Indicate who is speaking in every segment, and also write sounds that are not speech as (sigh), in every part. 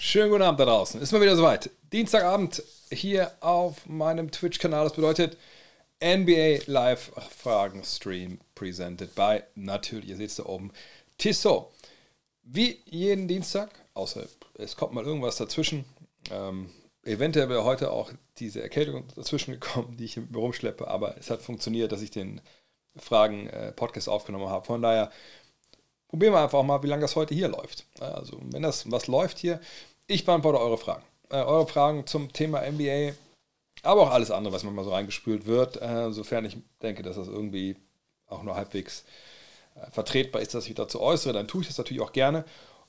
Speaker 1: Schönen guten Abend da draußen. Ist mal wieder soweit. Dienstagabend hier auf meinem Twitch-Kanal. Das bedeutet NBA Live Fragen Stream presented by natürlich, ihr seht es da oben, Tissot. Wie jeden Dienstag, außer es kommt mal irgendwas dazwischen. Ähm, eventuell wäre heute auch diese Erkältung dazwischen gekommen, die ich mir rumschleppe, aber es hat funktioniert, dass ich den Fragen-Podcast äh, aufgenommen habe. Von daher probieren wir einfach mal, wie lange das heute hier läuft. Also, wenn das was läuft hier, ich beantworte eure Fragen. Äh, eure Fragen zum Thema NBA, aber auch alles andere, was mir mal so reingespült wird, äh, sofern ich denke, dass das irgendwie auch nur halbwegs äh, vertretbar ist, dass ich dazu äußere, dann tue ich das natürlich auch gerne.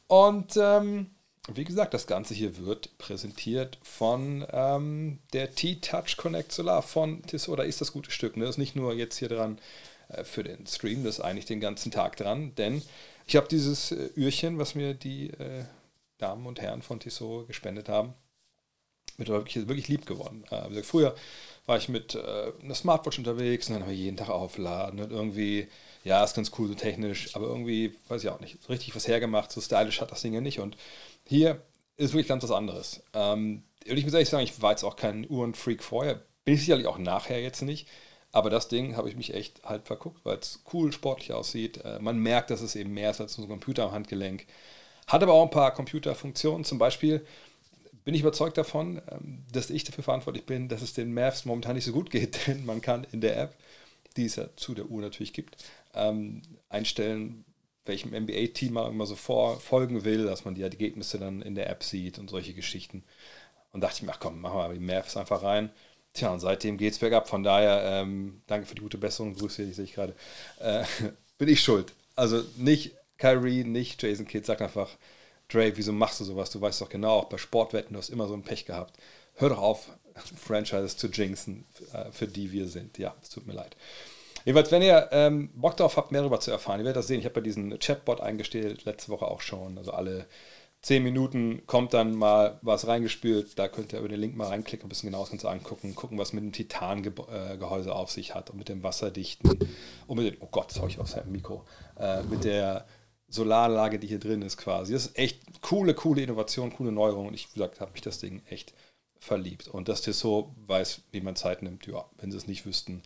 Speaker 1: Und ähm, wie gesagt, das Ganze hier wird präsentiert von ähm, der T-Touch Connect Solar von Tissot. Da ist das gute Stück. Ne? Das ist nicht nur jetzt hier dran äh, für den Stream, das ist eigentlich den ganzen Tag dran, denn ich habe dieses äh, Öhrchen, was mir die äh, Damen und Herren von Tissot gespendet haben. Mit wirklich, wirklich lieb geworden. Äh, gesagt, früher war ich mit äh, einer Smartwatch unterwegs und dann habe ich jeden Tag aufladen und irgendwie, ja, ist ganz cool so technisch, aber irgendwie, weiß ich auch nicht, so richtig was hergemacht, so stylisch hat das Ding ja nicht. Und hier ist wirklich ganz was anderes. Ähm, und ich muss ehrlich sagen, ich war jetzt auch kein Uhrenfreak vorher, bin ich sicherlich auch nachher jetzt nicht. Aber das Ding habe ich mich echt halt verguckt, weil es cool, sportlich aussieht. Äh, man merkt, dass es eben mehr ist als nur ein Computer am Handgelenk. Hat aber auch ein paar Computerfunktionen. Zum Beispiel bin ich überzeugt davon, ähm, dass ich dafür verantwortlich bin, dass es den Mavs momentan nicht so gut geht, (laughs) denn man kann in der App, die es ja zu der Uhr natürlich gibt, ähm, einstellen, welchem NBA-Team man immer so vor, folgen will, dass man die Ergebnisse dann in der App sieht und solche Geschichten. Und dachte ich mir, ach komm, machen wir mal die Mavs einfach rein. Tja, und seitdem geht es bergab. Von daher, ähm, danke für die gute Besserung. Grüße, ich sehe ich gerade. Äh, (laughs) bin ich schuld. Also nicht Kyrie, nicht Jason Kidd. sagt einfach, Dre, wieso machst du sowas? Du weißt doch genau, auch bei Sportwetten, du hast immer so ein Pech gehabt. Hör doch auf, (laughs) Franchises zu jinxen, äh, für die wir sind. Ja, es tut mir leid. Jedenfalls, wenn ihr ähm, Bock darauf habt, mehr darüber zu erfahren, ihr werdet das sehen. Ich habe bei diesem Chatbot eingestellt, letzte Woche auch schon. Also alle zehn Minuten kommt dann mal was reingespült. Da könnt ihr über den Link mal reinklicken, ein bisschen genau das Ganze angucken, gucken, was mit dem Titangehäuse äh, auf sich hat und mit dem wasserdichten und mit dem, oh Gott, das habe ich aufs Mikro, äh, mit der Solaranlage, die hier drin ist quasi. Das ist echt coole, coole Innovation, coole Neuerung. Und ich, wie gesagt, habe mich das Ding echt verliebt. Und dass Tissot weiß, wie man Zeit nimmt, ja, wenn sie es nicht wüssten.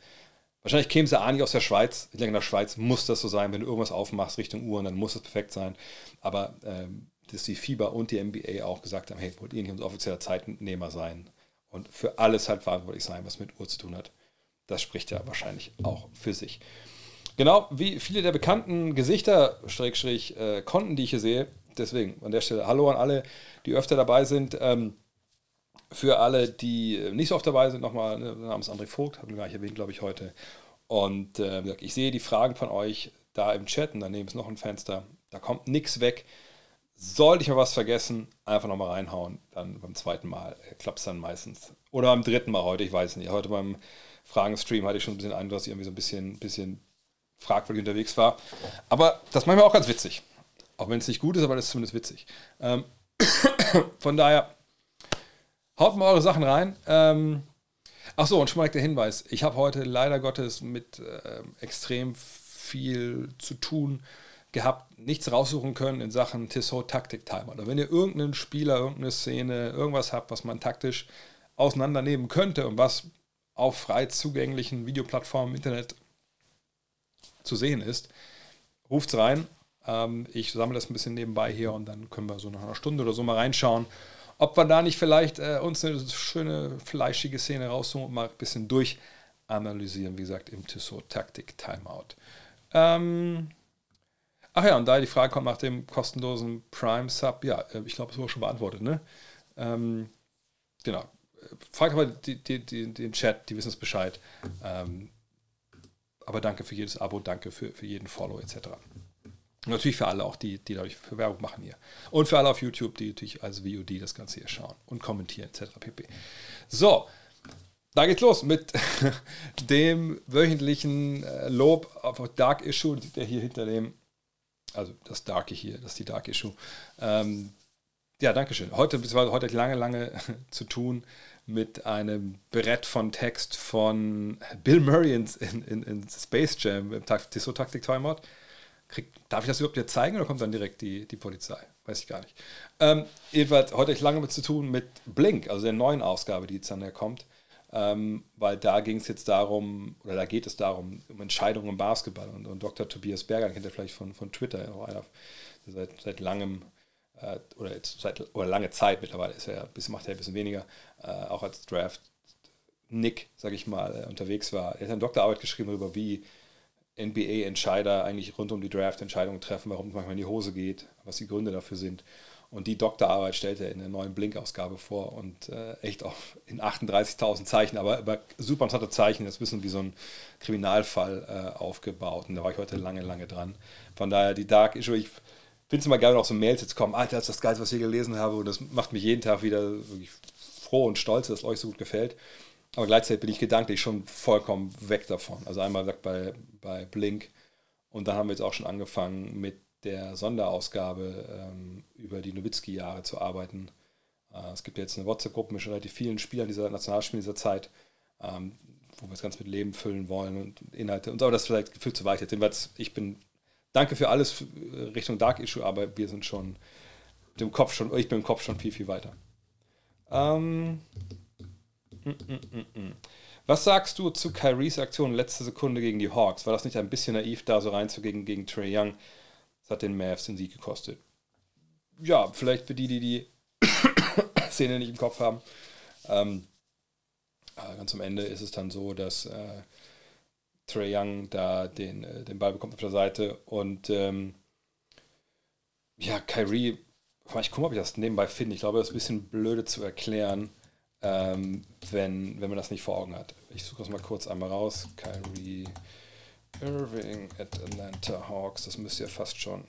Speaker 1: Wahrscheinlich kämen sie auch nicht aus der Schweiz. Ich denke, in der Schweiz muss das so sein. Wenn du irgendwas aufmachst Richtung Uhren, dann muss es perfekt sein. Aber ähm, dass die FIBA und die NBA auch gesagt haben, hey, wollt ihr nicht unser offizieller Zeitnehmer sein und für alles halt verantwortlich sein, was mit Uhr zu tun hat, das spricht ja wahrscheinlich auch für sich. Genau, wie viele der bekannten Gesichter, Schräg, Schräg, äh, Konten, die ich hier sehe. Deswegen an der Stelle Hallo an alle, die öfter dabei sind. Ähm, für alle, die äh, nicht so oft dabei sind, nochmal mein ne, Name ist André Vogt, haben wir gar nicht erwähnt, glaube ich, heute. Und äh, ich sehe die Fragen von euch da im Chat und daneben ist noch ein Fenster. Da kommt nichts weg. Sollte ich mal was vergessen, einfach nochmal reinhauen. Dann beim zweiten Mal äh, klappt es dann meistens. Oder beim dritten Mal heute, ich weiß nicht. Heute beim Fragen-Stream hatte ich schon ein bisschen Eindruck, dass ich irgendwie so ein bisschen, bisschen fragwürdig unterwegs war. Aber das manchmal auch ganz witzig. Auch wenn es nicht gut ist, aber das ist zumindest witzig. Ähm, (coughs) von daher, haut mal eure Sachen rein. Ähm, ach so, und schon mal der Hinweis. Ich habe heute leider Gottes mit ähm, extrem viel zu tun gehabt, nichts raussuchen können in Sachen Tissot Taktik Timer. Oder also wenn ihr irgendeinen Spieler, irgendeine Szene, irgendwas habt, was man taktisch auseinandernehmen könnte und was auf frei zugänglichen Videoplattformen im Internet zu sehen ist, ruft es rein. Ähm, ich sammle das ein bisschen nebenbei hier und dann können wir so nach einer Stunde oder so mal reinschauen, ob wir da nicht vielleicht äh, uns eine schöne fleischige Szene raussuchen und mal ein bisschen durchanalysieren, wie gesagt, im Tissot Taktik Timeout. Ähm, ach ja, und da die Frage kommt nach dem kostenlosen Prime Sub, ja, äh, ich glaube, es wurde schon beantwortet, ne? Ähm, genau. Äh, frag aber die, die, die, den Chat, die wissen es Bescheid. Ähm, aber danke für jedes Abo, danke für, für jeden Follow etc. natürlich für alle auch, die, die dadurch für Werbung machen hier. Und für alle auf YouTube, die natürlich als VOD das Ganze hier schauen und kommentieren etc. pp. So, da geht's los mit (laughs) dem wöchentlichen äh, Lob auf Dark Issue, der hier hinter dem, also das Darke hier, das ist die Dark Issue. Ähm, ja, Dankeschön. Heute, bis heute lange, lange (laughs) zu tun mit einem Brett von Text von Bill Murray in, in, in Space Jam, im Tiso-Taktik-Timeout. Darf ich das überhaupt jetzt zeigen oder kommt dann direkt die, die Polizei? Weiß ich gar nicht. Ähm, jedenfalls, heute habe ich lange mit zu tun mit Blink, also der neuen Ausgabe, die jetzt dann herkommt, ähm, weil da ging es jetzt darum, oder da geht es darum, um Entscheidungen im Basketball. Und, und Dr. Tobias Berger, kennt ihr vielleicht von, von Twitter, auch einer, der seit, seit langem äh, oder, seit, oder lange Zeit mittlerweile ist er, macht er ein bisschen weniger, äh, auch als Draft Nick, sage ich mal, äh, unterwegs war. Er hat eine Doktorarbeit geschrieben darüber, wie NBA-Entscheider eigentlich rund um die Draft Entscheidungen treffen, warum es manchmal in die Hose geht, was die Gründe dafür sind. Und die Doktorarbeit stellt er in der neuen Blink-Ausgabe vor und äh, echt auf, in 38.000 Zeichen, aber über super interessante Zeichen, das wissen wie so ein Kriminalfall äh, aufgebaut. Und da war ich heute lange, lange dran. Von daher, die Dark Issue, ich finde es immer geil, wenn auch so Mails jetzt kommen, Alter, das ist das Geilste, was ich hier gelesen habe und das macht mich jeden Tag wieder wirklich froh und stolz, dass es euch so gut gefällt. Aber gleichzeitig bin ich gedanklich schon vollkommen weg davon. Also einmal weg bei, bei Blink und dann haben wir jetzt auch schon angefangen mit der Sonderausgabe ähm, über die Nowitzki-Jahre zu arbeiten. Äh, es gibt jetzt eine WhatsApp-Gruppe mit schon relativ vielen Spielern dieser Nationalspiele dieser Zeit, ähm, wo wir das Ganze mit Leben füllen wollen und Inhalte und so, aber das ist vielleicht gefühlt zu weit jetzt. ich bin danke für alles äh, Richtung Dark Issue, aber wir sind schon dem Kopf schon, ich bin im Kopf schon viel, viel weiter. Ähm, mm, mm, mm, mm, Was sagst du zu Kyries Aktion letzte Sekunde gegen die Hawks? War das nicht ein bisschen naiv, da so reinzugehen gegen Trey Young? Das hat den Mavs den Sieg gekostet. Ja, vielleicht für die, die die (coughs) Szene nicht im Kopf haben. Ähm, ganz am Ende ist es dann so, dass äh, Trey Young da den, äh, den Ball bekommt auf der Seite. Und ähm, ja, Kyrie, ich gucke mal, ob ich das nebenbei finde. Ich glaube, das ist ein bisschen blöde zu erklären, ähm, wenn, wenn man das nicht vor Augen hat. Ich suche das mal kurz einmal raus. Kyrie Irving at Atlanta Hawks. Das müsste ja fast schon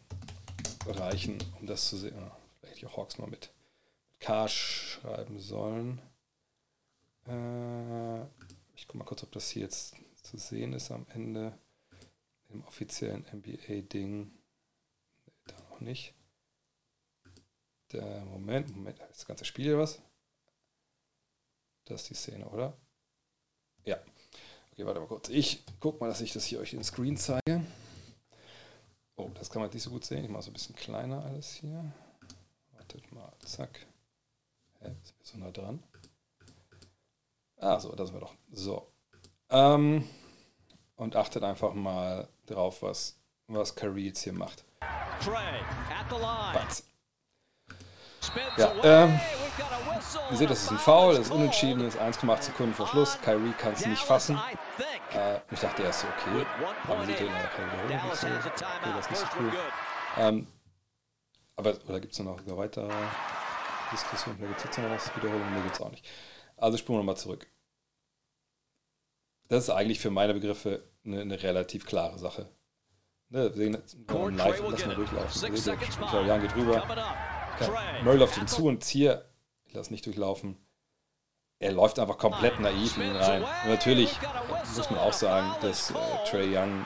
Speaker 1: reichen, um das zu sehen. Oh, vielleicht auch Hawks mal mit K schreiben sollen. Äh, ich guck mal kurz, ob das hier jetzt zu sehen ist am Ende im offiziellen NBA-Ding. Da noch nicht. Der Moment, Moment, das ganze Spiel oder was? Das ist die Szene, oder? Ja. Okay, warte mal kurz. Ich guck mal, dass ich das hier euch in den Screen zeige. Oh, das kann man nicht so gut sehen. Ich mache so ein bisschen kleiner alles hier. Wartet mal, zack. Hä, sind wir so nah dran? Ah, so, da sind wir doch. So, ähm, und achtet einfach mal drauf, was, was Curry jetzt hier macht. Batz. Ja, ähm, ihr seht, das ist ein Foul, das ist unentschieden, das ist 1,8 Sekunden vor Schluss. Kyrie kann es nicht fassen. Äh, ich dachte erst, so, okay, aber seht ihr, er kann wiederholen. Das, so, okay, das ist nicht so cool. Ähm, aber, da gibt es noch eine weitere Diskussion? Da gibt es jetzt noch was, Wiederholung? Ne, gibt es auch nicht. Also springen wir nochmal zurück das ist eigentlich für meine Begriffe eine, eine relativ klare Sache. Ne, sehen, komm, live, lass mal durchlaufen. Seht Young geht rüber. Murray läuft ihm zu und Zier, ich lasse nicht durchlaufen. Er läuft einfach komplett naiv in ihn rein. Und natürlich muss man auch sagen, dass äh, Trey Young,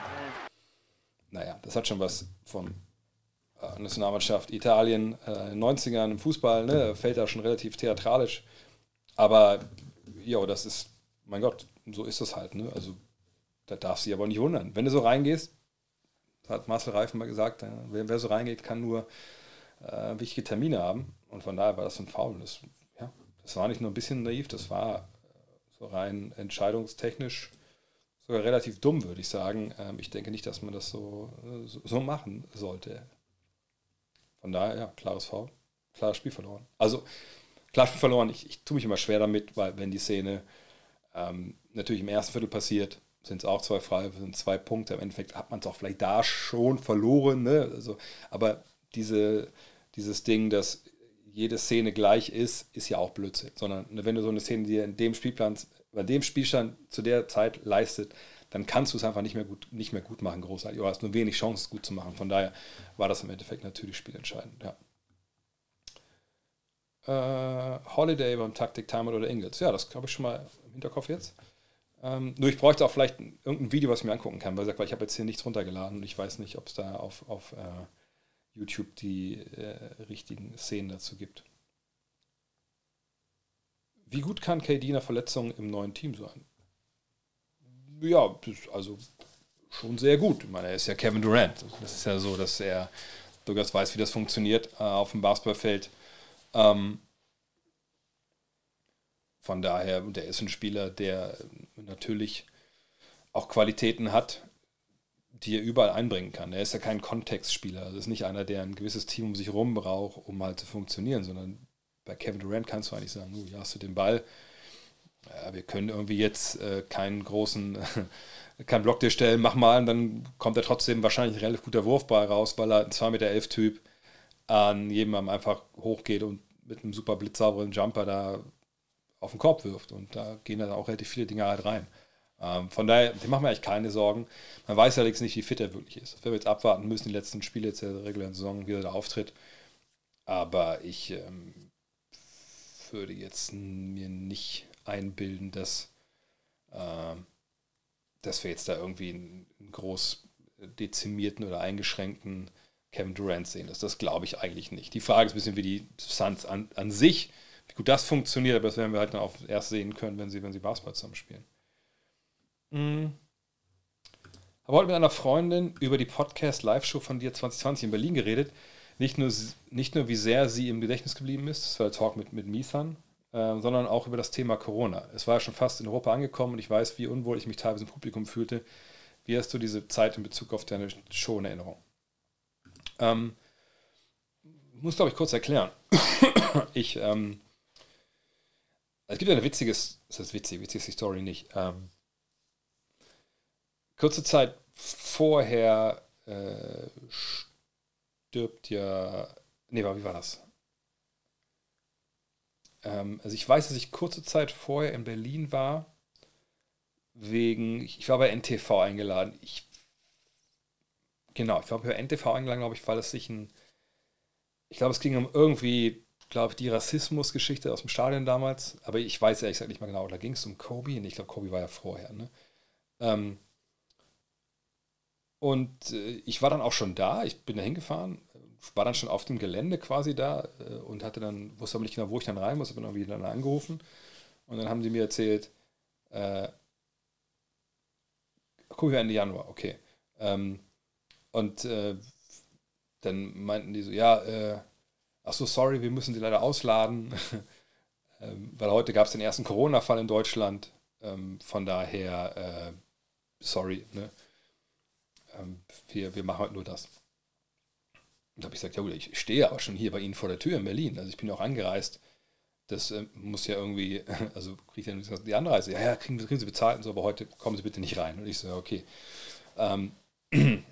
Speaker 1: naja, das hat schon was von äh, Nationalmannschaft Italien äh, in den 90ern im Fußball, ne, fällt da schon relativ theatralisch. Aber ja, das ist mein Gott, so ist das halt. Ne? Also da darfst du dich aber nicht wundern. Wenn du so reingehst, hat Marcel Reifen mal gesagt, äh, wer, wer so reingeht, kann nur äh, wichtige Termine haben. Und von daher war das ein Foul. Das, ja, das war nicht nur ein bisschen naiv, das war äh, so rein entscheidungstechnisch sogar relativ dumm, würde ich sagen. Ähm, ich denke nicht, dass man das so, äh, so, so machen sollte. Von daher, ja, klares Foul, klares Spiel verloren. Also, klar Spiel verloren, ich, ich tue mich immer schwer damit, weil wenn die Szene ähm, natürlich im ersten Viertel passiert, sind es auch zwei Freiwürfe, sind zwei Punkte. Im Endeffekt hat man es auch vielleicht da schon verloren. Ne? Also, aber diese, dieses Ding, dass jede Szene gleich ist, ist ja auch Blödsinn. Sondern ne, wenn du so eine Szene dir in dem Spielplan, bei dem Spielstand zu der Zeit leistet, dann kannst du es einfach nicht mehr gut, nicht mehr gut machen, großartig. Du hast nur wenig Chance, es gut zu machen. Von daher war das im Endeffekt natürlich spielentscheidend. Ja. Äh, Holiday beim Taktik Timer oder Ingels. Ja, das habe ich schon mal Hinterkopf jetzt. Ähm, nur ich bräuchte auch vielleicht irgendein Video, was ich mir angucken kann, weil ich, ich habe jetzt hier nichts runtergeladen und ich weiß nicht, ob es da auf, auf äh, YouTube die äh, richtigen Szenen dazu gibt. Wie gut kann KD nach Verletzung im neuen Team sein? Ja, also schon sehr gut. Ich meine, er ist ja Kevin Durant. Das ist ja so, dass er durchaus weiß, wie das funktioniert äh, auf dem Basketballfeld. Ähm, von daher, der ist ein Spieler, der ähm, natürlich auch Qualitäten hat, die er überall einbringen kann. Er ist ja kein Kontextspieler. Also ist nicht einer, der ein gewisses Team um sich herum braucht, um halt zu funktionieren, sondern bei Kevin Durant kannst du eigentlich sagen, oh, hier hast du den Ball. Ja, wir können irgendwie jetzt äh, keinen großen, (laughs) keinen Block dir stellen, mach mal, und dann kommt er trotzdem wahrscheinlich ein relativ guter Wurfball raus, weil er ein 2,11 Meter Typ an jemandem einfach hochgeht und mit einem super blitzsauberen Jumper da auf den Korb wirft. Und da gehen dann auch relativ viele Dinge halt rein. Ähm, von daher, die machen mir eigentlich keine Sorgen. Man weiß allerdings nicht, wie fit er wirklich ist. Wenn wir jetzt abwarten müssen, die letzten Spiele jetzt der regulären Saison, wie er da auftritt. Aber ich ähm, würde jetzt mir nicht einbilden, dass, äh, dass wir jetzt da irgendwie einen, groß dezimierten oder eingeschränkten Kevin Durant sehen. Das, das glaube ich eigentlich nicht. Die Frage ist ein bisschen, wie die Suns an, an sich Gut, das funktioniert, aber das werden wir halt dann auch erst sehen können, wenn sie, wenn sie Basketball zusammen spielen. Mhm. Habe heute mit einer Freundin über die Podcast-Live-Show von dir 2020 in Berlin geredet. Nicht nur, nicht nur, wie sehr sie im Gedächtnis geblieben ist, das war der Talk mit, mit Misan, äh, sondern auch über das Thema Corona. Es war ja schon fast in Europa angekommen und ich weiß, wie unwohl ich mich teilweise im Publikum fühlte. Wie hast du diese Zeit in Bezug auf deine Show in Erinnerung? Ähm, muss, glaube ich, kurz erklären. (coughs) ich ähm, es gibt eine witzige, das ist witzig, witzigste Story nicht. Ähm, kurze Zeit vorher äh, stirbt ja. Nee, wie war das? Ähm, also ich weiß, dass ich kurze Zeit vorher in Berlin war, wegen. Ich war bei NTV eingeladen. Ich, genau, ich war bei NTV eingeladen, glaube ich, weil es sich ein. Ich glaube, es ging um irgendwie glaube, ich, die Rassismusgeschichte aus dem Stadion damals, aber ich weiß ehrlich gesagt nicht mehr genau, da ging es um Kobe, ich glaube, Kobe war ja vorher, ne? ähm, und äh, ich war dann auch schon da, ich bin da hingefahren, war dann schon auf dem Gelände quasi da äh, und hatte dann, wusste aber nicht genau, wo ich dann rein muss, habe dann irgendwie dann angerufen und dann haben sie mir erzählt, äh, Kobe war Ende Januar, okay. Ähm, und äh, dann meinten die so, ja, äh, ach so, sorry, wir müssen sie leider ausladen, (laughs) ähm, weil heute gab es den ersten Corona-Fall in Deutschland. Ähm, von daher, äh, sorry, ne? ähm, wir, wir machen heute nur das. Und habe ich gesagt, ja gut, ich stehe aber schon hier bei Ihnen vor der Tür in Berlin. Also ich bin ja auch angereist. Das äh, muss ja irgendwie, (laughs) also kriege ich dann die Anreise. Ja, ja, kriegen, kriegen Sie bezahlt und so, aber heute kommen Sie bitte nicht rein. Und ich so, okay. Ähm, (clears throat)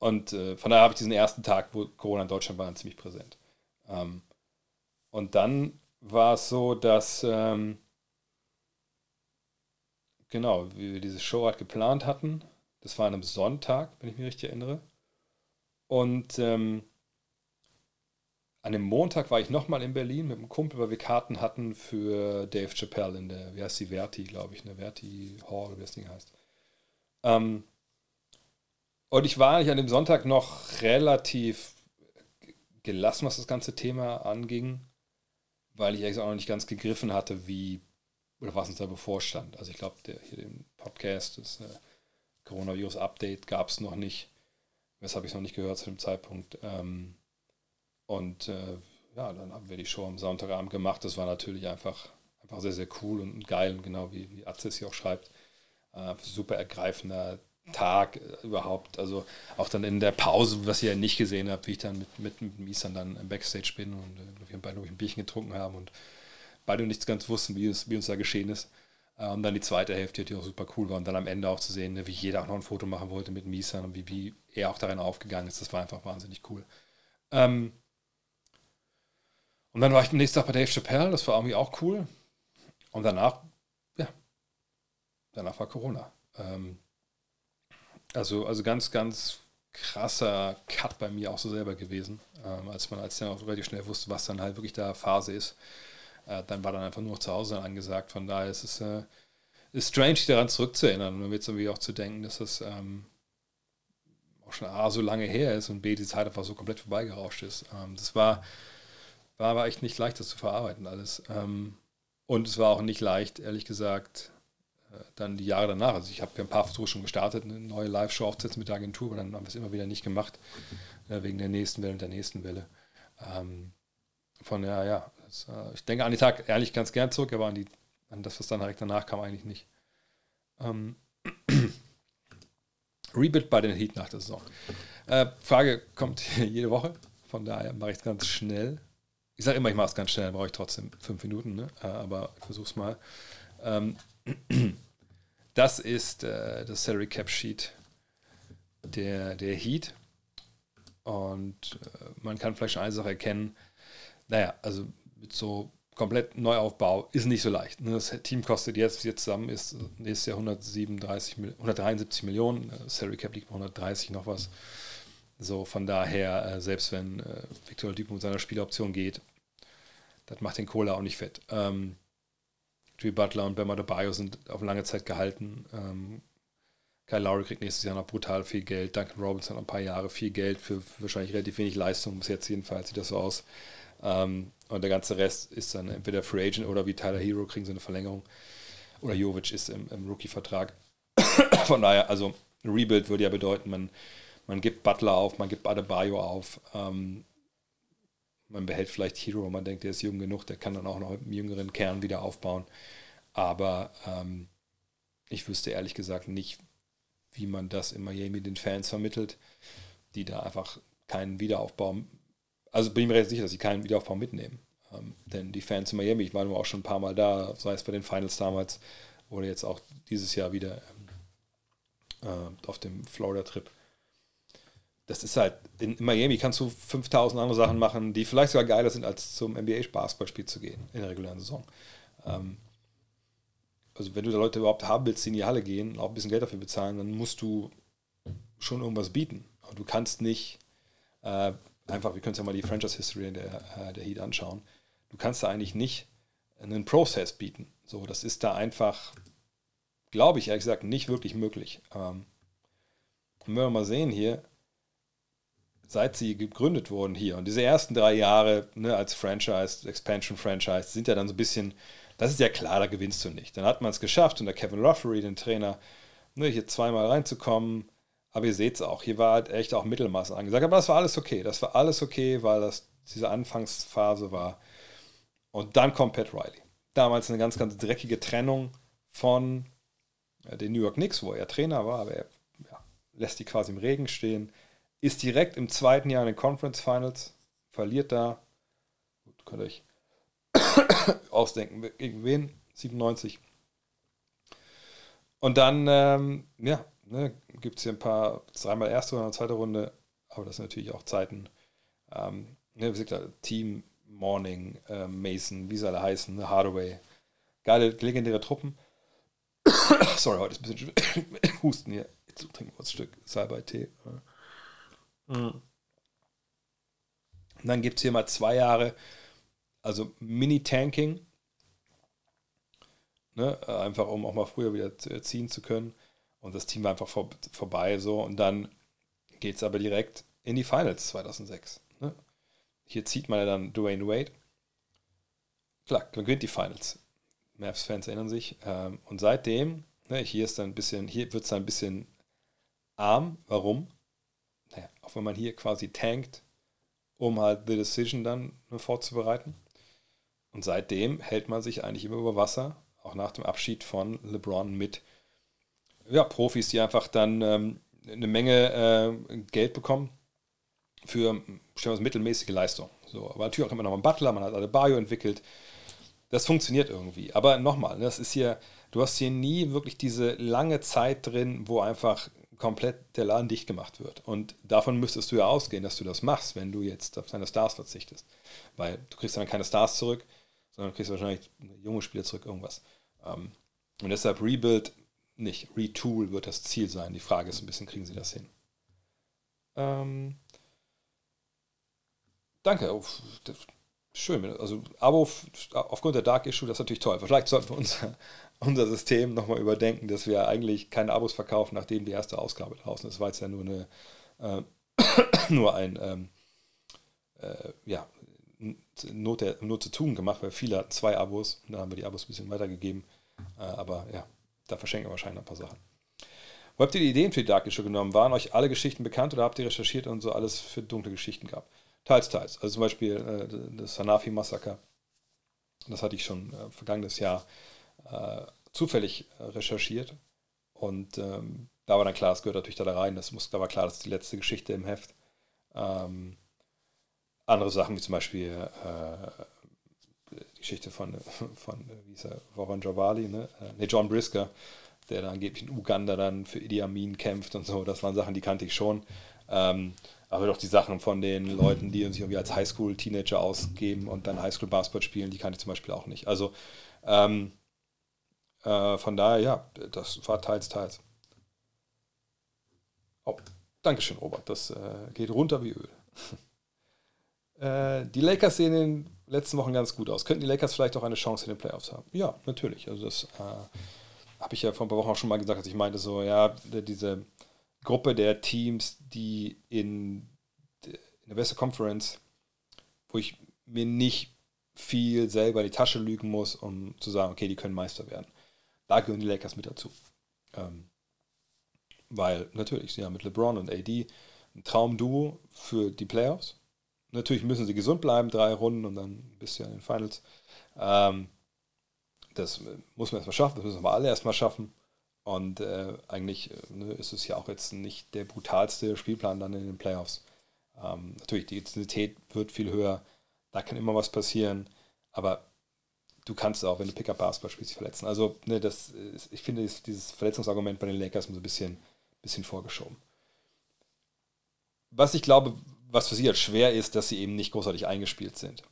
Speaker 1: und äh, von daher habe ich diesen ersten Tag, wo Corona in Deutschland war, ziemlich präsent. Ähm, und dann war es so, dass, ähm, genau, wie wir diese Show geplant hatten, das war an einem Sonntag, wenn ich mich richtig erinnere. Und ähm, an dem Montag war ich nochmal in Berlin mit einem Kumpel, weil wir Karten hatten für Dave Chappelle in der, wie heißt die, Verti, glaube ich, ne, Verti Hall, wie das Ding heißt. Ähm, und ich war eigentlich an dem Sonntag noch relativ gelassen, was das ganze Thema anging, weil ich eigentlich auch noch nicht ganz gegriffen hatte, wie oder was uns da bevorstand. Also ich glaube, der hier den Podcast, das äh, Coronavirus-Update gab es noch nicht. Das habe ich noch nicht gehört zu dem Zeitpunkt. Ähm, und äh, ja, dann haben wir die Show am Sonntagabend gemacht. Das war natürlich einfach, einfach sehr, sehr cool und geil. Und genau wie, wie Atze hier auch schreibt, äh, super ergreifender Tag überhaupt. Also auch dann in der Pause, was ihr ja nicht gesehen habt, wie ich dann mit, mit, mit Misan dann im Backstage bin und äh, wir beide ein Bierchen getrunken haben und beide nichts ganz wussten, wie, es, wie uns da geschehen ist. Äh, und dann die zweite Hälfte, die auch super cool war. Und dann am Ende auch zu sehen, ne, wie jeder auch noch ein Foto machen wollte mit Misan und wie, wie er auch darin aufgegangen ist. Das war einfach wahnsinnig cool. Ähm und dann war ich am nächsten Tag bei Dave Chappelle, das war irgendwie auch cool. Und danach, ja, danach war Corona. Ähm also, also ganz, ganz krasser Cut bei mir auch so selber gewesen, ähm, als man als dann auch relativ schnell wusste, was dann halt wirklich da Phase ist. Äh, dann war dann einfach nur noch zu Hause angesagt. Von daher ist es äh, ist strange, sich daran zurückzuerinnern und jetzt irgendwie auch zu denken, dass das ähm, auch schon A, so lange her ist und B, die Zeit einfach so komplett vorbeigerauscht ist. Ähm, das war, war aber echt nicht leicht, das zu verarbeiten alles. Ähm, und es war auch nicht leicht, ehrlich gesagt, dann die Jahre danach. Also ich habe ja ein paar Versuche schon gestartet, eine neue Live-Show aufzusetzen mit der Agentur, aber dann haben wir es immer wieder nicht gemacht, äh, wegen der nächsten Welle und der nächsten Welle. Ähm, von ja, ja, das, äh, ich denke an den Tag ehrlich ganz gern zurück, aber an, die, an das, was dann direkt danach kam, eigentlich nicht. Ähm, (clears throat) Rebuild bei den Heat nach der Saison. Äh, Frage kommt (laughs) jede Woche, von daher mache ich es ganz schnell. Ich sage immer, ich mache es ganz schnell, brauche ich trotzdem fünf Minuten, ne? Äh, aber ich versuche es mal. Ähm, das ist äh, das Salary Cap Sheet der, der Heat. Und äh, man kann vielleicht eine Sache erkennen. Naja, also mit so komplett Neuaufbau ist nicht so leicht. Ne? Das Team kostet jetzt, jetzt zusammen ist nächstes Jahr 137, 173 Millionen. Äh, Salary Cap liegt bei 130 noch was. So, von daher, äh, selbst wenn äh, Victor Dupont mit seiner Spieloption geht, das macht den Cola auch nicht fett. Ähm, Drew Butler und Bema Adebayo sind auf lange Zeit gehalten. Ähm, Kyle Lowry kriegt nächstes Jahr noch brutal viel Geld. Duncan Robinson noch ein paar Jahre viel Geld für wahrscheinlich relativ wenig Leistung. Bis jetzt jedenfalls sieht das so aus. Ähm, und der ganze Rest ist dann entweder Free Agent oder wie Tyler Hero kriegen sie eine Verlängerung. Oder Jovic ist im, im Rookie-Vertrag. (coughs) Von daher, also ein Rebuild würde ja bedeuten, man, man gibt Butler auf, man gibt Adebayo auf. Ähm, man behält vielleicht Hero, man denkt, der ist jung genug, der kann dann auch noch einen jüngeren Kern wieder aufbauen. Aber ähm, ich wüsste ehrlich gesagt nicht, wie man das in Miami den Fans vermittelt, die da einfach keinen Wiederaufbau, also bin ich mir recht sicher, dass sie keinen Wiederaufbau mitnehmen. Ähm, denn die Fans in Miami, ich war nur auch schon ein paar Mal da, sei es bei den Finals damals oder jetzt auch dieses Jahr wieder ähm, äh, auf dem Florida-Trip das ist halt, in Miami kannst du 5000 andere Sachen machen, die vielleicht sogar geiler sind, als zum NBA-Basketballspiel zu gehen in der regulären Saison. Ähm, also wenn du da Leute überhaupt haben willst, die in die Halle gehen und auch ein bisschen Geld dafür bezahlen, dann musst du schon irgendwas bieten. Aber du kannst nicht äh, einfach, wir können uns ja mal die Franchise History der, äh, der Heat anschauen, du kannst da eigentlich nicht einen Prozess bieten. So, das ist da einfach, glaube ich, ehrlich gesagt, nicht wirklich möglich. Ähm, und wenn wir mal sehen hier, seit sie gegründet wurden hier. Und diese ersten drei Jahre ne, als Franchise, Expansion-Franchise, sind ja dann so ein bisschen, das ist ja klar, da gewinnst du nicht. Dann hat man es geschafft, unter Kevin Ruffery, den Trainer, ne, hier zweimal reinzukommen. Aber ihr seht es auch, hier war halt echt auch Mittelmaß angesagt. Aber das war alles okay. Das war alles okay, weil das diese Anfangsphase war. Und dann kommt Pat Riley. Damals eine ganz, ganz dreckige Trennung von äh, den New York Knicks, wo er Trainer war, aber er ja, lässt die quasi im Regen stehen ist direkt im zweiten Jahr in den Conference Finals, verliert da, gut, könnt ihr euch (coughs) ausdenken, gegen wen? 97. Und dann, ähm, ja, ne, gibt es hier ein paar, dreimal erste Runde, zweite Runde, aber das sind natürlich auch Zeiten. Ähm, ne, wie gesagt, Team, Morning, äh, Mason, wie sie alle heißen, ne, Hardaway. Geile, legendäre Truppen. (coughs) Sorry, heute ist ein bisschen (coughs) Husten hier. Jetzt trinken wir kurz ein Stück Salbei-Tee. Mhm. Und dann gibt es hier mal zwei Jahre, also Mini-Tanking, ne? einfach um auch mal früher wieder äh, ziehen zu können. Und das Team war einfach vor, vorbei so. Und dann geht es aber direkt in die Finals 2006. Ne? Hier zieht man ja dann Dwayne Wade. Klar, man gewinnt die Finals. Mavs-Fans erinnern sich. Ähm, und seitdem, ne, hier ist dann ein bisschen, hier wird es dann ein bisschen arm. Warum? naja, auch wenn man hier quasi tankt, um halt The Decision dann vorzubereiten. Und seitdem hält man sich eigentlich immer über Wasser, auch nach dem Abschied von LeBron mit ja, Profis, die einfach dann ähm, eine Menge äh, Geld bekommen für wir mittelmäßige Leistung. So, aber natürlich auch immer noch ein Butler, man hat alle Bio entwickelt. Das funktioniert irgendwie. Aber nochmal, ne, das ist hier, du hast hier nie wirklich diese lange Zeit drin, wo einfach komplett der Laden dicht gemacht wird. Und davon müsstest du ja ausgehen, dass du das machst, wenn du jetzt auf deine Stars verzichtest. Weil du kriegst dann keine Stars zurück, sondern du kriegst wahrscheinlich junge Spieler zurück, irgendwas. Ähm, und deshalb Rebuild nicht. Retool wird das Ziel sein. Die Frage ist ein bisschen, kriegen sie das hin? Ähm, danke. Oh, schön. Also, Abo aufgrund der Dark Issue, das ist natürlich toll. Vielleicht sollten wir uns unser System nochmal überdenken, dass wir eigentlich keine Abos verkaufen, nachdem die erste Ausgabe draußen ist, weil es ja nur eine äh, (coughs) nur ein ähm, äh, ja, Not, der, Not zu tun gemacht, weil viele hatten zwei Abos, da haben wir die Abos ein bisschen weitergegeben. Äh, aber ja, da verschenken wir wahrscheinlich ein paar Sachen. Wo habt ihr die Ideen für die Dark Issue genommen? Waren euch alle Geschichten bekannt oder habt ihr recherchiert und so alles für dunkle Geschichten gab? Teils, teils. Also zum Beispiel äh, das Hanafi-Massaker. Das hatte ich schon äh, vergangenes Jahr äh, zufällig äh, recherchiert. Und ähm, da war dann klar, es gehört natürlich da, rein. Das muss, da war klar, das ist die letzte Geschichte im Heft. Ähm, andere Sachen, wie zum Beispiel äh, die Geschichte von, (laughs) von äh, wie hieß er, Warren Jabali, ne? ne, John Brisker, der da angeblich in Uganda dann für Idi Amin kämpft und so. Das waren Sachen, die kannte ich schon. Ähm, aber doch die Sachen von den Leuten, die sich irgendwie als Highschool-Teenager ausgeben und dann Highschool-Basketball spielen, die kannte ich zum Beispiel auch nicht. Also ähm, äh, von daher, ja, das war teils, teils. Oh, Dankeschön, Robert. Das äh, geht runter wie Öl. (laughs) Äh, die Lakers sehen in den letzten Wochen ganz gut aus. Könnten die Lakers vielleicht auch eine Chance in den Playoffs haben? Ja, natürlich. Also das äh, habe ich ja vor ein paar Wochen auch schon mal gesagt, dass ich meinte so, ja, diese Gruppe der Teams, die in, in der Western Conference, wo ich mir nicht viel selber die Tasche lügen muss, um zu sagen, okay, die können Meister werden. Da gehören die Lakers mit dazu. Ähm, weil natürlich, sie haben mit LeBron und AD ein Traumduo für die Playoffs. Natürlich müssen sie gesund bleiben, drei Runden und dann bis in den Finals. Ähm, das muss man erstmal schaffen, das müssen wir alle erstmal schaffen. Und äh, eigentlich äh, ne, ist es ja auch jetzt nicht der brutalste Spielplan dann in den Playoffs. Ähm, natürlich, die Intensität wird viel höher, da kann immer was passieren, aber du kannst auch, wenn du Pickup Basketball spielst, dich verletzen. Also, ne, das ist, ich finde, ist dieses Verletzungsargument bei den Lakers so ein bisschen, bisschen vorgeschoben. Was ich glaube, was für sie halt schwer ist, dass sie eben nicht großartig eingespielt sind.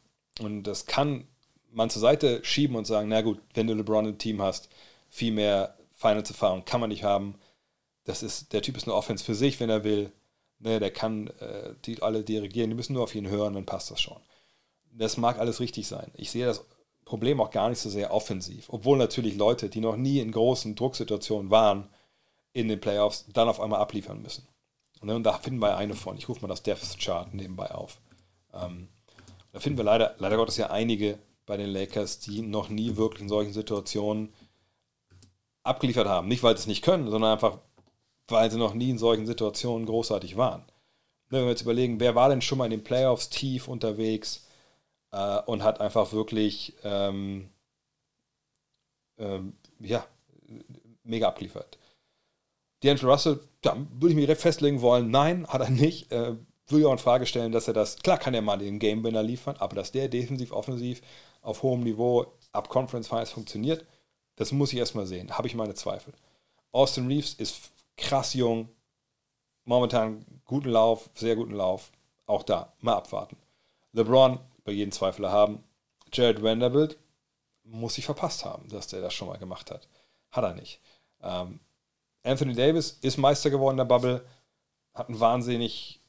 Speaker 1: Und das kann man zur Seite schieben und sagen, na gut, wenn du LeBron im Team hast, viel mehr Finals-Erfahrung kann man nicht haben. Das ist, der Typ ist eine Offense für sich, wenn er will. Ne, der kann äh, die alle dirigieren, die müssen nur auf ihn hören, dann passt das schon. Das mag alles richtig sein. Ich sehe das Problem auch gar nicht so sehr offensiv. Obwohl natürlich Leute, die noch nie in großen Drucksituationen waren, in den Playoffs dann auf einmal abliefern müssen. Ne, und da finden wir eine von. Ich rufe mal das Depth Chart nebenbei auf. Ähm, da finden wir leider, leider Gottes ja einige bei den Lakers, die noch nie wirklich in solchen Situationen abgeliefert haben. Nicht, weil sie es nicht können, sondern einfach, weil sie noch nie in solchen Situationen großartig waren. Ne, wenn wir jetzt überlegen, wer war denn schon mal in den Playoffs tief unterwegs äh, und hat einfach wirklich ähm, ähm, ja, mega abgeliefert. D'Angelo Russell, da würde ich mich festlegen wollen, nein, hat er nicht. Äh, würde ich auch in Frage stellen, dass er das, klar kann er mal den Game-Winner liefern, aber dass der defensiv, offensiv auf hohem Niveau ab Conference Finals funktioniert, das muss ich erstmal sehen. Habe ich meine Zweifel. Austin Reeves ist krass jung, momentan guten Lauf, sehr guten Lauf. Auch da, mal abwarten. LeBron bei jedem Zweifler haben. Jared Vanderbilt muss sich verpasst haben, dass der das schon mal gemacht hat. Hat er nicht. Ähm, Anthony Davis ist Meister geworden in der Bubble, hat einen wahnsinnig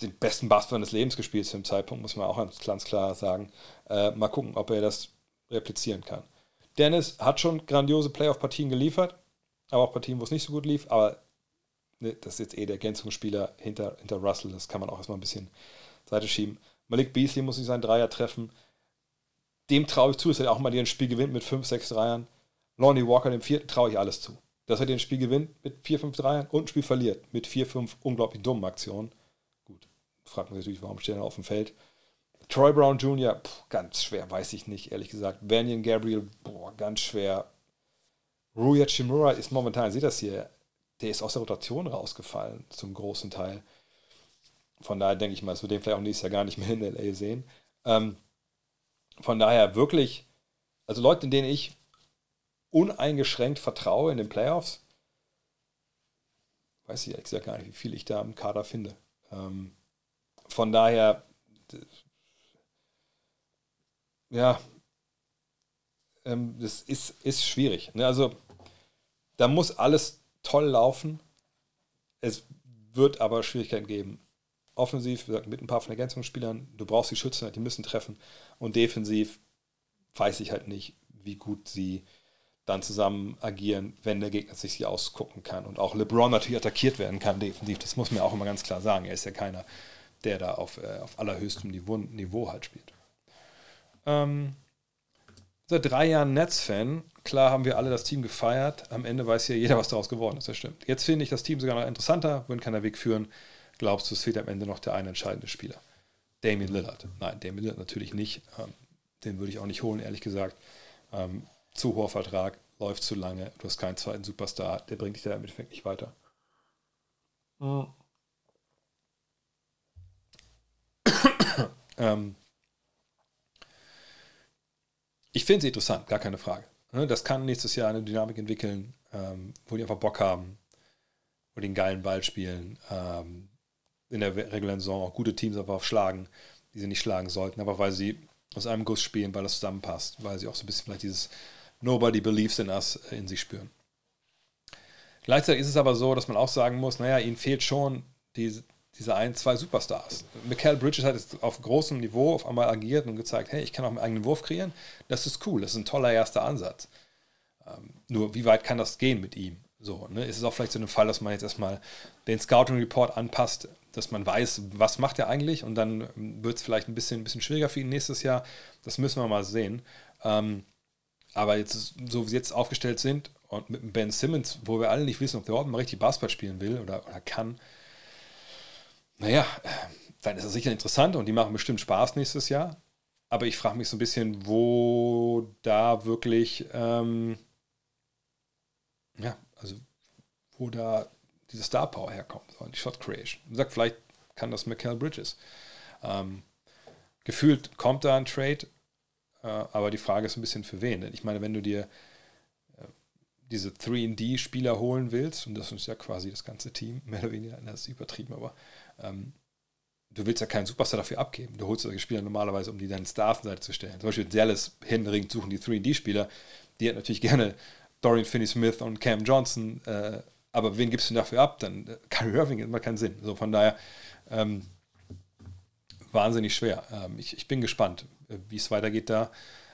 Speaker 1: den besten Basketball des Lebens gespielt zu dem Zeitpunkt, muss man auch ganz klar sagen. Äh, mal gucken, ob er das replizieren kann. Dennis hat schon grandiose Playoff-Partien geliefert, aber auch Partien, wo es nicht so gut lief, aber ne, das ist jetzt eh der Ergänzungsspieler hinter, hinter Russell, das kann man auch erstmal ein bisschen Seite schieben. Malik Beasley muss sich seinen Dreier treffen. Dem traue ich zu, dass er auch mal ein Spiel gewinnt mit 5, 6 Dreiern. Lonnie Walker, dem vierten, traue ich alles zu. Dass er den Spiel gewinnt mit 4, 5 Dreiern und ein Spiel verliert mit 4, 5 unglaublich dummen Aktionen. Gut, fragt man sich natürlich, warum steht er auf dem Feld? Troy Brown Jr., pff, ganz schwer, weiß ich nicht, ehrlich gesagt. Vanyan Gabriel, boah, ganz schwer. Ruya Shimura ist momentan, seht das hier, der ist aus der Rotation rausgefallen, zum großen Teil von daher denke ich mal, dass wir den vielleicht auch nächstes Jahr gar nicht mehr in LA sehen. Ähm, von daher wirklich, also Leute, denen ich uneingeschränkt vertraue in den Playoffs, weiß ich ehrlich gesagt gar nicht, wie viel ich da im Kader finde. Ähm, von daher, ja, ähm, das ist, ist schwierig. Ne? Also da muss alles toll laufen. Es wird aber Schwierigkeiten geben offensiv, wie gesagt, mit ein paar von Ergänzungsspielern, du brauchst die Schützen, halt, die müssen treffen. Und defensiv weiß ich halt nicht, wie gut sie dann zusammen agieren, wenn der Gegner sich sie ausgucken kann. Und auch LeBron natürlich attackiert werden kann defensiv. Das muss man ja auch immer ganz klar sagen. Er ist ja keiner, der da auf, äh, auf allerhöchstem Niveau, Niveau halt spielt. Ähm, seit drei Jahren Nets-Fan. Klar haben wir alle das Team gefeiert. Am Ende weiß ja jeder, was daraus geworden ist. Das stimmt. Jetzt finde ich das Team sogar noch interessanter. Wohin kann der Weg führen? Glaubst du, es fehlt am Ende noch der eine entscheidende Spieler? Damien Lillard. Nein, Damien Lillard natürlich nicht. Ähm, den würde ich auch nicht holen, ehrlich gesagt. Ähm, zu hoher Vertrag, läuft zu lange, du hast keinen zweiten Superstar, der bringt dich da im Endeffekt nicht weiter. Oh. ähm, ich finde sie interessant, gar keine Frage. Ne, das kann nächstes Jahr eine Dynamik entwickeln, ähm, wo die einfach Bock haben, wo die einen geilen Ball spielen, in der regulären Saison auch gute Teams einfach schlagen, die sie nicht schlagen sollten, aber weil sie aus einem Guss spielen, weil das zusammenpasst, weil sie auch so ein bisschen vielleicht dieses Nobody believes in us in sich spüren. Gleichzeitig ist es aber so, dass man auch sagen muss, naja, ihnen fehlt schon die, diese ein, zwei Superstars. Michael Bridges hat jetzt auf großem Niveau auf einmal agiert und gezeigt, hey, ich kann auch meinen eigenen Wurf kreieren. Das ist cool, das ist ein toller erster Ansatz. Ähm, nur, wie weit kann das gehen mit ihm? So, ne? Ist es auch vielleicht so ein Fall, dass man jetzt erstmal den Scouting Report anpasst dass man weiß, was macht er eigentlich und dann ähm, wird es vielleicht ein bisschen, ein bisschen schwieriger für ihn nächstes Jahr. Das müssen wir mal sehen. Ähm, aber jetzt, so wie sie jetzt aufgestellt sind und mit Ben Simmons, wo wir alle nicht wissen, ob der überhaupt mal richtig Basketball spielen will oder, oder kann, naja, dann ist das sicher interessant und die machen bestimmt Spaß nächstes Jahr. Aber ich frage mich so ein bisschen, wo da wirklich, ähm, ja, also wo da diese Star Power herkommt, die Shot Creation. Und sagt, vielleicht kann das Michael Bridges. Ähm, gefühlt kommt da ein Trade, äh, aber die Frage ist ein bisschen für wen. Denn ich meine, wenn du dir äh, diese 3D-Spieler holen willst, und das ist ja quasi das ganze Team, (laughs) mehr oder weniger, das ist übertrieben, aber ähm, du willst ja keinen Superstar dafür abgeben. Du holst solche Spieler normalerweise, um die deinen Star auf Seite zu stellen. Zum Beispiel Dallas händeringend suchen die 3D-Spieler. Die hat natürlich gerne Dorian Finney-Smith und Cam Johnson äh, aber wen gibst du dafür ab? Dann äh, Kyrie Irving macht keinen Sinn. So von daher ähm, wahnsinnig schwer. Ähm, ich, ich bin gespannt, äh, wie es weitergeht da.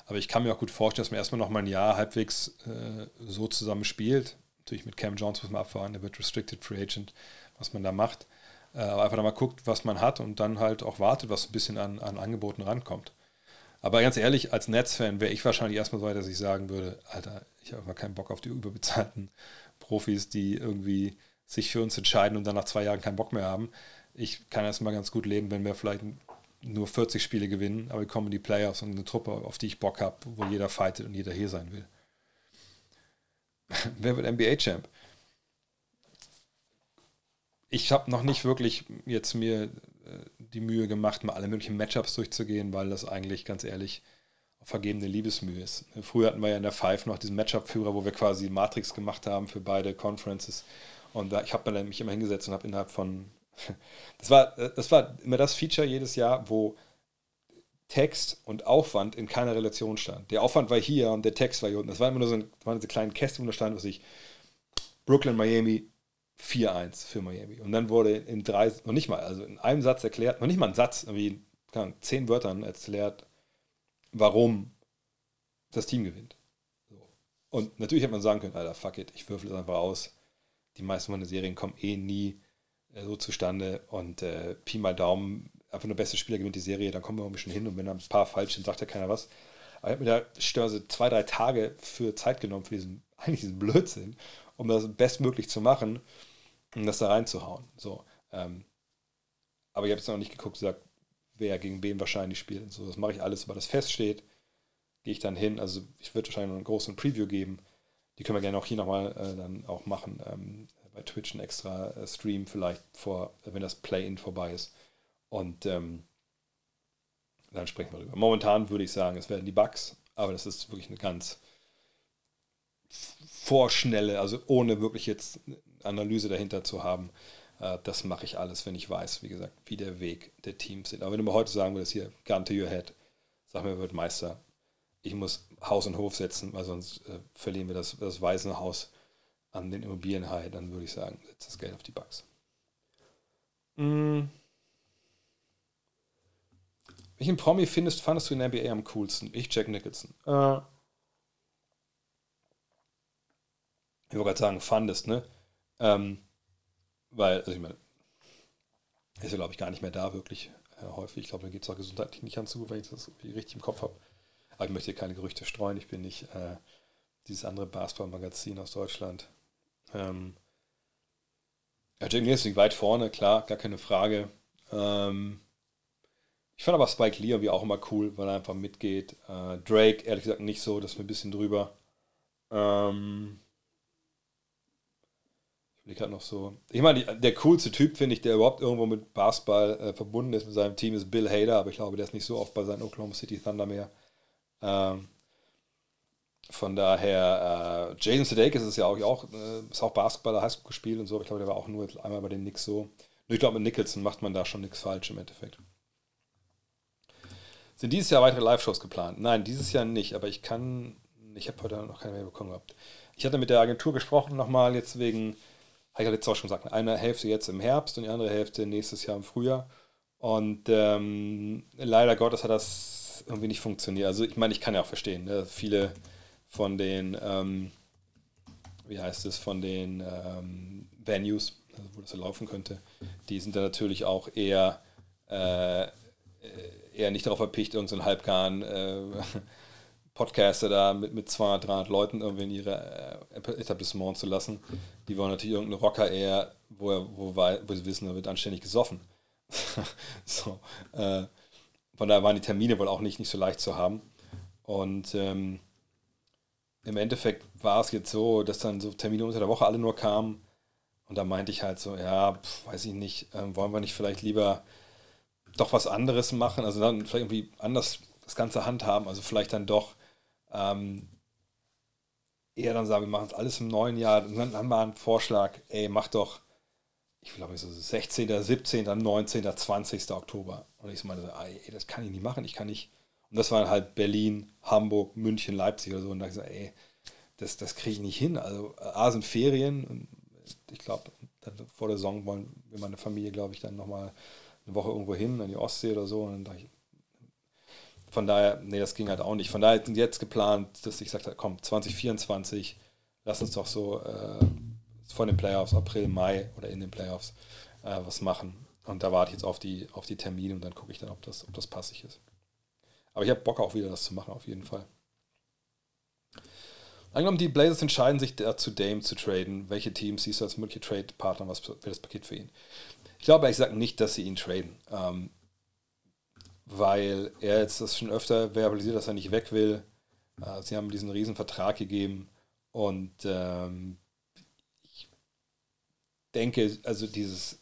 Speaker 1: Aber ich kann mir auch gut vorstellen, dass man erstmal noch mal ein Jahr halbwegs äh, so zusammen spielt. Natürlich mit Cam Jones muss man abfahren, der wird Restricted Free Agent, was man da macht. Äh, aber einfach mal guckt, was man hat und dann halt auch wartet, was ein bisschen an, an Angeboten rankommt. Aber ganz ehrlich, als Netzfan wäre ich wahrscheinlich erstmal so weit, dass ich sagen würde, Alter, ich habe mal keinen Bock auf die überbezahlten Profis, die irgendwie sich für uns entscheiden und dann nach zwei Jahren keinen Bock mehr haben. Ich kann erstmal ganz gut leben, wenn wir vielleicht nur 40 Spiele gewinnen, aber wir kommen in die Playoffs und eine Truppe, auf die ich Bock habe, wo jeder fightet und jeder hier sein will. (laughs) Wer wird NBA-Champ? Ich habe noch nicht wirklich jetzt mir äh, die Mühe gemacht, mal alle möglichen Matchups durchzugehen, weil das eigentlich, ganz ehrlich, vergebene Liebesmühe ist. Früher hatten wir ja in der Five noch diesen Matchup-Führer, wo wir quasi Matrix gemacht haben für beide Conferences. Und da, ich habe mich immer hingesetzt und habe innerhalb von. (laughs) Das war, das war immer das Feature jedes Jahr, wo Text und Aufwand in keiner Relation stand. Der Aufwand war hier und der Text war hier unten. Das waren immer nur so ein, waren diese kleinen Kästen, wo da stand, was ich. Brooklyn, Miami, 4-1 für Miami. Und dann wurde in drei, noch nicht mal, also in einem Satz erklärt, noch nicht mal ein Satz, irgendwie keine Ahnung, zehn Wörtern erklärt, warum das Team gewinnt. Und natürlich hätte man sagen können, Alter, fuck it, ich würfel es einfach aus. Die meisten meiner Serien kommen eh nie äh, so zustande und äh, Pi mal Daumen, einfach nur beste Spieler gewinnt die Serie, dann kommen wir irgendwie schon hin und wenn da ein paar falsch sind, sagt ja keiner was. Aber ich habe mir da Störse zwei, drei Tage für Zeit genommen, für diesen, (laughs) eigentlich diesen Blödsinn, um das bestmöglich zu machen um das da reinzuhauen. So, ähm, aber ich habe jetzt noch nicht geguckt, gesagt, wer gegen wen wahrscheinlich spielt und so. Das mache ich alles, weil das feststeht, gehe ich dann hin. Also ich würde wahrscheinlich noch einen großen Preview geben. Die können wir gerne auch hier nochmal äh, dann auch machen. Ähm, bei Twitch einen extra äh, Stream vielleicht vor, wenn das Play-In vorbei ist. Und ähm, dann sprechen wir darüber. Momentan würde ich sagen, es werden die Bugs, aber das ist wirklich eine ganz vorschnelle, also ohne wirklich jetzt Analyse dahinter zu haben, äh, das mache ich alles, wenn ich weiß, wie gesagt, wie der Weg der Teams sind. Aber wenn du mir heute sagen würdest, hier, gun to your head, sag mir, wird Meister, ich muss Haus und Hof setzen, weil sonst äh, verlieren wir das, das Waisenhaus an den Immobilienhai, dann würde ich sagen, setz das Geld auf die Bugs. Mm. Welchen Promi findest, fandest du in der NBA am coolsten? Ich, Jack Nicholson. Äh. Ich wollte gerade sagen, fandest, ne? Ähm, weil, also ich meine, ist ja, glaube ich, gar nicht mehr da wirklich äh, häufig. Ich glaube, dann geht es auch gesundheitlich nicht an zu, wenn ich das richtig im Kopf habe. Aber ich möchte hier keine Gerüchte streuen. Ich bin nicht äh, dieses andere Basketball-Magazin aus Deutschland. Ähm, ja, Jim ist weit vorne, klar, gar keine Frage. Ähm, ich fand aber Spike Lee irgendwie auch immer cool, weil er einfach mitgeht. Äh, Drake, ehrlich gesagt, nicht so, das ist mir ein bisschen drüber. Ähm, bin gerade noch so. Ich meine, der coolste Typ, finde ich, der überhaupt irgendwo mit Basketball äh, verbunden ist mit seinem Team, ist Bill Hader, aber ich glaube, der ist nicht so oft bei seinen Oklahoma City Thunder mehr. Ähm, von daher, äh, Jason Sudeikis ist ja auch, auch, äh, ist auch Basketballer, Highschool gespielt und so, ich glaube, der war auch nur einmal bei den Knicks so. Ich glaube, mit Nicholson macht man da schon nichts falsch im Endeffekt. Sind dieses Jahr weitere Live-Shows geplant? Nein, dieses Jahr nicht, aber ich kann, ich habe heute noch keine mehr bekommen gehabt. Ich hatte mit der Agentur gesprochen nochmal, jetzt wegen habe ich ja letztes Mal schon gesagt, ne, eine Hälfte jetzt im Herbst und die andere Hälfte nächstes Jahr im Frühjahr. Und ähm, leider Gottes hat das irgendwie nicht funktioniert. Also ich meine, ich kann ja auch verstehen, ne? viele von den, ähm, wie heißt es, von den ähm, Venues, also wo das so halt laufen könnte, die sind da natürlich auch eher, äh, eher nicht darauf verpicht, irgendeinen so halbgaren äh, Podcaster da mit, mit 200, 300 Leuten irgendwie in ihre äh, Etablissement zu lassen. Die wollen natürlich irgendeinen Rocker eher, wo, er, wo, wo sie wissen, da wird anständig gesoffen. (laughs) so, äh, von daher waren die Termine wohl auch nicht, nicht so leicht zu haben. Und ähm, im Endeffekt war es jetzt so, dass dann so Termine unter der Woche alle nur kamen. Und da meinte ich halt so, ja, pf, weiß ich nicht, äh, wollen wir nicht vielleicht lieber doch was anderes machen? Also dann vielleicht irgendwie anders das Ganze handhaben. Also vielleicht dann doch ähm, eher dann sagen, wir machen es alles im neuen Jahr. Und dann haben wir einen Vorschlag, ey, mach doch, ich glaube, so 16., 17., 19., 20. Oktober. Und ich meine, ey, das kann ich nicht machen, ich kann nicht. Und das waren halt Berlin, Hamburg, München, Leipzig oder so. Und da ich so, ey, das, das kriege ich nicht hin. Also, A sind Ferien. Ich glaube, vor der Saison wollen wir meine Familie, glaube ich, dann nochmal eine Woche irgendwo hin, an die Ostsee oder so. Und dann dachte ich, von daher, nee, das ging halt auch nicht. Von daher sind jetzt geplant, dass ich sagte, komm, 2024, lass uns doch so äh, vor den Playoffs, April, Mai oder in den Playoffs äh, was machen. Und da warte ich jetzt auf die, auf die Termine und dann gucke ich dann, ob das, ob das passig ist. Aber ich habe Bock auch wieder, das zu machen, auf jeden Fall. Angenommen, die Blazers entscheiden sich dazu, Dame zu traden. Welche Teams siehst du als mögliche Trade-Partner? Was wäre das Paket für ihn? Ich glaube ehrlich gesagt nicht, dass sie ihn traden. Ähm, weil er jetzt das schon öfter verbalisiert, dass er nicht weg will. Äh, sie haben diesen riesen Vertrag gegeben und ähm, ich denke, also dieses,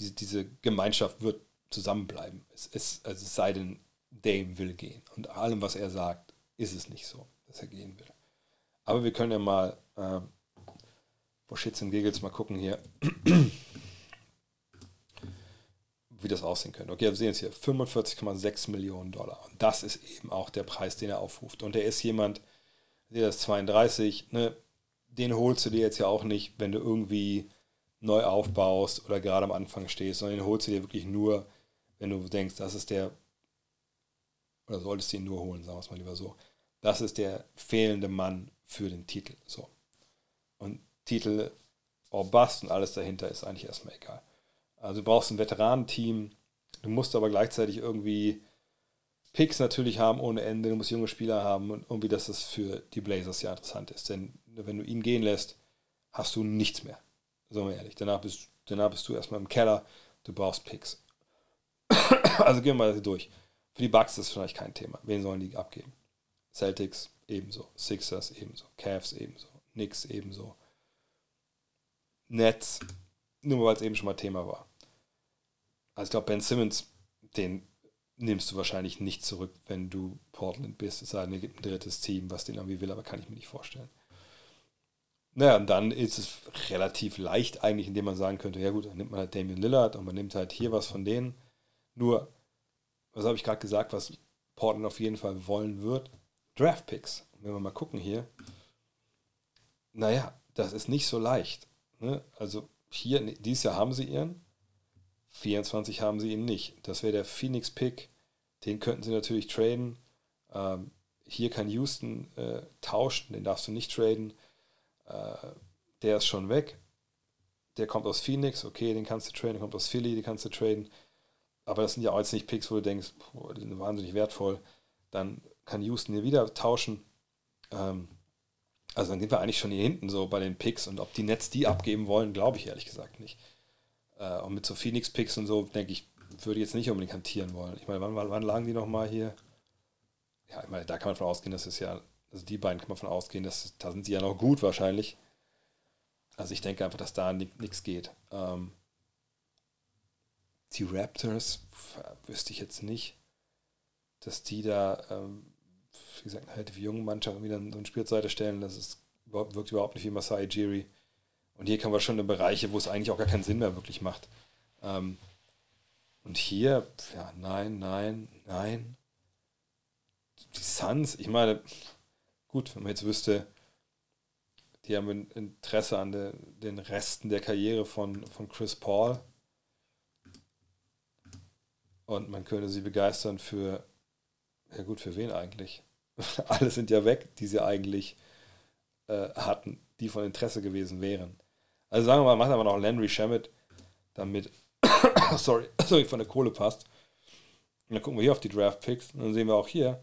Speaker 1: diese, diese Gemeinschaft wird zusammenbleiben. Es, es, also es sei denn, Dame will gehen. Und allem, was er sagt, ist es nicht so, dass er gehen will. Aber wir können ja mal, äh, wo Shits und Giggles mal gucken hier wie das aussehen könnte. Okay, wir sehen es hier, 45,6 Millionen Dollar. Und das ist eben auch der Preis, den er aufruft. Und er ist jemand, der ist 32, ne, den holst du dir jetzt ja auch nicht, wenn du irgendwie neu aufbaust oder gerade am Anfang stehst, sondern den holst du dir wirklich nur, wenn du denkst, das ist der, oder solltest du ihn nur holen, sagen wir es mal lieber so, das ist der fehlende Mann für den Titel. So. Und Titel, Orbast und alles dahinter ist eigentlich erstmal egal. Also du brauchst ein Veteranenteam, du musst aber gleichzeitig irgendwie Picks natürlich haben ohne Ende, du musst junge Spieler haben und irgendwie, dass das für die Blazers ja interessant ist. Denn wenn du ihn gehen lässt, hast du nichts mehr. Sagen wir ehrlich. Danach bist, danach bist du erstmal im Keller, du brauchst Picks. (coughs) also gehen wir mal durch. Für die Bucks ist das vielleicht kein Thema. Wen sollen die abgeben? Celtics ebenso, Sixers ebenso, Cavs ebenso, Knicks ebenso, Nets, nur weil es eben schon mal Thema war also ich glaube, Ben Simmons, den nimmst du wahrscheinlich nicht zurück, wenn du Portland bist. Es sei denn, es gibt ein drittes Team, was den irgendwie will, aber kann ich mir nicht vorstellen. Naja, und dann ist es relativ leicht eigentlich, indem man sagen könnte, ja gut, dann nimmt man halt Damian Lillard und man nimmt halt hier was von denen. Nur, was habe ich gerade gesagt, was Portland auf jeden Fall wollen wird? Draftpicks. Wenn wir mal gucken hier, naja, das ist nicht so leicht. Ne? Also hier, dieses Jahr haben sie ihren, 24 haben sie ihn nicht. Das wäre der Phoenix Pick. Den könnten sie natürlich traden. Ähm, hier kann Houston äh, tauschen, den darfst du nicht traden. Äh, der ist schon weg. Der kommt aus Phoenix, okay, den kannst du traden. Der kommt aus Philly, den kannst du traden. Aber das sind ja auch jetzt nicht Picks, wo du denkst, boah, die sind wahnsinnig wertvoll. Dann kann Houston hier wieder tauschen. Ähm, also dann sind wir eigentlich schon hier hinten so bei den Picks und ob die Nets die abgeben wollen, glaube ich ehrlich gesagt nicht. Äh, und mit so Phoenix Picks und so, denke ich, würde ich jetzt nicht unbedingt hantieren wollen. Ich meine, wann, wann lagen die nochmal hier? Ja, ich meine, da kann man von ausgehen, dass es ja, also die beiden kann man von ausgehen, dass da sind sie ja noch gut wahrscheinlich. Also ich denke einfach, dass da nichts geht. Ähm, die Raptors wüsste ich jetzt nicht, dass die da, ähm, wie gesagt, halt die junge Mannschaft wieder so ein Spiel zur Seite stellen. Das ist, wirkt überhaupt nicht wie Masai Jiri. Und hier kommen wir schon in Bereiche, wo es eigentlich auch gar keinen Sinn mehr wirklich macht. Ähm, und hier, ja, nein, nein, nein. Die Suns, ich meine, gut, wenn man jetzt wüsste, die haben Interesse an de, den Resten der Karriere von, von Chris Paul. Und man könnte sie begeistern für, ja gut, für wen eigentlich? (laughs) Alle sind ja weg, die sie eigentlich äh, hatten, die von Interesse gewesen wären. Also sagen wir mal, macht aber noch Landry Shamit, damit, (coughs) sorry, (coughs) sorry, von der Kohle passt. Und dann gucken wir hier auf die Draft-Picks und dann sehen wir auch hier,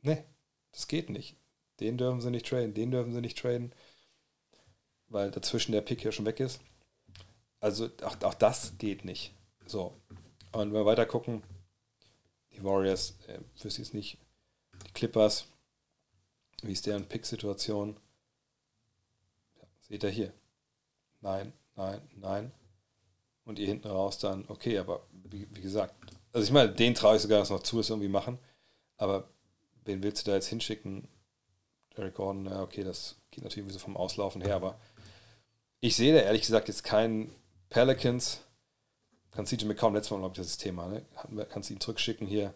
Speaker 1: ne, das geht nicht. Den dürfen sie nicht traden, den dürfen sie nicht traden, weil dazwischen der Pick hier schon weg ist. Also auch, auch das geht nicht. So. Und wenn wir weiter gucken, die Warriors, äh, wüsste ich es nicht, die Clippers, wie ist deren Pick-Situation? Ja, seht ihr hier nein, nein, nein. Und ihr hinten raus dann, okay, aber wie, wie gesagt, also ich meine, den traue ich sogar dass noch zu, es irgendwie machen. Aber wen willst du da jetzt hinschicken? Derek Gordon, ja, okay, das geht natürlich so vom Auslaufen her, aber ich sehe da ehrlich gesagt jetzt keinen Pelicans. Kannst du mir kaum letztes Mal, glaube ich, das ist Thema, ne? Kannst ihn zurückschicken hier.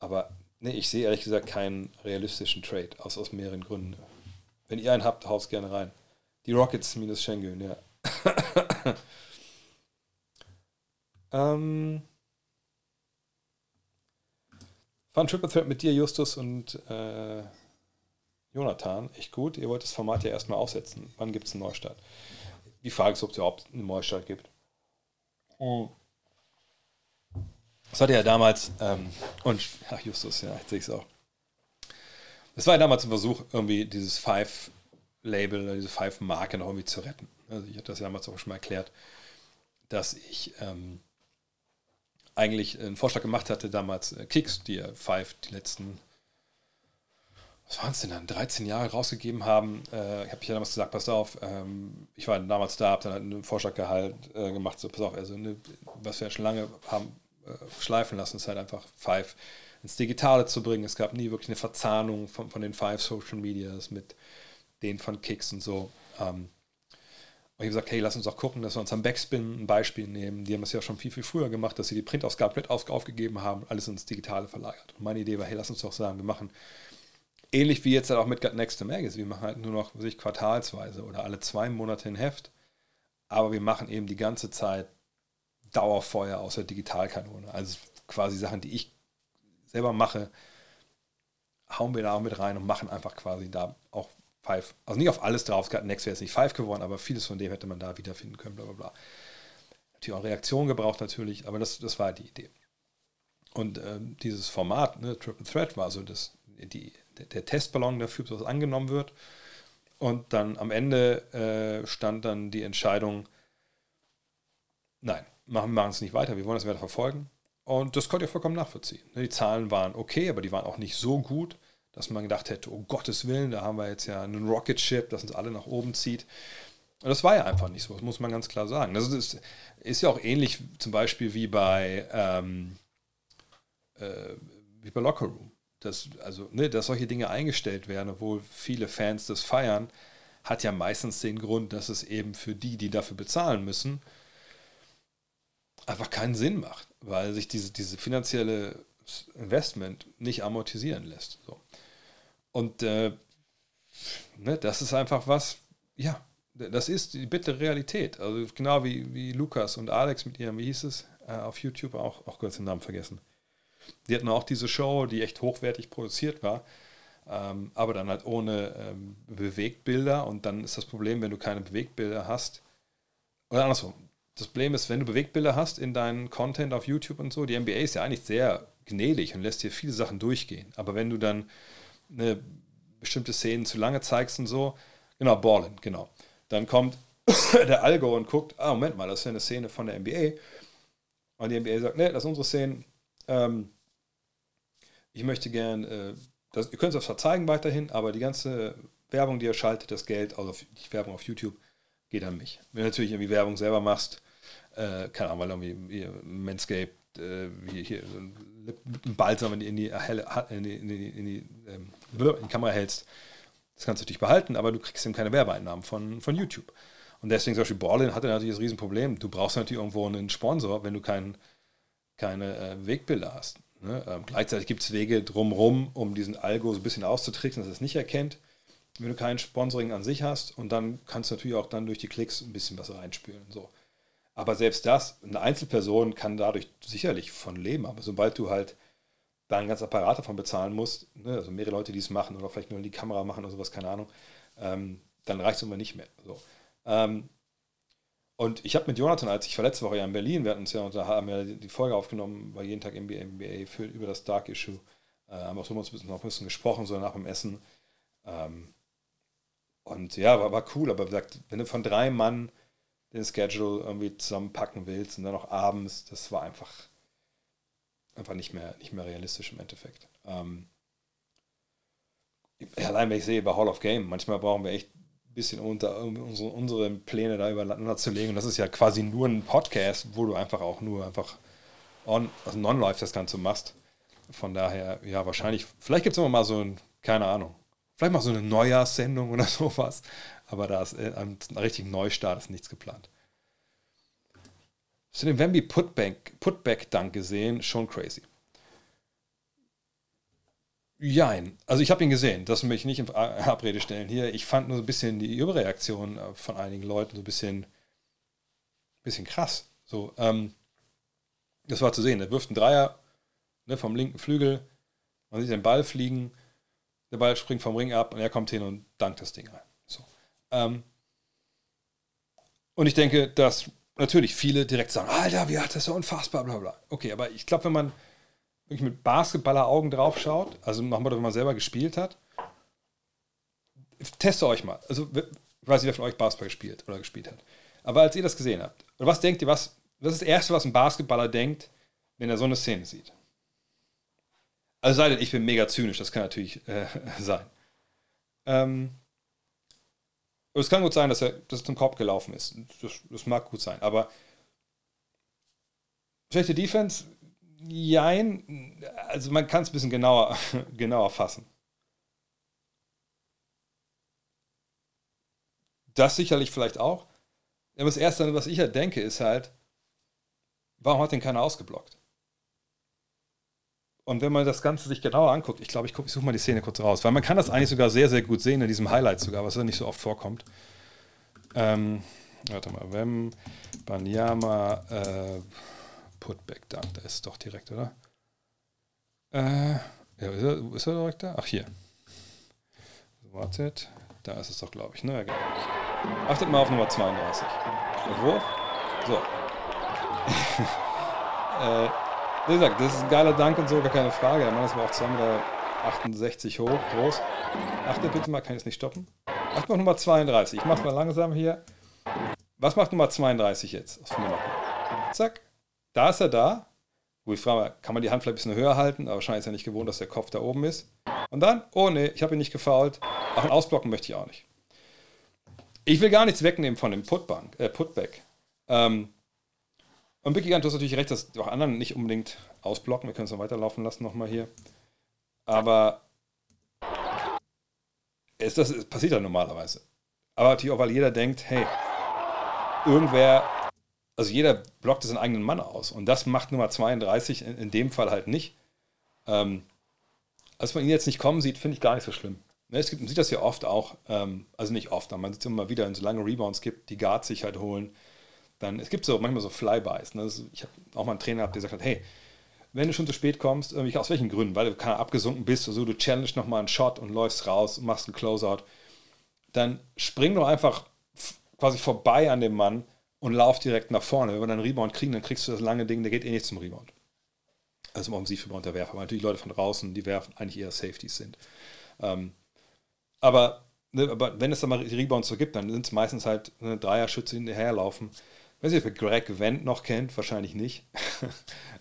Speaker 1: Aber nee, ich sehe ehrlich gesagt keinen realistischen Trade, aus, aus mehreren Gründen. Wenn ihr einen habt, haut gerne rein. Die Rockets minus Schengen, ja. (coughs) ähm. War Triple Threat mit dir, Justus und äh, Jonathan. Echt gut. Ihr wollt das Format ja erstmal aufsetzen. Wann gibt es einen Neustart? Die Frage ist, ob es überhaupt einen Neustart gibt. Oh. Das hatte ja damals, ähm, und ach Justus, ja, jetzt sehe ich es auch. Das war ja damals ein Versuch, irgendwie dieses Five Label oder ne, diese Pfeifenmarke noch irgendwie zu retten. Also ich hatte das ja damals auch schon mal erklärt, dass ich ähm, eigentlich einen Vorschlag gemacht hatte, damals äh, Kicks, die Five die letzten, was waren es denn dann, 13 Jahre rausgegeben haben. Äh, ich habe ja damals gesagt, pass auf, ähm, ich war damals da, habe dann halt einen Vorschlag gehalt, äh, gemacht, so pass auf, also ne, was wir ja schon lange haben äh, schleifen lassen, ist halt einfach Five ins Digitale zu bringen. Es gab nie wirklich eine Verzahnung von, von den Five Social Medias mit den von Kicks und so. Ähm, und ich habe gesagt, hey, lass uns doch gucken, dass wir uns am Backspin ein Beispiel nehmen. Die haben das ja schon viel, viel früher gemacht, dass sie die Printausgabe mit aufgegeben haben, alles ins Digitale verlagert. Und meine Idee war, hey, lass uns doch sagen, wir machen ähnlich wie jetzt halt auch mit Got Next to Magazine. Wir machen halt nur noch sich quartalsweise oder alle zwei Monate ein Heft. Aber wir machen eben die ganze Zeit Dauerfeuer aus der Digitalkanone. Also quasi Sachen, die ich selber mache, hauen wir da auch mit rein und machen einfach quasi da auch Five. Also nicht auf alles drauf, Next wäre es nicht Five geworden, aber vieles von dem hätte man da wiederfinden können, bla bla bla. Natürlich auch Reaktion gebraucht natürlich, aber das, das war die Idee. Und ähm, dieses Format, ne, Triple Threat, war so das, die, der, Testballon dafür, dass das angenommen wird. Und dann am Ende äh, stand dann die Entscheidung, nein, machen, machen es nicht weiter, wir wollen das weiter verfolgen. Und das konnte ich vollkommen nachvollziehen. Ne, die Zahlen waren okay, aber die waren auch nicht so gut, dass man gedacht hätte, um oh Gottes Willen, da haben wir jetzt ja einen Rocket Ship, das uns alle nach oben zieht. Und das war ja einfach nicht so, das muss man ganz klar sagen. Das ist, ist ja auch ähnlich zum Beispiel wie bei, ähm, äh, wie bei Locker Room. Das, also, ne, dass solche Dinge eingestellt werden, obwohl viele Fans das feiern, hat ja meistens den Grund, dass es eben für die, die dafür bezahlen müssen, einfach keinen Sinn macht, weil sich diese, diese finanzielle Investment nicht amortisieren lässt. So. Und äh, ne, das ist einfach was, ja, das ist die bittere Realität. Also genau wie, wie Lukas und Alex mit ihrem, wie hieß es, äh, auf YouTube auch, auch kurz den Namen vergessen. Die hatten auch diese Show, die echt hochwertig produziert war, ähm, aber dann halt ohne ähm, Bewegtbilder. Und dann ist das Problem, wenn du keine Bewegtbilder hast, oder andersrum, das Problem ist, wenn du Bewegtbilder hast in deinen Content auf YouTube und so, die NBA ist ja eigentlich sehr gnädig und lässt dir viele Sachen durchgehen. Aber wenn du dann eine bestimmte Szenen zu lange zeigst und so. Genau, Ballin, genau. Dann kommt (coughs) der Algo und guckt, ah, Moment mal, das ist ja eine Szene von der NBA. Und die NBA sagt, ne, das ist unsere Szene. Ähm, ich möchte gern, äh, das, ihr könnt es zwar zeigen weiterhin, aber die ganze Werbung, die ihr schaltet, das Geld, also die Werbung auf YouTube, geht an mich. Wenn du natürlich irgendwie Werbung selber machst, äh, keine Ahnung, weil irgendwie Manscape äh, wie hier so einen Balsam in die, in die, in die, in die, in die, ähm, Kamera hältst, das kannst du natürlich behalten, aber du kriegst eben keine Werbeeinnahmen von, von YouTube. Und deswegen zum Beispiel Borlin hatte natürlich das Riesenproblem. Du brauchst natürlich irgendwo einen Sponsor, wenn du kein, keine äh, Wegbilder hast. Ne? Ähm, gleichzeitig gibt es Wege drumherum, um diesen Algo so ein bisschen auszutricksen, dass er es nicht erkennt, wenn du kein Sponsoring an sich hast. Und dann kannst du natürlich auch dann durch die Klicks ein bisschen was reinspülen. So. Aber selbst das, eine Einzelperson kann dadurch sicherlich von leben, aber sobald du halt da einen ganzen Apparat davon bezahlen musst, ne, also mehrere Leute, die es machen oder vielleicht nur die Kamera machen oder sowas, keine Ahnung, ähm, dann reicht es immer nicht mehr. So. Ähm, und ich habe mit Jonathan, als ich verletzte Woche ja in Berlin, wir hatten uns ja unter, haben ja die Folge aufgenommen, bei jeden Tag NBA, NBA für, über das Dark Issue, äh, haben auch so ein bisschen, noch ein bisschen gesprochen, so nach dem Essen. Ähm, und ja, war, war cool, aber wie gesagt, wenn du von drei Mann den Schedule irgendwie zusammenpacken willst und dann auch abends, das war einfach, einfach nicht mehr, nicht mehr realistisch im Endeffekt. Ähm, allein wenn ich sehe bei Hall of Game, manchmal brauchen wir echt ein bisschen unter unsere, unsere Pläne da übereinander zu legen. Und das ist ja quasi nur ein Podcast, wo du einfach auch nur einfach on, also non life das Ganze machst. Von daher, ja, wahrscheinlich, vielleicht gibt es immer mal so ein, keine Ahnung, vielleicht mal so eine Neujahrssendung oder (laughs) sowas. Aber da ist äh, ein richtiger Neustart ist nichts geplant. Hast du den Wemby Putback, Putback Dunk gesehen? Schon crazy. Jein. Also ich habe ihn gesehen, das möchte ich nicht in Abrede stellen hier. Ich fand nur so ein bisschen die Überreaktion äh, von einigen Leuten so ein bisschen, bisschen krass. So, ähm, das war zu sehen. Er wirft einen Dreier ne, vom linken Flügel, man sieht den Ball fliegen, der Ball springt vom Ring ab und er kommt hin und dankt das Ding ein. Ähm, und ich denke, dass natürlich viele direkt sagen, Alter, wie hat das so unfassbar, bla bla. Okay, aber ich glaube, wenn man wirklich mit Basketballer-Augen drauf schaut, also nochmal, wenn man selber gespielt hat, teste euch mal. Also, ich weiß nicht, wer von euch Basketball gespielt oder gespielt hat. Aber als ihr das gesehen habt, was denkt ihr, was, das ist das Erste, was ein Basketballer denkt, wenn er so eine Szene sieht? Also sei denn, ich bin mega zynisch, das kann natürlich äh, (laughs) sein. Ähm, es kann gut sein, dass er dass zum Korb gelaufen ist. Das, das mag gut sein. Aber schlechte Defense, jein. Also man kann es ein bisschen genauer, (laughs) genauer fassen. Das sicherlich vielleicht auch. Aber das Erste, was ich ja halt denke, ist halt, warum hat denn keiner ausgeblockt? Und wenn man das Ganze sich genauer anguckt, ich glaube, ich, ich suche mal die Szene kurz raus, weil man kann das eigentlich sogar sehr, sehr gut sehen in diesem Highlight sogar, was ja nicht so oft vorkommt. Ähm, warte mal, Wem, Banyama, äh, Putback, da, da ist doch direkt, oder? Äh, ja, ist, er, ist er direkt da? Ach, hier. Wartet, da ist es doch, glaube ich. Ne? Achtet mal auf Nummer 32. Der Wurf. So. (laughs) äh, wie gesagt, das ist ein geiler Dank und so, gar keine Frage. Der Mann ist aber auch 2,68 Meter hoch, groß. Achtet bitte mal, kann ich es nicht stoppen? Macht mal Nummer 32. Ich mach's mal langsam hier. Was macht Nummer 32 jetzt? Aus Zack. Da ist er da. Gut, ich frage, mal, kann man die Hand vielleicht ein bisschen höher halten? Aber wahrscheinlich ist er nicht gewohnt, dass der Kopf da oben ist. Und dann, oh ne, ich habe ihn nicht gefault. Auch ein Ausblocken möchte ich auch nicht. Ich will gar nichts wegnehmen von dem Putbank, äh, Putback. Ähm, und Big Gigant, du hast natürlich recht, dass auch anderen nicht unbedingt ausblocken. Wir können es noch weiterlaufen lassen nochmal hier. Aber es, das es passiert ja normalerweise. Aber natürlich auch, weil jeder denkt, hey, irgendwer, also jeder blockt seinen eigenen Mann aus. Und das macht Nummer 32 in, in dem Fall halt nicht. Ähm, als man ihn jetzt nicht kommen sieht, finde ich gar nicht so schlimm. Ne, es gibt, man sieht das ja oft auch, ähm, also nicht oft, aber man sieht es immer wieder, wenn es lange Rebounds gibt, die Guards sich halt holen dann, es gibt so manchmal so Flybys. Ne? Ich habe auch mal einen Trainer, der gesagt hat, hey, wenn du schon zu spät kommst, äh, aus welchen Gründen, weil du keine abgesunken bist oder so, du challenge nochmal einen Shot und läufst raus und machst einen Closeout, dann spring doch einfach quasi vorbei an dem Mann und lauf direkt nach vorne. Wenn wir dann einen Rebound kriegen, dann kriegst du das lange Ding, der geht eh nicht zum Rebound. Also im Offensivrebound der Werfer. weil natürlich Leute von draußen, die werfen, eigentlich eher Safeties sind. Ähm, aber, ne, aber wenn es dann mal Rebounds so gibt, dann sind es meistens halt ne, Dreierschütze hinterherlaufen weiß nicht, ob ihr Greg Wendt noch kennt, wahrscheinlich nicht. (laughs)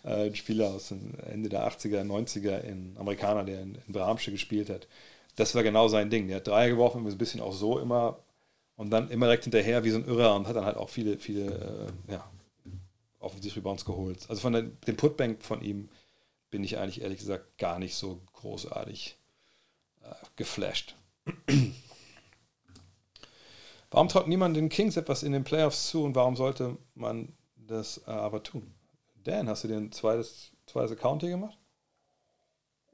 Speaker 1: Äh, ein Spieler aus dem Ende der 80er, 90er, in Amerikaner, der in, in Bramsche gespielt hat. Das war genau sein Ding. Der hat Dreier geworfen, ein bisschen auch so immer und dann immer direkt hinterher wie so ein Irrer und hat dann halt auch viele, viele, äh, ja, offensiv Rebounds geholt. Also von dem Putbank von ihm bin ich eigentlich ehrlich gesagt gar nicht so großartig äh, geflasht. (clears throat) Warum traut niemand den Kings etwas in den Playoffs zu und warum sollte man das äh, aber tun? Dan, hast du dir ein zweites, zweites Account hier gemacht?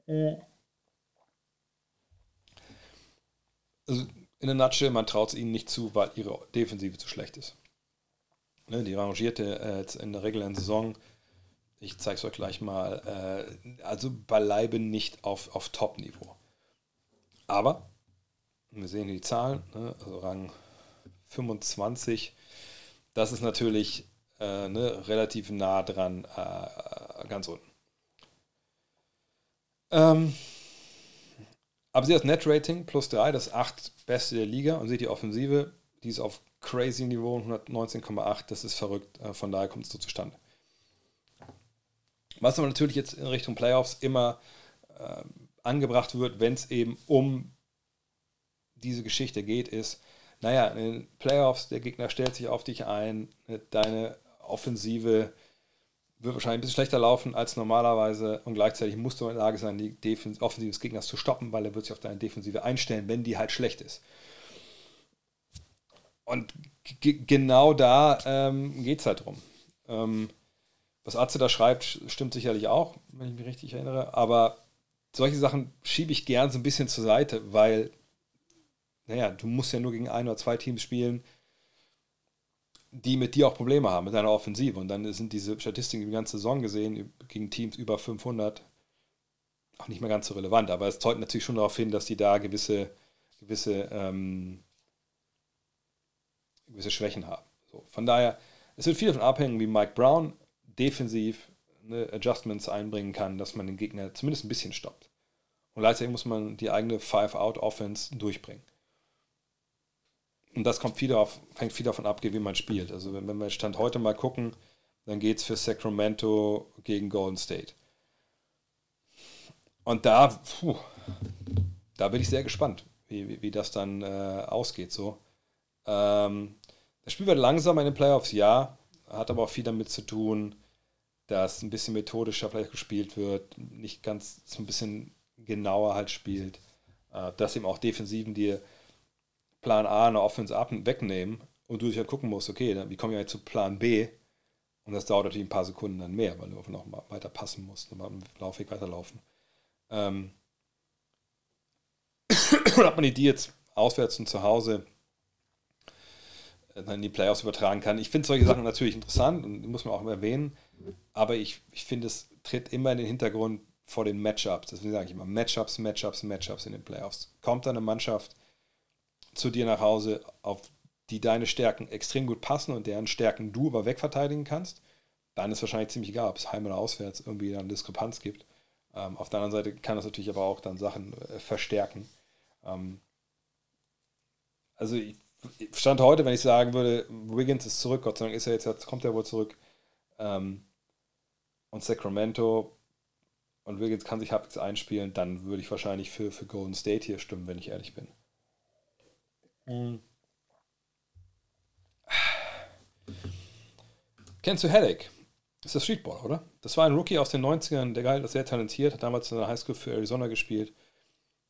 Speaker 1: Ja. Äh. Also in der Nutshell, man traut es ihnen nicht zu, weil ihre Defensive zu schlecht ist. Ne, die rangierte äh, jetzt in der regulären Saison, ich zeige es euch gleich mal, äh, also beileibe nicht auf, auf Top-Niveau. Aber, wir sehen die Zahlen, ne, also Rang 25. Das ist natürlich äh, ne, relativ nah dran, äh, ganz unten. Ähm, aber sie hat das Net-Rating plus 3, das 8 beste der Liga und seht die Offensive, die ist auf crazy Niveau 119,8, das ist verrückt, äh, von daher kommt es so zustande. Was aber natürlich jetzt in Richtung Playoffs immer äh, angebracht wird, wenn es eben um diese Geschichte geht, ist, naja, in den Playoffs, der Gegner stellt sich auf dich ein, deine Offensive wird wahrscheinlich ein bisschen schlechter laufen als normalerweise und gleichzeitig musst du in der Lage sein, die Defens Offensive des Gegners zu stoppen, weil er wird sich auf deine Defensive einstellen, wenn die halt schlecht ist. Und genau da ähm, geht es halt drum. Ähm, was Atze da schreibt, stimmt sicherlich auch, wenn ich mich richtig erinnere, aber solche Sachen schiebe ich gern so ein bisschen zur Seite, weil naja, du musst ja nur gegen ein oder zwei Teams spielen, die mit dir auch Probleme haben, mit deiner Offensive. Und dann sind diese Statistiken die ganze Saison gesehen, gegen Teams über 500, auch nicht mehr ganz so relevant. Aber es zeugt natürlich schon darauf hin, dass die da gewisse, gewisse, ähm, gewisse Schwächen haben. So, von daher, es wird viel davon abhängen, wie Mike Brown defensiv ne, Adjustments einbringen kann, dass man den Gegner zumindest ein bisschen stoppt. Und gleichzeitig muss man die eigene Five-Out-Offense durchbringen. Und das kommt viel auf, hängt viel davon ab, wie man spielt. Also wenn, wenn wir Stand heute mal gucken, dann geht es für Sacramento gegen Golden State. Und da, puh, da bin ich sehr gespannt, wie, wie, wie das dann äh, ausgeht. So. Ähm, das Spiel wird langsam in den Playoffs, ja, hat aber auch viel damit zu tun, dass ein bisschen methodischer vielleicht gespielt wird, nicht ganz so ein bisschen genauer halt spielt, äh, dass eben auch Defensiven die Plan A eine Offense ab wegnehmen und du dich halt gucken musst, okay, dann, wie komme ich halt zu Plan B? Und das dauert natürlich ein paar Sekunden dann mehr, weil du einfach noch mal weiter passen musst, nochmal im Laufweg weiterlaufen. Ähm. und (coughs) ob man die jetzt auswärts und zu Hause äh, dann in die Playoffs übertragen kann. Ich finde solche Sachen natürlich interessant und muss man auch immer erwähnen, aber ich, ich finde, es tritt immer in den Hintergrund vor den Matchups. Deswegen sage ich immer Matchups, Matchups, Matchups in den Playoffs. Kommt da eine Mannschaft zu dir nach Hause, auf die deine Stärken extrem gut passen und deren Stärken du aber wegverteidigen kannst, dann ist wahrscheinlich ziemlich egal, ob es heim oder auswärts irgendwie dann Diskrepanz gibt. Ähm, auf der anderen Seite kann das natürlich aber auch dann Sachen äh, verstärken. Ähm, also ich, Stand heute, wenn ich sagen würde, Wiggins ist zurück, Gott sei Dank ist er jetzt, jetzt kommt er wohl zurück. Ähm, und Sacramento und Wiggins kann sich halbwegs einspielen, dann würde ich wahrscheinlich für, für Golden State hier stimmen, wenn ich ehrlich bin. Mhm. Kennst du Headache? ist das Streetball, oder? Das war ein Rookie aus den 90ern, der geil, sehr talentiert, hat damals in der Highschool für Arizona gespielt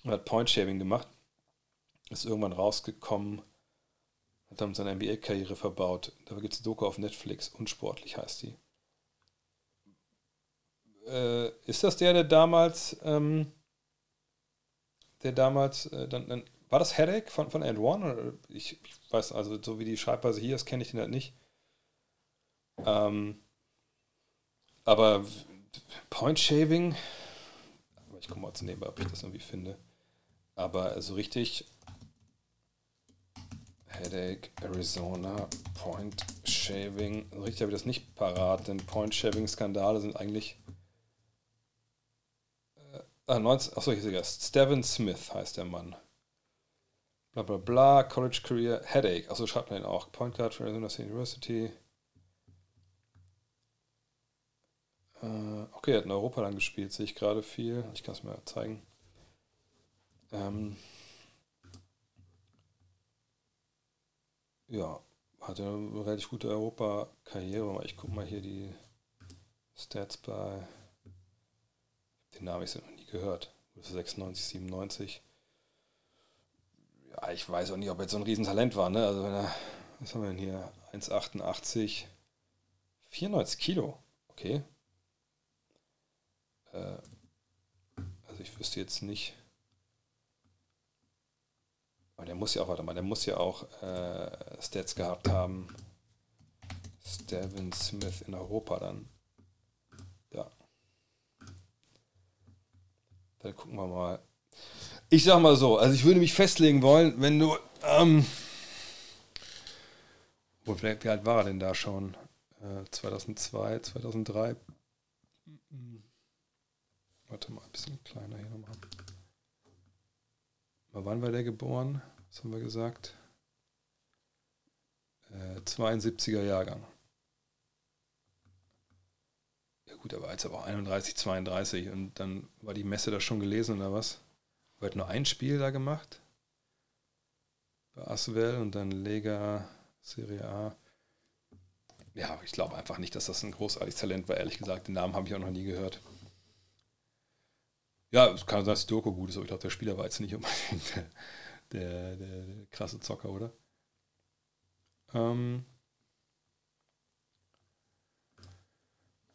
Speaker 1: und hat Point Shaving gemacht. Ist irgendwann rausgekommen, hat dann seine NBA-Karriere verbaut. Da gibt es eine Doku auf Netflix, unsportlich heißt die. Äh, ist das der, der damals, ähm, der damals äh, dann, dann war das Headache von, von And One? Ich, ich, weiß, also so wie die Schreibweise hier ist, kenne ich den halt nicht. Ähm, aber Point Shaving, ich komme mal zu nebenbei, ob ich das irgendwie finde. Aber so also richtig Headache, Arizona, Point Shaving. so Richtig habe ich das nicht parat, denn Point Shaving-Skandale sind eigentlich. Äh, 19, ah, achso, hier ist egal. Steven Smith heißt der Mann bla bla bla, College Career Headache. Also schreibt man ihn auch. Point Guard für Arizona State University. Äh, okay, er hat in Europa dann gespielt, sehe ich gerade viel. Ich kann es mir zeigen. Ähm, ja, hatte eine relativ gute Europa-Karriere. Ich gucke mal hier die Stats bei. Den Namen ich noch nie gehört. 96, 97 ja, ich weiß auch nicht, ob er jetzt so ein Riesentalent war. Ne? Also was haben wir denn hier? 1,88, 94 Kilo. Okay. Äh, also ich wüsste jetzt nicht. Aber der muss ja auch, warte mal, der muss ja auch äh, Stats gehabt haben. Steven Smith in Europa dann. Da. Dann gucken wir mal, ich sag mal so, also ich würde mich festlegen wollen, wenn du. Ähm, wo vielleicht, wie alt war er denn da schon? Äh, 2002, 2003. Warte mal, ein bisschen kleiner hier nochmal. Mal wann war der geboren? Was haben wir gesagt? Äh, 72er Jahrgang. Ja gut, aber als er war 31, 32 und dann war die Messe da schon gelesen oder was? hat nur ein Spiel da gemacht. Bei Aswell und dann Lega Serie A. Ja, ich glaube einfach nicht, dass das ein großartiges Talent war, ehrlich gesagt. Den Namen habe ich auch noch nie gehört. Ja, es kann sein, dass die Doku gut ist, aber ich glaube, der Spieler war jetzt nicht unbedingt der, (laughs) der, der, der krasse Zocker, oder? Ähm,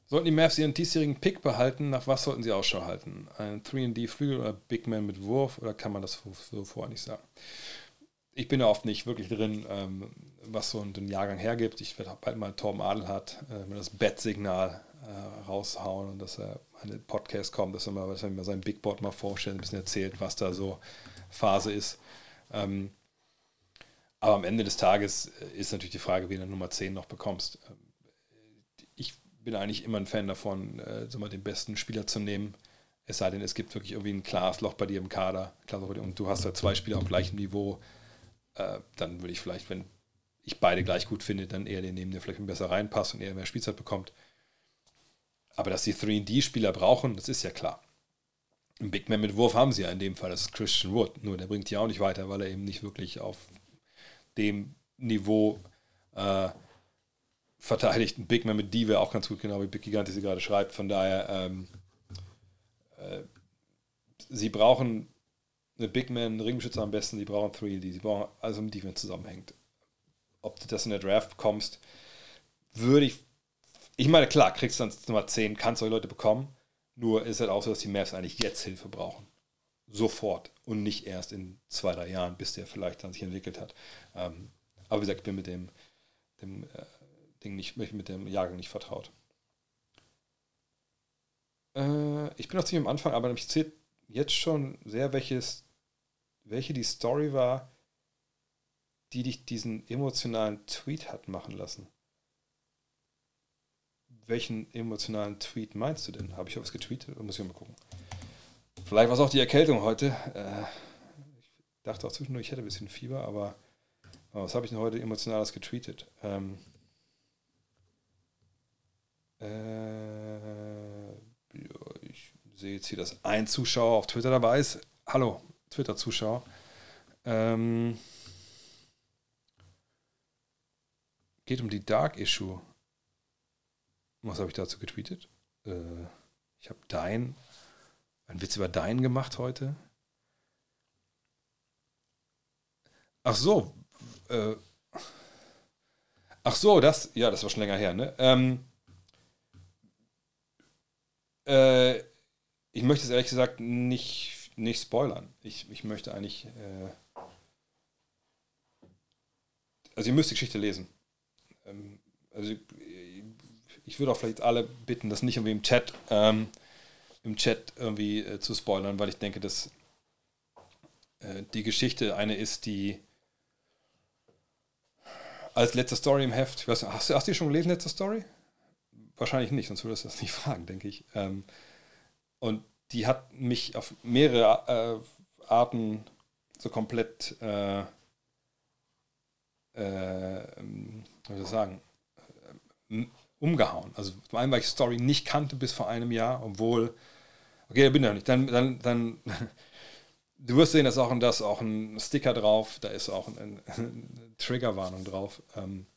Speaker 1: Sollten die Mavs ihren diesjährigen Pick behalten, nach was sollten sie Ausschau halten? Ein 3D-Flügel oder Big Man mit Wurf oder kann man das so vorher nicht sagen? Ich bin da oft nicht wirklich drin, ähm, was so ein Jahrgang hergibt. Ich werde bald mal Torben Adelhardt äh, das Bettsignal äh, raushauen und dass er an den Podcast kommt, dass er, mal, dass er mir sein Big Board mal vorstellt, ein bisschen erzählt, was da so Phase ist. Ähm, aber am Ende des Tages äh, ist natürlich die Frage, wen du Nummer 10 noch bekommst. Ähm, bin eigentlich immer ein Fan davon, äh, so mal den besten Spieler zu nehmen. Es sei denn, es gibt wirklich irgendwie ein klares Loch bei dir im Kader, und du hast da zwei Spieler auf gleichem Niveau, äh, dann würde ich vielleicht, wenn ich beide gleich gut finde, dann eher den nehmen, der vielleicht besser reinpasst und eher mehr Spielzeit bekommt. Aber dass die 3D-Spieler brauchen, das ist ja klar. Ein Big Man mit Wurf haben sie ja in dem Fall, das ist Christian Wood. Nur der bringt die auch nicht weiter, weil er eben nicht wirklich auf dem Niveau äh, verteidigt Ein Big Man mit D wäre auch ganz gut, genau wie Big Gigante sie gerade schreibt. Von daher, ähm, äh, sie brauchen eine Big Man, einen Ringbeschützer am besten, sie brauchen 3D, sie brauchen also im man zusammenhängt. Ob du das in der Draft bekommst, würde ich. Ich meine, klar, kriegst du dann Nummer 10, kannst solche Leute bekommen. Nur ist halt auch so, dass die Mavs eigentlich jetzt Hilfe brauchen. Sofort und nicht erst in zwei, drei Jahren, bis der vielleicht dann sich entwickelt hat. Ähm, aber wie gesagt, ich bin mit dem, dem äh, Ding nicht, mit dem Jahrgang nicht vertraut. Äh, ich bin noch ziemlich am Anfang, aber mich zählt jetzt schon sehr, welches, welche die Story war, die dich diesen emotionalen Tweet hat machen lassen. Welchen emotionalen Tweet meinst du denn? Habe ich was getweetet? Muss ich mal gucken. Vielleicht war es auch die Erkältung heute. Äh, ich dachte auch zwischendurch, ich hätte ein bisschen Fieber, aber oh, was habe ich denn heute emotionales getweetet? Ähm, äh, ja, ich sehe jetzt hier, dass ein Zuschauer auf Twitter dabei ist. Hallo, Twitter-Zuschauer. Ähm, geht um die Dark Issue. Was habe ich dazu getweetet? Äh, ich habe dein, einen Witz über dein gemacht heute. Ach so. Äh, ach so, das, ja, das war schon länger her, ne? Ähm, äh, ich möchte es ehrlich gesagt nicht, nicht spoilern. Ich, ich möchte eigentlich. Äh, also, ihr müsst die Geschichte lesen. Ähm, also, äh, ich würde auch vielleicht alle bitten, das nicht irgendwie im Chat, ähm, im Chat irgendwie äh, zu spoilern, weil ich denke, dass äh, die Geschichte eine ist, die als letzte Story im Heft. Weiß, hast, hast, du die schon gelesen, letzte Story? Wahrscheinlich nicht, sonst würdest du das nicht (laughs) fragen, denke ich. Ähm, und die hat mich auf mehrere äh, Arten so komplett, äh, äh, soll ich sagen, äh, umgehauen. Also zum einen, weil ich Story nicht kannte bis vor einem Jahr, obwohl, okay, da bin ich ja nicht, dann, dann, dann (laughs) du wirst sehen, dass auch, da ist auch ein Sticker drauf, da ist auch (laughs) eine ein Triggerwarnung drauf. Ähm,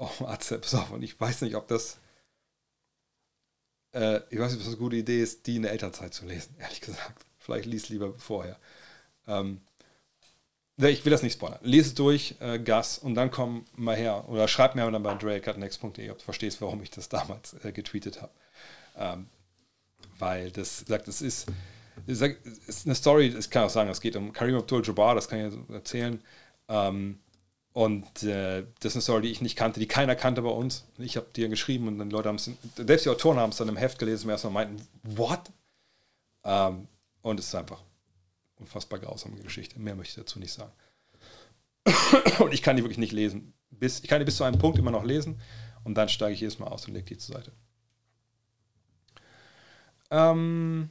Speaker 1: oh, Matze, pass auf, und ich weiß nicht, ob das, äh, ich weiß nicht, ob das eine gute Idee ist, die in der Elternzeit zu lesen, (laughs) ehrlich gesagt. Vielleicht lies lieber vorher. Ähm, ich will das nicht spoilern. Lese durch, äh, Gas, und dann komm mal her. Oder schreib mir dann bei andrea.next.de, ob du verstehst, warum ich das damals äh, getweetet habe. Ähm, weil das sagt, es ist, ist, eine Story, ich kann auch sagen, es geht um Karim Abdul-Jabbar, das kann ich erzählen. Ähm, und äh, das ist eine Story, die ich nicht kannte, die keiner kannte bei uns. Ich habe dir geschrieben und dann Leute haben es, selbst die Autoren haben es dann im Heft gelesen und erstmal meinten, what? Ähm, und es ist einfach unfassbar grausame Geschichte. Mehr möchte ich dazu nicht sagen. (coughs) und ich kann die wirklich nicht lesen. Bis, ich kann die bis zu einem Punkt immer noch lesen und dann steige ich erstmal aus und lege die zur Seite. Ähm,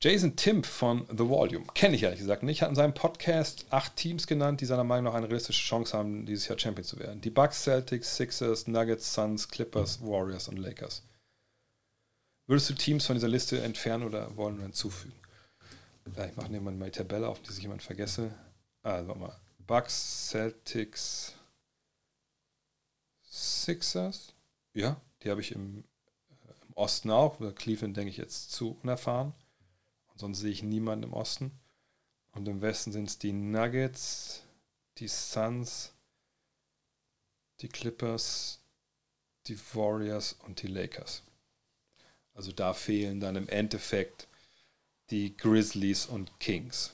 Speaker 1: Jason Timp von The Volume, kenne ich ehrlich gesagt nicht, hat in seinem Podcast acht Teams genannt, die seiner Meinung nach eine realistische Chance haben, dieses Jahr Champion zu werden. Die Bucks, Celtics, Sixers, Nuggets, Suns, Clippers, mhm. Warriors und Lakers. Würdest du Teams von dieser Liste entfernen oder wollen wir hinzufügen? Ich mache jemand mal die Tabelle auf, die sich jemand vergesse. Also mal. Bucks, Celtics, Sixers. Ja, die habe ich im, äh, im Osten auch. Cleveland denke ich jetzt zu unerfahren. Sonst sehe ich niemanden im Osten. Und im Westen sind es die Nuggets, die Suns, die Clippers, die Warriors und die Lakers. Also da fehlen dann im Endeffekt die Grizzlies und Kings.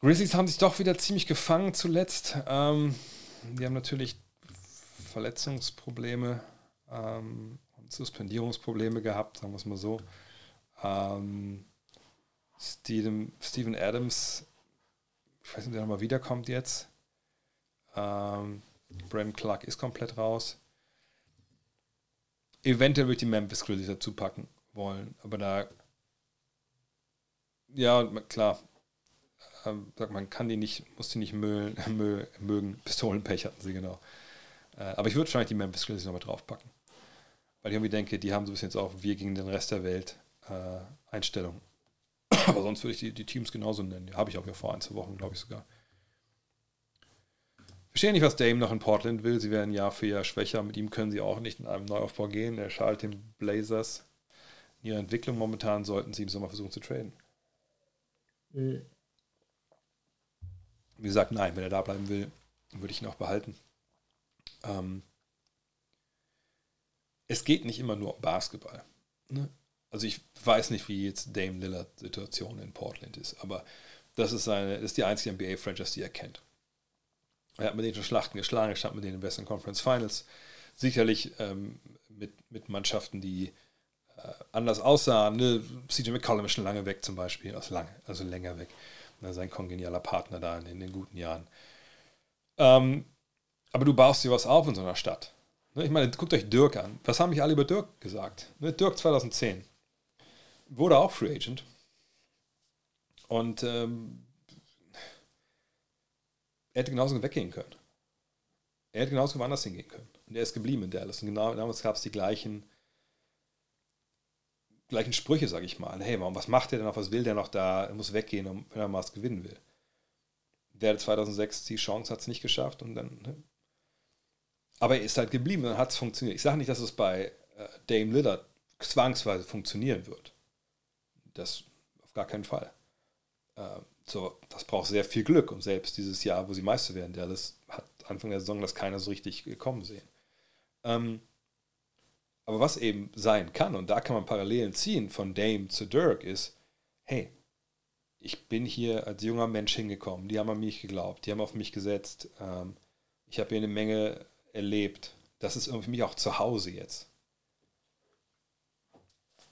Speaker 1: Grizzlies haben sich doch wieder ziemlich gefangen zuletzt. Ähm, die haben natürlich Verletzungsprobleme ähm, und Suspendierungsprobleme gehabt, sagen wir es mal so. Ähm, Steven, Steven Adams, ich weiß nicht, ob der nochmal wiederkommt jetzt. Ähm, Bram Clark ist komplett raus. Eventuell würde ich die Memphis Grizzlies dazu packen wollen, aber da ja, klar, ähm, sagt man kann die nicht, muss die nicht müllen, (laughs) mö, mögen. Pistolenpech hatten sie, genau. Äh, aber ich würde wahrscheinlich die Memphis Grizzlies nochmal draufpacken. Weil ich irgendwie denke, die haben so ein bisschen jetzt auch wir gegen den Rest der Welt äh, Einstellung. (clears throat) Aber sonst würde ich die, die Teams genauso nennen. Die habe ich auch ja vor ein, zwei Wochen, glaube ich sogar. Verstehe nicht, was Dame noch in Portland will. Sie werden Jahr für Jahr schwächer. Mit ihm können sie auch nicht in einem Neuaufbau gehen. Er schadet den Blazers. In ihrer Entwicklung momentan sollten sie im Sommer versuchen zu traden. Mhm. Wie gesagt, nein, wenn er da bleiben will, würde ich ihn auch behalten. Ähm, es geht nicht immer nur um Basketball. Ne? also ich weiß nicht, wie jetzt Dame Lillard Situation in Portland ist, aber das ist seine, das ist die einzige NBA-Franchise, die er kennt. Er hat mit denen schon Schlachten geschlagen, er stand mit denen in Western Conference Finals. Sicherlich ähm, mit, mit Mannschaften, die äh, anders aussahen. Ne? CJ McCollum ist schon lange weg zum Beispiel, also lange, also länger weg. Ne? Sein kongenialer Partner da in, in den guten Jahren. Ähm, aber du baust dir was auf in so einer Stadt. Ne, ich meine, guckt euch Dirk an. Was haben mich alle über Dirk gesagt? Ne, Dirk 2010 wurde auch Free Agent. Und ähm, er hätte genauso weggehen können. Er hätte genauso woanders hingehen können. Und er ist geblieben in Dallas. Und genau damals gab es die gleichen, gleichen Sprüche, sage ich mal. Hey, warum, was macht er denn noch? Was will der noch da? Er muss weggehen, wenn er mal was gewinnen will. Der hat 2006 die Chance hat es nicht geschafft und dann. Ne? Aber er ist halt geblieben und dann hat es funktioniert. Ich sage nicht, dass es bei äh, Dame Lillard zwangsweise funktionieren wird. Das auf gar keinen Fall. Ähm, so, das braucht sehr viel Glück. Und selbst dieses Jahr, wo sie Meister werden, ja, das hat Anfang der Saison das keiner so richtig gekommen sehen. Ähm, aber was eben sein kann, und da kann man Parallelen ziehen von Dame zu Dirk, ist, hey, ich bin hier als junger Mensch hingekommen. Die haben an mich geglaubt, die haben auf mich gesetzt. Ähm, ich habe hier eine Menge erlebt. Das ist irgendwie für mich auch zu Hause jetzt.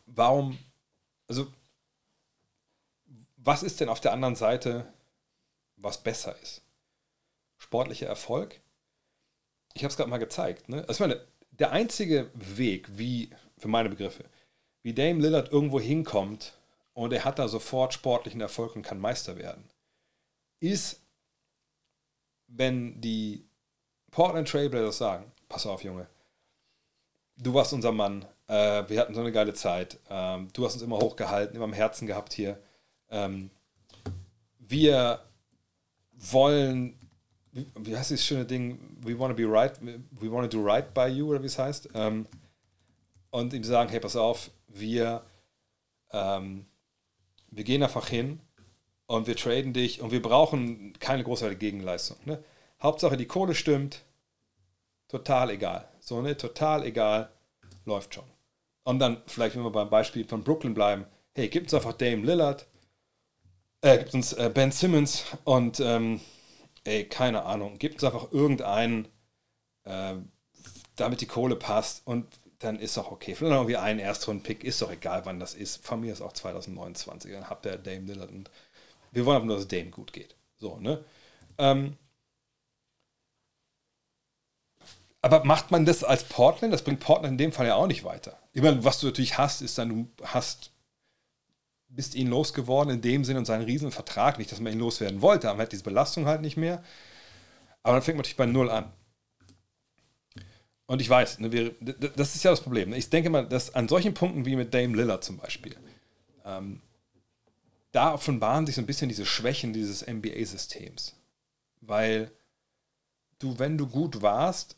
Speaker 1: Warum, also was ist denn auf der anderen Seite, was besser ist? Sportlicher Erfolg? Ich habe es gerade mal gezeigt. Ne? Also ich meine, der einzige Weg, wie, für meine Begriffe, wie Dame Lillard irgendwo hinkommt und er hat da sofort sportlichen Erfolg und kann Meister werden, ist, wenn die Portland Trailblazers sagen, pass auf, Junge, du warst unser Mann, äh, wir hatten so eine geile Zeit, äh, du hast uns immer hochgehalten, immer im Herzen gehabt hier, ähm, wir wollen, wie heißt dieses schöne Ding, we want to be right, we want to do right by you, oder wie es heißt. Ähm, und ihm sagen, hey, pass auf, wir, ähm, wir gehen einfach hin und wir traden dich und wir brauchen keine großartige Gegenleistung. Ne? Hauptsache die Kohle stimmt, total egal. So, ne, total egal, läuft schon. Und dann, vielleicht, wenn wir beim Beispiel von Brooklyn bleiben, hey, gib uns einfach Dame Lillard, äh, gibt uns äh, Ben Simmons und ähm, ey, keine Ahnung, gibt uns einfach irgendeinen, äh, damit die Kohle passt und dann ist auch okay. Vielleicht irgendwie ein Erstrunden-Pick, ist doch egal, wann das ist. Von mir ist auch 2029, dann habt ihr Dame Dillard und wir wollen aber nur, dass Dame gut geht. So, ne? Ähm, aber macht man das als Portland? Das bringt Portland in dem Fall ja auch nicht weiter. Ich meine, was du natürlich hast, ist dann, du hast bist ihn losgeworden in dem Sinn und seinen riesen Vertrag nicht, dass man ihn loswerden wollte, aber man hat diese Belastung halt nicht mehr. Aber dann fängt man natürlich bei Null an. Und ich weiß, ne, wir, das ist ja das Problem. Ne? Ich denke mal, dass an solchen Punkten wie mit Dame Lillard zum Beispiel, ähm, da offenbaren sich so ein bisschen diese Schwächen dieses NBA-Systems. Weil du, wenn du gut warst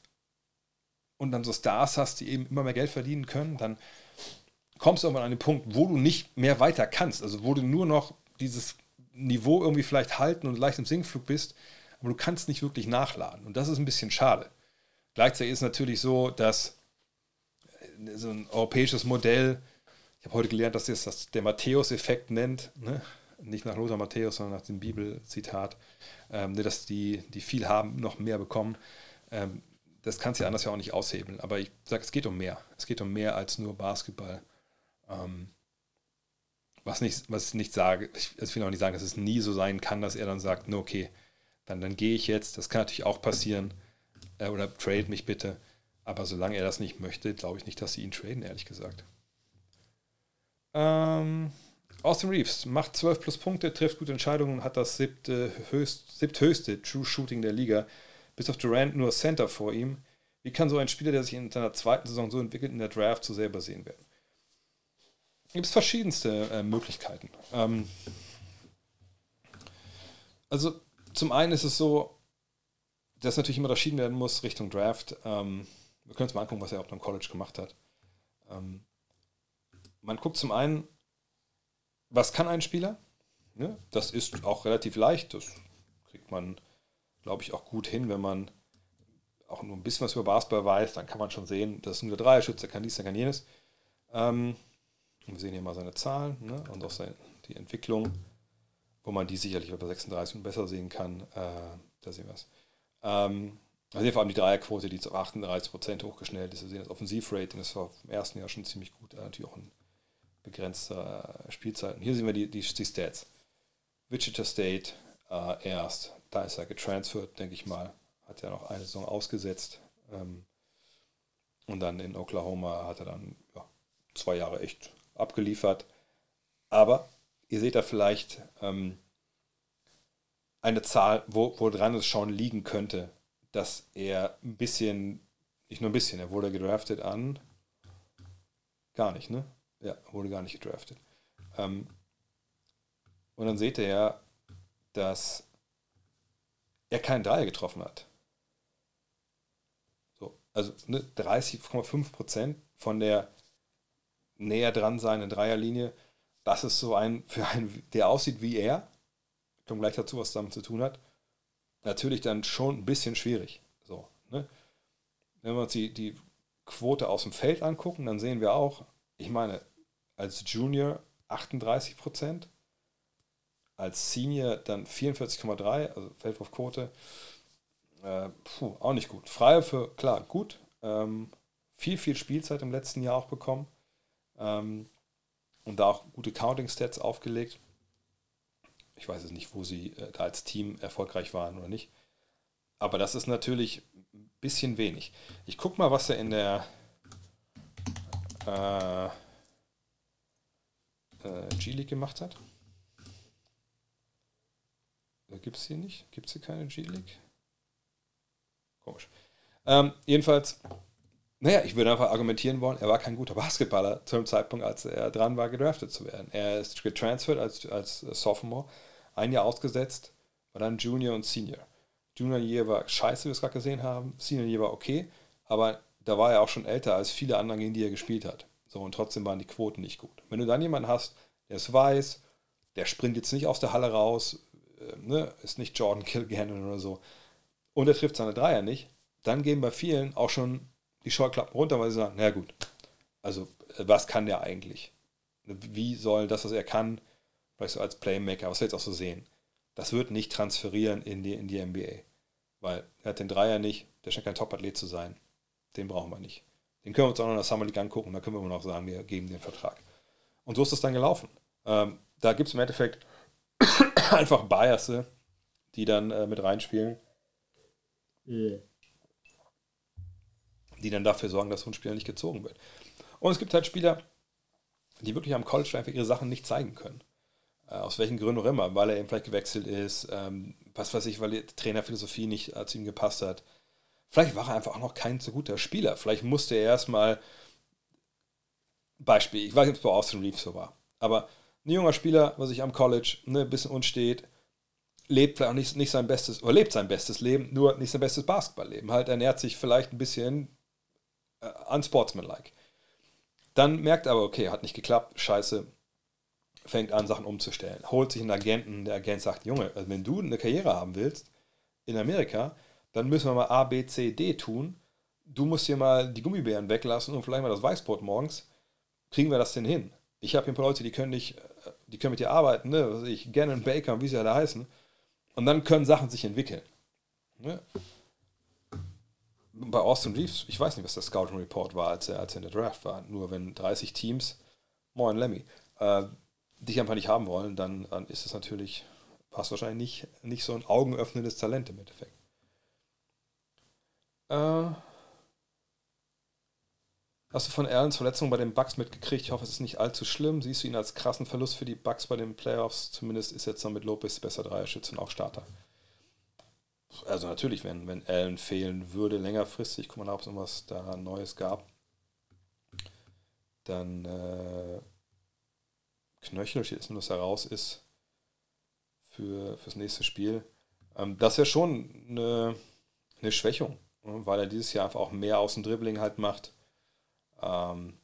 Speaker 1: und dann so Stars hast, die eben immer mehr Geld verdienen können, dann kommst irgendwann an den Punkt, wo du nicht mehr weiter kannst, also wo du nur noch dieses Niveau irgendwie vielleicht halten und leicht im Sinkflug bist, aber du kannst nicht wirklich nachladen. Und das ist ein bisschen schade. Gleichzeitig ist es natürlich so, dass äh, so ein europäisches Modell, ich habe heute gelernt, dass das, das der Matthäus-Effekt nennt, ne? nicht nach Lothar Matthäus, sondern nach dem Bibelzitat, ähm, ne, dass die, die viel haben, noch mehr bekommen. Ähm, das kannst du ja anders ja auch nicht aushebeln. Aber ich sage, es geht um mehr. Es geht um mehr als nur Basketball. Ähm, was nicht, was nicht sage, ich, also ich will auch nicht sagen, dass es nie so sein kann, dass er dann sagt, nur okay, dann, dann gehe ich jetzt, das kann natürlich auch passieren, äh, oder trade mich bitte. Aber solange er das nicht möchte, glaube ich nicht, dass sie ihn traden, ehrlich gesagt. Ähm, Austin Reeves macht 12 plus Punkte, trifft gute Entscheidungen und hat das siebte, höchst, siebthöchste True Shooting der Liga. Bis auf Durant nur Center vor ihm. Wie kann so ein Spieler, der sich in seiner zweiten Saison so entwickelt, in der Draft so selber sehen werden? gibt es verschiedenste äh, Möglichkeiten. Ähm, also zum einen ist es so, dass natürlich immer unterschieden werden muss Richtung Draft. Ähm, wir können uns mal angucken, was er auch noch beim College gemacht hat. Ähm, man guckt zum einen, was kann ein Spieler? Ne? Das ist auch relativ leicht. Das kriegt man, glaube ich, auch gut hin, wenn man auch nur ein bisschen was über Basketball weiß. Dann kann man schon sehen, das ist nur der Dreierschütze, kann dies, der kann jenes. Ähm, wir sehen hier mal seine Zahlen ne? und auch seine, die Entwicklung, wo man die sicherlich bei 36 und besser sehen kann. Äh, da sehen ähm, wir es. Ähm, also hier vor allem die Dreierquote, die zu 38 hochgeschnellt ist. Wir sehen das Offensivrating, das war im ersten Jahr schon ziemlich gut. Äh, natürlich auch in begrenzter äh, Spielzeit. Und hier sehen wir die, die, die Stats. Wichita State äh, erst. Da ist er getransfert, denke ich mal. Hat ja noch eine Saison ausgesetzt. Ähm, und dann in Oklahoma hat er dann ja, zwei Jahre echt abgeliefert. Aber ihr seht da vielleicht ähm, eine Zahl, wo, wo dran es schon liegen könnte, dass er ein bisschen, nicht nur ein bisschen, er wurde gedraftet an, gar nicht, ne? Ja, wurde gar nicht gedraftet. Ähm, und dann seht ihr ja, dass er keinen Dreier getroffen hat. So, also ne, 30,5% von der näher dran sein in Dreierlinie. Das ist so ein, für einen, der aussieht wie er, Ich komme gleich dazu, was damit zu tun hat, natürlich dann schon ein bisschen schwierig. So, ne? Wenn wir uns die, die Quote aus dem Feld angucken, dann sehen wir auch, ich meine, als Junior 38 Prozent, als Senior dann 44,3, also Feldwurfquote, äh, puh, auch nicht gut. Freie für, klar, gut. Ähm, viel, viel Spielzeit im letzten Jahr auch bekommen ähm, und da auch gute Counting-Stats aufgelegt. Ich weiß es nicht, wo sie äh, da als Team erfolgreich waren oder nicht. Aber das ist natürlich ein bisschen wenig. Ich gucke mal, was er in der äh, äh, G-League gemacht hat. Äh, Gibt es hier nicht? Gibt es hier keine G-League? Komisch. Ähm, jedenfalls naja, ich würde einfach argumentieren wollen, er war kein guter Basketballer zu dem Zeitpunkt, als er dran war, gedraftet zu werden. Er ist getransfert als, als Sophomore, ein Jahr ausgesetzt, war dann Junior und Senior. Junior Year war scheiße, wie wir es gerade gesehen haben, Senior Year war okay, aber da war er auch schon älter als viele anderen, gegen die er gespielt hat. So, und trotzdem waren die Quoten nicht gut. Wenn du dann jemanden hast, der es weiß, der springt jetzt nicht aus der Halle raus, äh, ne, ist nicht Jordan Kilgannon oder so, und er trifft seine Dreier nicht, dann gehen bei vielen auch schon die Scheuklappen runter, weil sie sagen, na gut, also äh, was kann der eigentlich? Ne, wie soll das, was er kann, vielleicht so als Playmaker, was wir jetzt auch so sehen, das wird nicht transferieren in die, in die NBA. Weil er hat den Dreier nicht, der scheint kein Top-Athlet zu sein. Den brauchen wir nicht. Den können wir uns auch noch in der Summer League angucken, da können wir immer noch sagen, wir geben den Vertrag. Und so ist das dann gelaufen. Ähm, da gibt es im Endeffekt (coughs) einfach Biasse, die dann äh, mit reinspielen. Mhm die dann dafür sorgen, dass so ein Spieler nicht gezogen wird. Und es gibt halt Spieler, die wirklich am College einfach ihre Sachen nicht zeigen können. Äh, aus welchen Gründen auch immer, weil er eben vielleicht gewechselt ist, ähm, was weiß ich, weil die Trainerphilosophie nicht äh, zu ihm gepasst hat. Vielleicht war er einfach auch noch kein so guter Spieler. Vielleicht musste er erstmal, Beispiel, ich weiß nicht, ob es bei Austin Reeves so war, aber ein junger Spieler, was sich am College ne, ein bisschen unsteht, lebt vielleicht auch nicht, nicht sein bestes, oder lebt sein bestes Leben, nur nicht sein bestes Basketballleben. Halt ernährt sich vielleicht ein bisschen äh, unsportsmanlike. Dann merkt er aber, okay, hat nicht geklappt, scheiße, fängt an, Sachen umzustellen. Holt sich einen Agenten, der Agent sagt, Junge, also wenn du eine Karriere haben willst in Amerika, dann müssen wir mal A, B, C, D tun. Du musst hier mal die Gummibären weglassen und vielleicht mal das Weißbrot morgens. Kriegen wir das denn hin? Ich habe hier ein paar Leute, die können nicht, äh, die können mit dir arbeiten, ne? Was ich, Gannon, Baker und wie sie alle heißen. Und dann können Sachen sich entwickeln. Ne? bei Austin Reeves, ich weiß nicht, was der Scouting Report war, als er, als er in der Draft war. Nur wenn 30 Teams, moin Lemmy, äh, dich einfach nicht haben wollen, dann, dann ist es natürlich, war es wahrscheinlich nicht, nicht so ein augenöffnendes Talent im Endeffekt. Äh, hast du von Erlens Verletzung bei den Bucks mitgekriegt? Ich hoffe, es ist nicht allzu schlimm. Siehst du ihn als krassen Verlust für die Bucks bei den Playoffs? Zumindest ist jetzt noch mit Lopez besser Dreierschütze und auch Starter also natürlich, wenn, wenn Allen fehlen würde, längerfristig, guck mal ob es irgendwas da Neues gab, dann äh, Knöchel steht jetzt nur, dass er raus ist für fürs nächste Spiel. Ähm, das ist ja schon eine, eine Schwächung, ne, weil er dieses Jahr einfach auch mehr aus dem Dribbling halt macht. Ähm,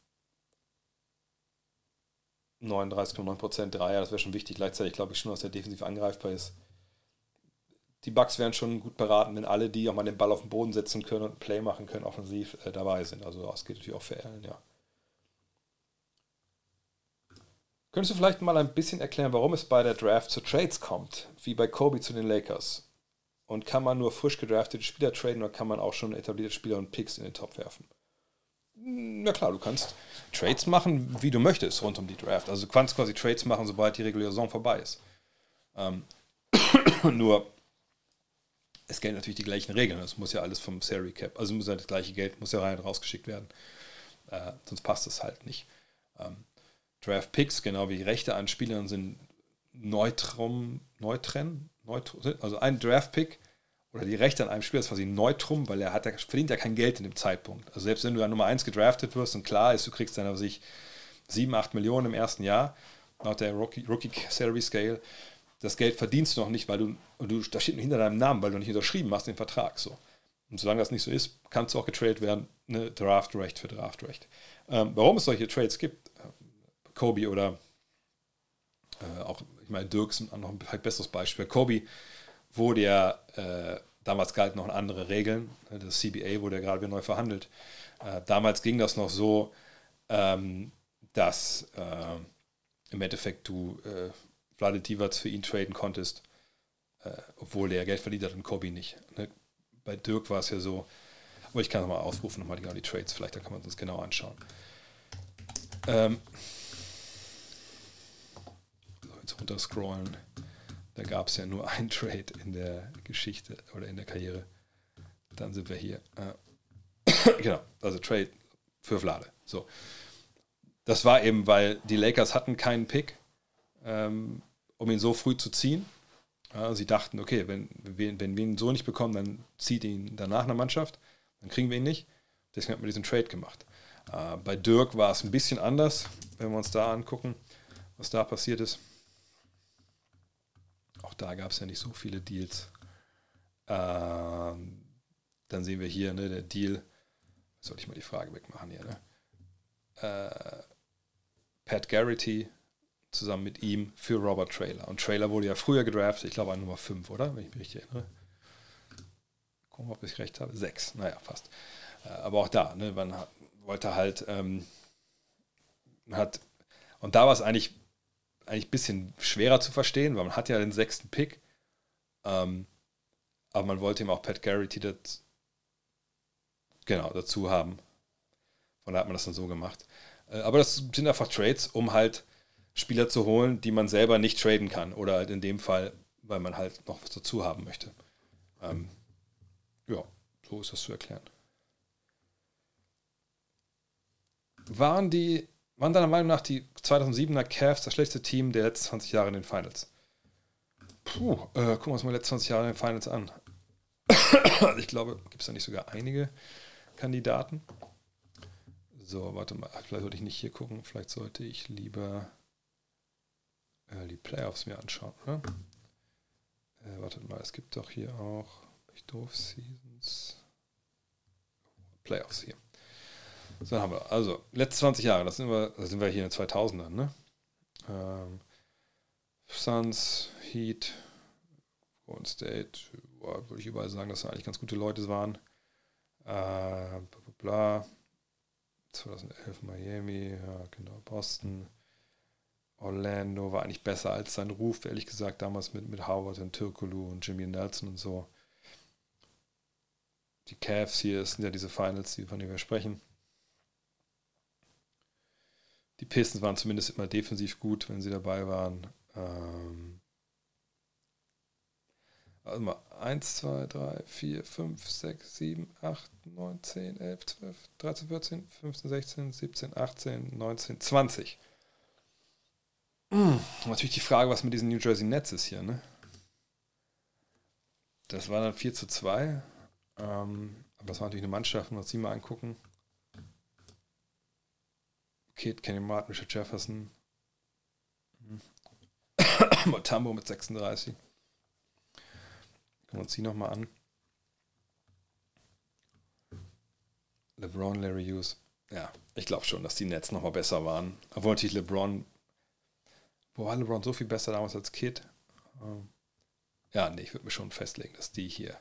Speaker 1: 39,9% Dreier, das wäre schon wichtig. Gleichzeitig glaube ich schon, dass er defensiv angreifbar ist die Bugs wären schon gut beraten, wenn alle, die auch mal den Ball auf den Boden setzen können und Play machen können, offensiv äh, dabei sind. Also das geht natürlich auch für Allen, ja. Könntest du vielleicht mal ein bisschen erklären, warum es bei der Draft zu Trades kommt, wie bei Kobe zu den Lakers? Und kann man nur frisch gedraftete Spieler traden oder kann man auch schon etablierte Spieler und Picks in den Top werfen? Na hm, klar, du kannst Trades machen, wie du möchtest, rund um die Draft. Also du kannst quasi Trades machen, sobald die reguläre Saison vorbei ist. Ähm, (coughs) nur es gelten natürlich die gleichen Regeln. Es muss ja alles vom Salary Cap, also muss ja das gleiche Geld, muss ja rein und rausgeschickt werden. Äh, sonst passt das halt nicht. Ähm, Draft Picks, genau wie Rechte an Spielern, sind Neutrum, Neutren, Neutrum, also ein Draft Pick oder die Rechte an einem Spieler ist quasi Neutrum, weil er hat, er verdient ja kein Geld in dem Zeitpunkt. Also selbst wenn du an Nummer 1 gedraftet wirst und klar ist, du kriegst dann aber sich 7, 8 Millionen im ersten Jahr, nach der Rookie, Rookie Salary Scale, das Geld verdienst du noch nicht, weil du, du da steht hinter deinem Namen, weil du nicht unterschrieben hast den Vertrag. So. Und solange das nicht so ist, kannst du auch getradet werden, ne, Draftrecht für Draftrecht. Ähm, warum es solche Trades gibt, äh, Kobe oder äh, auch, ich meine, Dirks noch ein besseres Beispiel. Kobe wurde ja, äh, damals galten noch andere Regeln, ne, das CBA wurde ja gerade wieder neu verhandelt. Äh, damals ging das noch so, ähm, dass äh, im Endeffekt du äh, Vlade Divac für ihn traden konntest, äh, obwohl der Geld verdient hat und Kobi nicht. Ne? Bei Dirk war es ja so, aber oh, ich kann nochmal aufrufen, nochmal genau die Trades, vielleicht da kann man uns genau anschauen. Ähm, so, jetzt runterscrollen. Da gab es ja nur einen Trade in der Geschichte oder in der Karriere. Dann sind wir hier. Äh, (coughs) genau, also Trade für Vlade. So. Das war eben, weil die Lakers hatten keinen Pick. Ähm, um ihn so früh zu ziehen. Ja, sie dachten, okay, wenn, wenn, wir ihn so nicht bekommen, dann zieht ihn danach eine Mannschaft, dann kriegen wir ihn nicht. Deswegen hat man diesen Trade gemacht. Äh, bei Dirk war es ein bisschen anders, wenn wir uns da angucken, was da passiert ist. Auch da gab es ja nicht so viele Deals. Äh, dann sehen wir hier, ne, der Deal, sollte ich mal die Frage wegmachen hier, ne? Äh, Pat Garrity zusammen mit ihm für Robert Trailer. Und Trailer wurde ja früher gedraftet, ich glaube an Nummer 5, oder? Wenn ich mich richtig erinnere. Gucken, ob ich recht habe. 6, naja, fast. Äh, aber auch da, ne, man wollte halt, ähm, hat, und da war es eigentlich, eigentlich ein bisschen schwerer zu verstehen, weil man hat ja den sechsten Pick, ähm, aber man wollte ihm auch Pat Garrity das, genau, dazu haben. Von da hat man das dann so gemacht. Äh, aber das sind einfach Trades, um halt Spieler zu holen, die man selber nicht traden kann. Oder halt in dem Fall, weil man halt noch was dazu haben möchte. Ähm, ja, so ist das zu erklären. Waren die, waren deiner Meinung nach die 2007er Cavs das schlechteste Team der letzten 20 Jahre in den Finals? Puh, äh, gucken wir uns mal die letzten 20 Jahre in den Finals an. ich glaube, gibt es da nicht sogar einige Kandidaten? So, warte mal, vielleicht sollte ich nicht hier gucken, vielleicht sollte ich lieber äh, die Playoffs mir anschauen. Ne? Äh, wartet mal, es gibt doch hier auch, ich doof, Seasons. Playoffs hier. So, dann haben wir, also, letzte 20 Jahre, da sind wir, das sind wir hier in den 2000ern, ne? Ähm, Suns, Heat, Golden State, würde ich überall sagen, dass da eigentlich ganz gute Leute waren. Äh, bla, bla, bla. 2011 Miami, ja, genau, Boston, Orlando war eigentlich besser als sein Ruf, ehrlich gesagt, damals mit, mit Howard und Türkulu und Jimmy Nelson und so. Die Cavs hier sind ja diese Finals, von denen wir sprechen. Die Pistons waren zumindest immer defensiv gut, wenn sie dabei waren. Ähm also mal 1, 2, 3, 4, 5, 6, 7, 8, 9, 10, 11, 12, 13, 14, 15, 16, 17, 18, 19, 20. Mmh, natürlich die Frage, was mit diesen New Jersey Nets ist hier, ne? Das war dann 4 zu 2. Ähm, aber das war natürlich eine Mannschaft, muss die mal angucken. Kate, Kenny Martin, Richard Jefferson. Mhm. Motambo (coughs) mit 36. Gucken wir uns die nochmal an. LeBron, Larry Hughes. Ja, ich glaube schon, dass die Nets nochmal besser waren. Obwohl natürlich LeBron Boah, LeBron so viel besser damals als Kid. Ähm, ja, nee, ich würde mir schon festlegen, dass die hier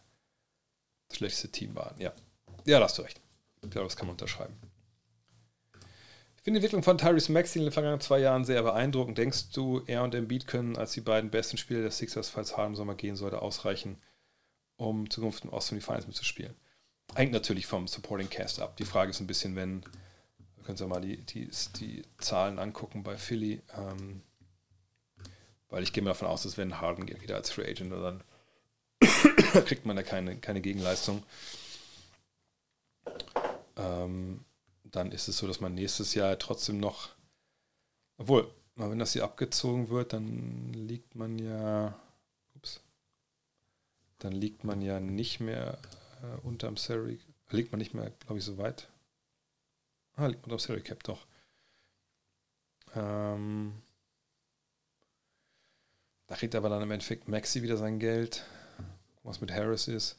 Speaker 1: das schlechteste Team waren. Ja, ja, da hast du recht. Ja, das kann man unterschreiben. Ich finde die Entwicklung von Tyrese Maxey in den vergangenen zwei Jahren sehr beeindruckend. Denkst du, er und Embiid können als die beiden besten Spieler der Sixers, falls Harden im Sommer gehen sollte, ausreichen, um Zukunft im Osten die Finals mitzuspielen? Hängt natürlich vom Supporting Cast ab. Die Frage ist ein bisschen, wenn, wir können uns ja mal die, die, die Zahlen angucken bei Philly, ähm, weil ich gehe mal davon aus, dass wenn Harden geht wieder als Free Agent, dann (coughs) kriegt man da keine, keine Gegenleistung. Ähm, dann ist es so, dass man nächstes Jahr trotzdem noch, obwohl, wenn das hier abgezogen wird, dann liegt man ja, ups, dann liegt man ja nicht mehr äh, unterm Salary, liegt man nicht mehr, glaube ich, so weit. Ah, liegt man unterm Salary Cap, doch. Ähm, da kriegt aber dann im Endeffekt Maxi wieder sein Geld. Was mit Harris ist.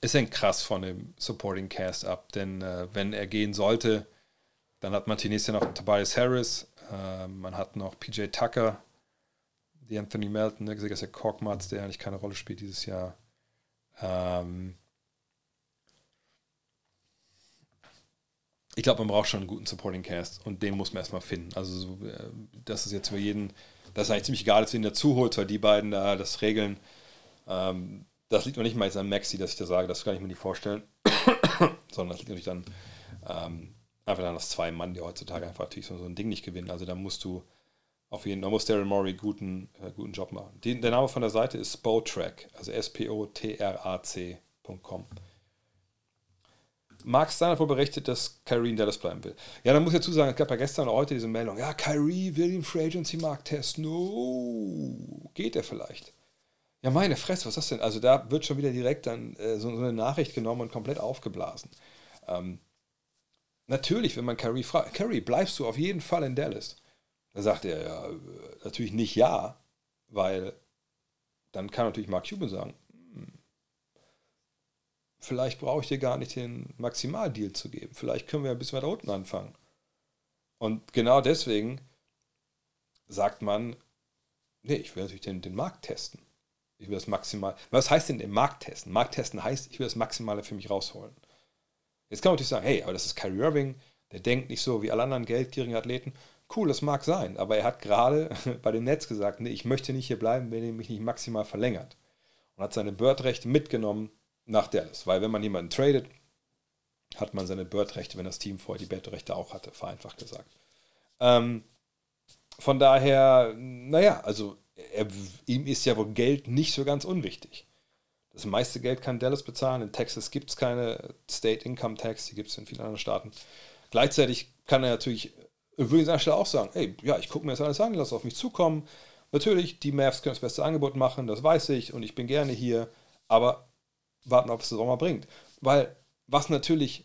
Speaker 1: Es hängt krass von dem Supporting Cast ab, denn äh, wenn er gehen sollte, dann hat Martinez ja noch Tobias Harris, äh, man hat noch PJ Tucker, die Anthony Melton, ne, der gesagt, ist ja Korkmaz, der eigentlich keine Rolle spielt dieses Jahr. Ähm ich glaube, man braucht schon einen guten Supporting Cast und den muss man erstmal finden. Also, äh, das ist jetzt für jeden das ist eigentlich ziemlich egal, dass du ihn dazu holst, weil die beiden da das regeln. Ähm, das liegt noch nicht mal jetzt an Maxi, dass ich da sage, das kann ich mir nicht vorstellen, (coughs) sondern das liegt natürlich dann ähm, einfach daran, dass zwei Mann, die heutzutage einfach natürlich so, so ein Ding nicht gewinnen. Also da musst du auf jeden Fall, da muss Daryl Morey guten, äh, guten Job machen. Die, der Name von der Seite ist Spotrack, also S-P-O-T-R-A-C.com. Mhm. Mark Steinerfurt berichtet, dass Kyrie in Dallas bleiben will. Ja, dann muss ich dazu sagen, es gab ja gestern und heute diese Meldung, ja, Kyrie will den Free Agency Markt testen. No, geht er vielleicht? Ja, meine Fresse, was ist das denn? Also da wird schon wieder direkt dann äh, so, so, eine Nachricht genommen und komplett aufgeblasen. Ähm, natürlich, wenn man Kyrie fragt, Kyrie, bleibst du auf jeden Fall in Dallas? Da sagt er ja äh, natürlich nicht ja, weil dann kann natürlich Mark Cuban sagen, vielleicht brauche ich dir gar nicht den Maximaldeal zu geben. Vielleicht können wir ein bisschen weiter unten anfangen. Und genau deswegen sagt man, nee, ich will natürlich den, den Markt testen. Ich will das maximal. Was heißt denn den Markt testen? Markt testen heißt, ich will das Maximale für mich rausholen. Jetzt kann man natürlich sagen, hey, aber das ist Kyrie Irving, der denkt nicht so wie alle anderen geldgierigen Athleten. Cool, das mag sein, aber er hat gerade (laughs) bei dem Netz gesagt, nee, ich möchte nicht hier bleiben, wenn ihr mich nicht maximal verlängert. Und hat seine Bird-Rechte mitgenommen nach Dallas. Weil wenn man jemanden tradet, hat man seine Bird-Rechte, wenn das Team vorher die Bird-Rechte auch hatte, vereinfacht gesagt. Ähm, von daher, naja, also er, ihm ist ja wohl Geld nicht so ganz unwichtig. Das meiste Geld kann Dallas bezahlen. In Texas gibt es keine State Income Tax, die gibt es in vielen anderen Staaten. Gleichzeitig kann er natürlich würde ich an der Stelle auch sagen, ey, ja, ich gucke mir das alles an, lass auf mich zukommen. Natürlich, die Mavs können das beste Angebot machen, das weiß ich und ich bin gerne hier, aber warten, ob es das auch mal bringt. Weil, was natürlich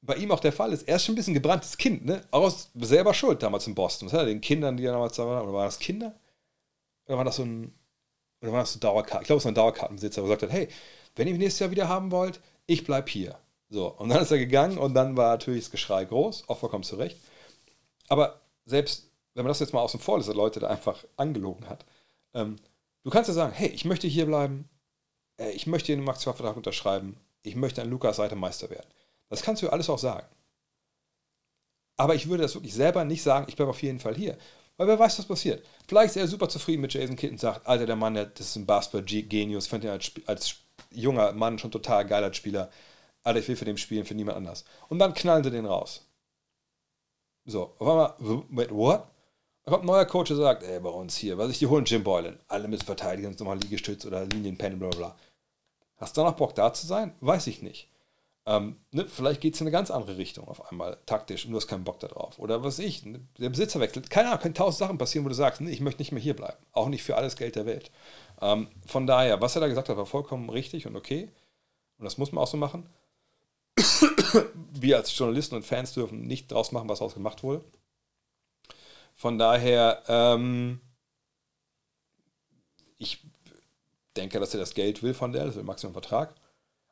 Speaker 1: bei ihm auch der Fall ist, er ist schon ein bisschen gebranntes Kind, ne? Aus selber Schuld damals in Boston. Was hat er den Kindern, die er damals da waren? Oder waren das Kinder? Oder war das so ein, oder war das so Dauerkarten? Ich glaube, es war ein Dauerkartenbesitzer, der gesagt hat, hey, wenn ihr mich nächstes Jahr wieder haben wollt, ich bleib hier. So, und dann ist er gegangen und dann war natürlich das Geschrei groß, auch vollkommen zu Recht. Aber selbst, wenn man das jetzt mal außen vor lässt, dass Leute da einfach angelogen hat, ähm, du kannst ja sagen, hey, ich möchte hier bleiben, äh, ich möchte den Max-Vertrag unterschreiben, ich möchte an Lukas Seite Meister werden. Das kannst du alles auch sagen. Aber ich würde das wirklich selber nicht sagen, ich bleibe auf jeden Fall hier. Weil wer weiß, was passiert. Vielleicht ist er super zufrieden mit Jason Kidd und sagt, Alter, der Mann, das ist ein Basketball-Genius, fand ihn als, als junger Mann schon total geil als Spieler. Alter, ich will für den spielen, für niemand anders. Und dann knallen sie den raus. So, auf einmal, wait, what? Da kommt ein neuer Coach und sagt, ey, bei uns hier, was ich, die holen Jim Boylan. Alle müssen verteidigen, sonst nochmal Liegestütz oder Linienpen, bla bla. Hast du noch Bock da zu sein? Weiß ich nicht. Ähm, ne, vielleicht geht es in eine ganz andere Richtung auf einmal, taktisch, und du hast keinen Bock darauf. Oder was ich, ne, der Besitzer wechselt. Keine Ahnung, können tausend Sachen passieren, wo du sagst, nee, ich möchte nicht mehr hier bleiben. Auch nicht für alles Geld der Welt. Ähm, von daher, was er da gesagt hat, war vollkommen richtig und okay. Und das muss man auch so machen. Wir als Journalisten und Fans dürfen nicht draus machen, was daraus gemacht wurde. Von daher, ähm, ich denke, dass er das Geld will von der, das ist der Maximum Vertrag.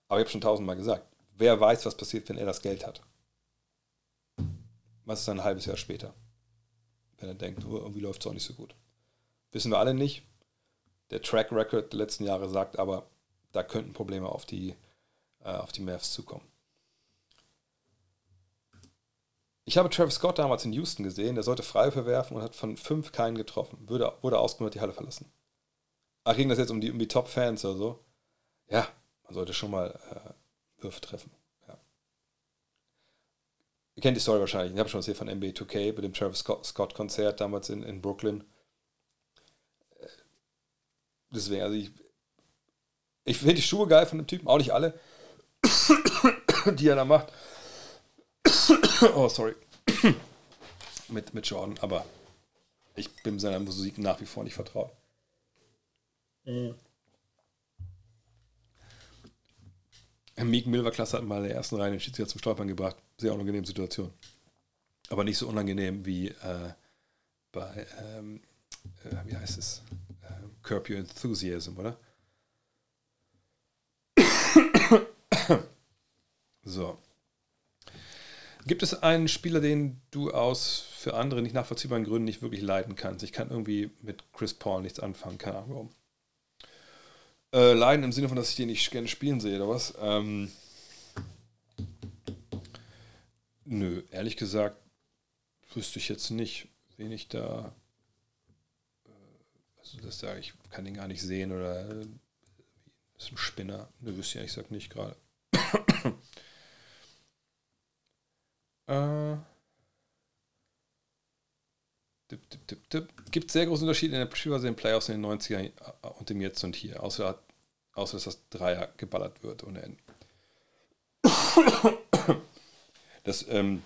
Speaker 1: Aber ich habe schon tausendmal gesagt, wer weiß, was passiert, wenn er das Geld hat. Was ist dann ein halbes Jahr später? Wenn er denkt, oh, irgendwie läuft es auch nicht so gut. Wissen wir alle nicht. Der Track Record der letzten Jahre sagt aber, da könnten Probleme auf die, äh, auf die Mavs zukommen. Ich habe Travis Scott damals in Houston gesehen, der sollte Freiwürfe werfen und hat von fünf keinen getroffen, wurde, wurde ausgemacht, die Halle verlassen. Ach, ging das jetzt um die, um die Top-Fans oder so? Ja, man sollte schon mal äh, Würfe treffen. Ja. Ihr kennt die Story wahrscheinlich. Ich habe schon was hier von NBA 2K bei dem Travis Scott-Konzert damals in, in Brooklyn. Äh, deswegen, also ich, ich finde die Schuhe geil von dem Typen, auch nicht alle, (coughs) die er da macht. (coughs) oh, sorry. (coughs) mit, mit Jordan, aber ich bin seiner Musik nach wie vor nicht vertraut. Mhm. Meek Mill war klasse, hat mal in der ersten Reihe den Schiedsrichter zum Stolpern gebracht. Sehr unangenehme Situation. Aber nicht so unangenehm wie äh, bei, ähm, äh, wie heißt es? Äh, Curb Your Enthusiasm, oder? so. Gibt es einen Spieler, den du aus für andere nicht nachvollziehbaren Gründen nicht wirklich leiden kannst? Ich kann irgendwie mit Chris Paul nichts anfangen, keine Ahnung warum. Äh, leiden im Sinne von, dass ich den nicht gerne spielen sehe oder was? Ähm, nö, ehrlich gesagt wüsste ich jetzt nicht, wen ich da. Äh, also, das sage ich, kann den gar nicht sehen oder äh, ist ein Spinner. Nö, wüsste ich ehrlich gesagt nicht gerade. (coughs) äh. Tipp, tipp, tipp, tipp. Gibt sehr große Unterschiede in der Spielweise in den Playoffs in den 90ern und dem Jetzt und Hier. Außer Außer dass das Dreier geballert wird ohne Ende. Das, ähm,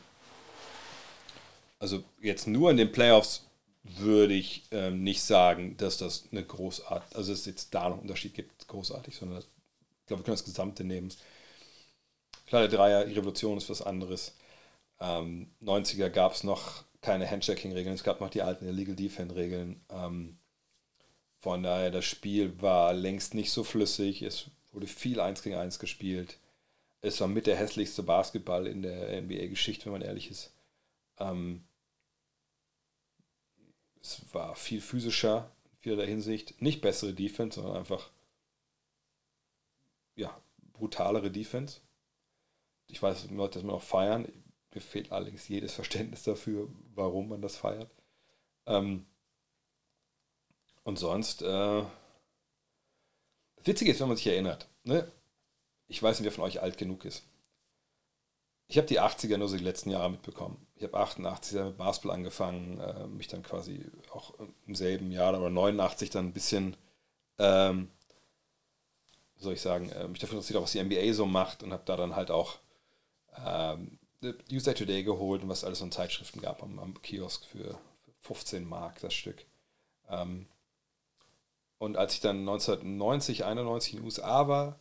Speaker 1: also jetzt nur in den Playoffs würde ich ähm, nicht sagen, dass das eine großartige, also es jetzt da noch einen Unterschied gibt, großartig, sondern das, ich glaube, wir können das Gesamte nehmen. Kleine Dreier, die Revolution ist was anderes. Ähm, 90er gab es noch keine Handshaking-Regeln, es gab noch die alten Illegal Defend-Regeln. Ähm, von daher, das Spiel war längst nicht so flüssig. Es wurde viel 1 gegen 1 gespielt. Es war mit der hässlichste Basketball in der NBA-Geschichte, wenn man ehrlich ist. Ähm, es war viel physischer in vielerlei Hinsicht. Nicht bessere Defense, sondern einfach ja, brutalere Defense. Ich weiß, das man auch feiern. Mir fehlt allerdings jedes Verständnis dafür, warum man das feiert. Ähm, und sonst, äh, witzig ist, wenn man sich erinnert. Ne? Ich weiß nicht, wer von euch alt genug ist. Ich habe die 80er nur so die letzten Jahre mitbekommen. Ich habe 88 mit Basketball angefangen, äh, mich dann quasi auch im selben Jahr oder 89 dann ein bisschen, ähm, soll ich sagen, äh, mich dafür interessiert, auch was die NBA so macht und habe da dann halt auch ähm, USA Today geholt und was alles an Zeitschriften gab am, am Kiosk für 15 Mark das Stück. Ähm, und als ich dann 1990, 91 in den USA war,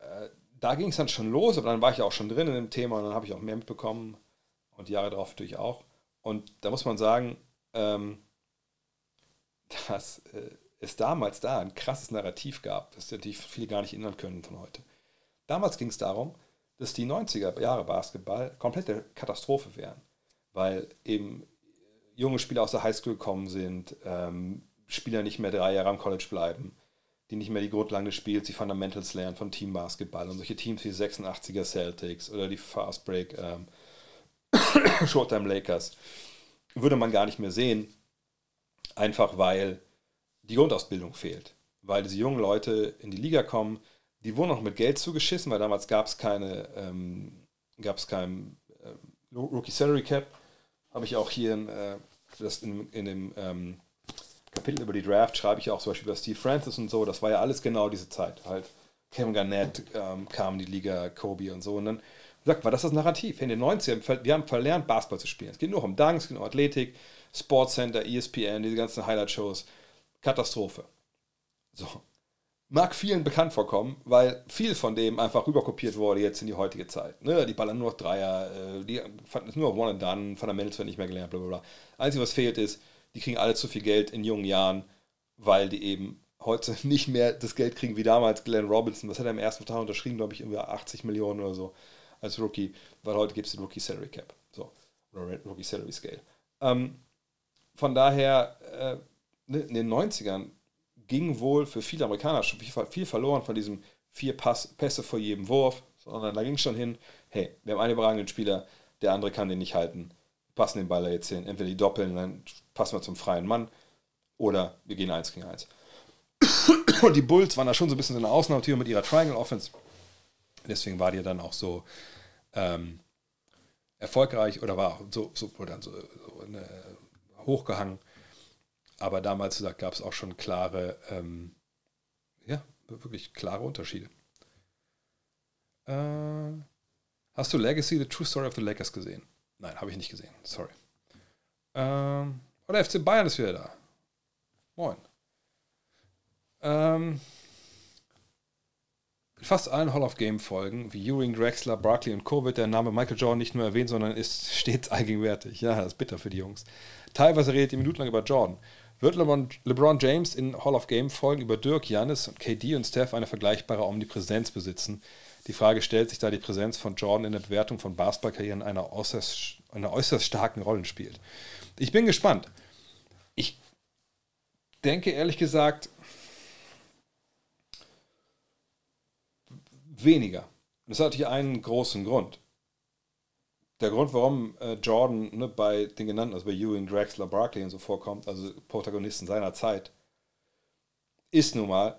Speaker 1: äh, da ging es dann schon los, aber dann war ich auch schon drin in dem Thema und dann habe ich auch mehr mitbekommen und die Jahre darauf natürlich auch. Und da muss man sagen, ähm, (laughs) dass äh, es damals da ein krasses Narrativ gab, das natürlich viele gar nicht erinnern können von heute. Damals ging es darum, dass die 90er Jahre Basketball komplette Katastrophe wären, weil eben junge Spieler aus der Highschool gekommen sind, ähm, Spieler nicht mehr drei Jahre am College bleiben, die nicht mehr die Grundlagen des Spiels, die Fundamentals lernen von Team Basketball und solche Teams wie 86er Celtics oder die Fast Break ähm, (coughs) Showtime Lakers, würde man gar nicht mehr sehen, einfach weil die Grundausbildung fehlt. Weil diese jungen Leute in die Liga kommen, die wurden auch mit Geld zugeschissen, weil damals gab es keine, ähm, gab es kein äh, Rookie Salary Cap. Habe ich auch hier in, äh, das in, in dem ähm, Kapitel über die Draft schreibe ich auch zum Beispiel über Steve Francis und so. Das war ja alles genau diese Zeit. Halt Kevin Garnett ähm, kam in die Liga, Kobe und so. Und dann sagt man, das ist das Narrativ. In den 90ern, wir haben verlernt, Basketball zu spielen. Es geht nur um Dunks, es geht um Athletik, Sportscenter, ESPN, diese ganzen Highlight-Shows. Katastrophe. So. Mag vielen bekannt vorkommen, weil viel von dem einfach rüberkopiert wurde jetzt in die heutige Zeit. Ne, die ballern nur noch Dreier, äh, die fanden es nur One and Done, Fundamentals werden nicht mehr gelernt, bla bla bla. Einzige, was fehlt, ist, die kriegen alle zu viel Geld in jungen Jahren, weil die eben heute (laughs) nicht mehr das Geld kriegen wie damals Glenn Robinson. Was hat er im ersten Vertrag unterschrieben? Glaube ich, irgendwie 80 Millionen oder so als Rookie, weil heute gibt es den Rookie Salary Cap. So, oder Rookie Salary Scale. Ähm, von daher, äh, ne, in den 90ern ging wohl für viele Amerikaner schon viel, viel verloren von diesem vier Pass, Pässe vor jedem Wurf, sondern da ging es schon hin, hey, wir haben einen überragenden Spieler, der andere kann den nicht halten, passen den Baller jetzt hin, entweder die doppeln, dann passen wir zum freien Mann oder wir gehen eins gegen eins. Und die Bulls waren da schon so ein bisschen so eine Ausnahmetür mit ihrer Triangle Offense. Deswegen war die dann auch so ähm, erfolgreich oder war so, so, oder so, so eine, hochgehangen. Aber damals gab es auch schon klare, ähm, ja, wirklich klare Unterschiede. Äh, hast du Legacy, The True Story of the Lakers gesehen? Nein, habe ich nicht gesehen. Sorry. Ähm, und der FC Bayern ist wieder da. Moin. Ähm, in fast allen Hall of Game-Folgen, wie Ewing, Drexler, Barkley und Co., wird der Name Michael Jordan nicht nur erwähnt, sondern ist (laughs) stets allgegenwärtig. Ja, das ist bitter für die Jungs. Teilweise redet ihr minutenlang über Jordan. Wird LeBron, LeBron James in Hall of Game-Folgen über Dirk, Janis und KD und Steph eine vergleichbare Omnipräsenz besitzen? Die Frage stellt sich, da die Präsenz von Jordan in der Bewertung von Basketballkarrieren eine äußerst, eine äußerst starken Rolle spielt. Ich bin gespannt. Ich denke ehrlich gesagt weniger. Das hat hier einen großen Grund. Der Grund, warum äh, Jordan ne, bei den genannten, also bei Ewing, Drexler, Barkley und so vorkommt, also Protagonisten seiner Zeit, ist nun mal,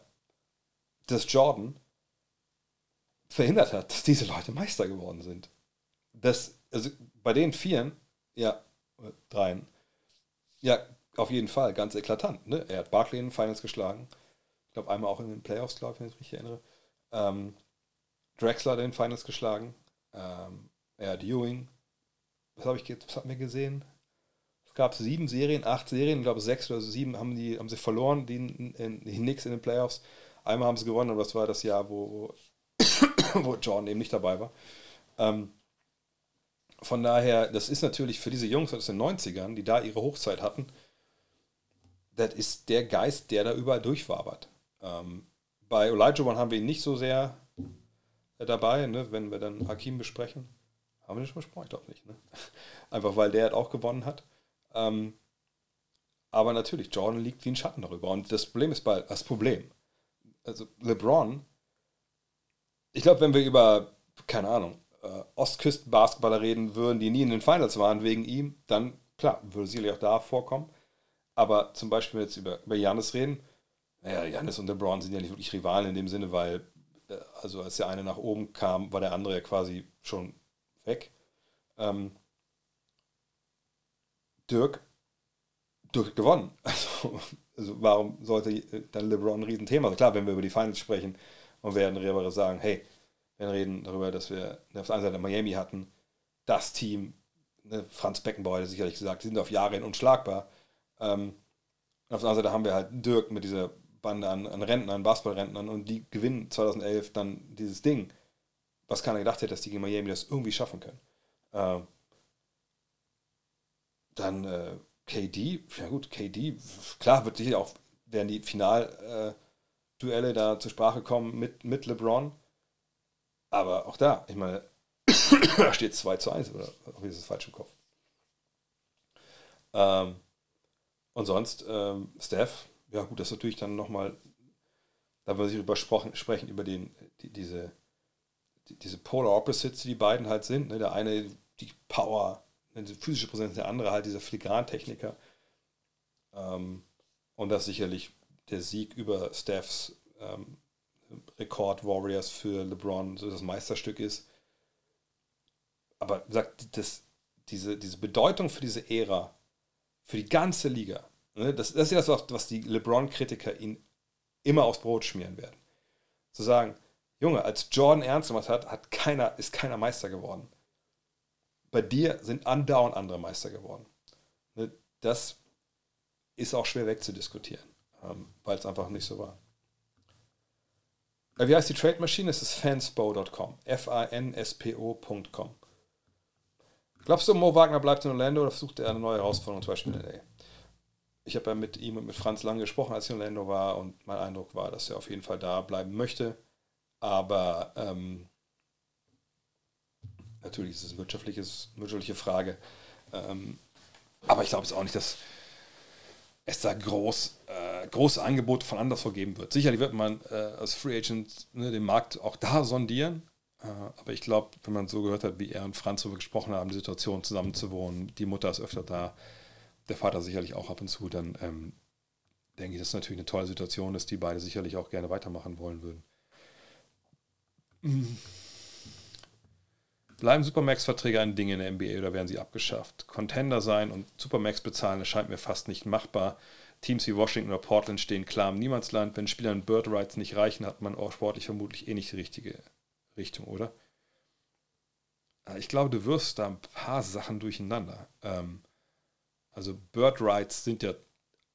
Speaker 1: dass Jordan verhindert hat, dass diese Leute Meister geworden sind. Das, also bei den Vieren, ja, dreien. Ja, auf jeden Fall, ganz eklatant. Ne? Er hat Barkley in den Finals geschlagen. Ich glaube, einmal auch in den Playoffs, glaube ich, wenn ich mich erinnere. Ähm, Drexler hat in den Finals geschlagen. Ähm, er hat Ewing. Was habe ich was hat mir gesehen? Es gab sieben Serien, acht Serien, ich glaube sechs oder sieben haben, die, haben sie verloren, die, in, die Knicks in den Playoffs. Einmal haben sie gewonnen, aber das war das Jahr, wo, wo, (coughs) wo Jordan eben nicht dabei war. Ähm, von daher, das ist natürlich für diese Jungs aus den 90ern, die da ihre Hochzeit hatten, das ist der Geist, der da überall durchwabert. Ähm, bei Elijah One haben wir ihn nicht so sehr äh, dabei, ne, wenn wir dann Hakim besprechen. Haben wir das schon besprochen? Ich glaube nicht. Ne? (laughs) Einfach weil der halt auch gewonnen hat. Ähm, aber natürlich, Jordan liegt wie ein Schatten darüber. Und das Problem ist bei, das Problem. Also LeBron, ich glaube, wenn wir über, keine Ahnung, äh, Ostküstenbasketballer reden würden, die nie in den Finals waren wegen ihm, dann klar, würde sicherlich auch da vorkommen. Aber zum Beispiel jetzt über, über Janis reden, naja, Janis und LeBron sind ja nicht wirklich Rivalen in dem Sinne, weil äh, also als der eine nach oben kam, war der andere ja quasi schon weg. Ähm, Dirk, Dirk hat gewonnen. (laughs) Also, also, warum sollte äh, dann LeBron ein Riesenthema sein? Klar, wenn wir über die Finals sprechen und werden Rebere sagen, hey, wir reden darüber, dass wir auf der einen Seite Miami hatten, das Team, ne, Franz Beckenbauer sicherlich gesagt, die sind auf Jahre hin unschlagbar. Ähm, auf der anderen Seite haben wir halt Dirk mit dieser Bande an, an Rentnern, Basketballrentnern und die gewinnen 2011 dann dieses Ding. Was keiner gedacht hätte, dass die gegen Miami das irgendwie schaffen können. Ähm, dann äh, KD, ja gut, KD, klar wird sicher auch, werden die Final-Duelle äh, da zur Sprache kommen mit, mit LeBron. Aber auch da, ich meine, (coughs) da steht 2 zu 1 oder habe ist es falsch im Kopf? Ähm, und sonst, ähm, Steph, ja gut, das ist natürlich dann nochmal, da würde ich sich darüber sprechen, über den, die, diese, die, diese Polar Opposites, die die beiden halt sind. Ne? Der eine die Power, ne, die physische Präsenz, der andere halt dieser Filigrantechniker. Ähm, und das sicherlich der Sieg über Steph's ähm, Rekord-Warriors für LeBron so das Meisterstück ist. Aber sagt, das, diese, diese Bedeutung für diese Ära, für die ganze Liga, ne, das, das ist ja das, was die LeBron-Kritiker ihn immer aufs Brot schmieren werden. Zu sagen, Junge, als Jordan ernst gemacht hat, hat keiner, ist keiner Meister geworden. Bei dir sind andauernd andere Meister geworden. Ne, das ist auch schwer wegzudiskutieren, ähm, weil es einfach nicht so war. Äh, wie heißt die Trade Machine? Es ist fanspo.com. F-A-N-S-P-O.com. Glaubst du, Mo Wagner bleibt in Orlando oder versucht er eine neue Herausforderung, zum Beispiel in LA? Ich habe ja mit ihm und mit Franz lange gesprochen, als ich in Orlando war, und mein Eindruck war, dass er auf jeden Fall da bleiben möchte. Aber ähm, natürlich ist es eine wirtschaftliche Frage. Ähm, aber ich glaube es auch nicht, dass es da groß, äh, große Angebote von anderswo geben wird. Sicherlich wird man äh, als Free Agent ne, den Markt auch da sondieren, äh, aber ich glaube, wenn man so gehört hat, wie er und Franz darüber gesprochen haben, die Situation zusammenzuwohnen, die Mutter ist öfter da, der Vater sicherlich auch ab und zu, dann ähm, denke ich, das ist natürlich eine tolle Situation, dass die beide sicherlich auch gerne weitermachen wollen würden. Mhm. Bleiben Supermax-Verträge ein Ding in der NBA oder werden sie abgeschafft? Contender sein und Supermax bezahlen, erscheint mir fast nicht machbar. Teams wie Washington oder Portland stehen klar im Niemandsland. Wenn Spielern Bird Rights nicht reichen, hat man auch sportlich vermutlich eh nicht die richtige Richtung, oder? Ah, ich glaube, du wirst da ein paar Sachen durcheinander. Ähm, also Bird Rights sind ja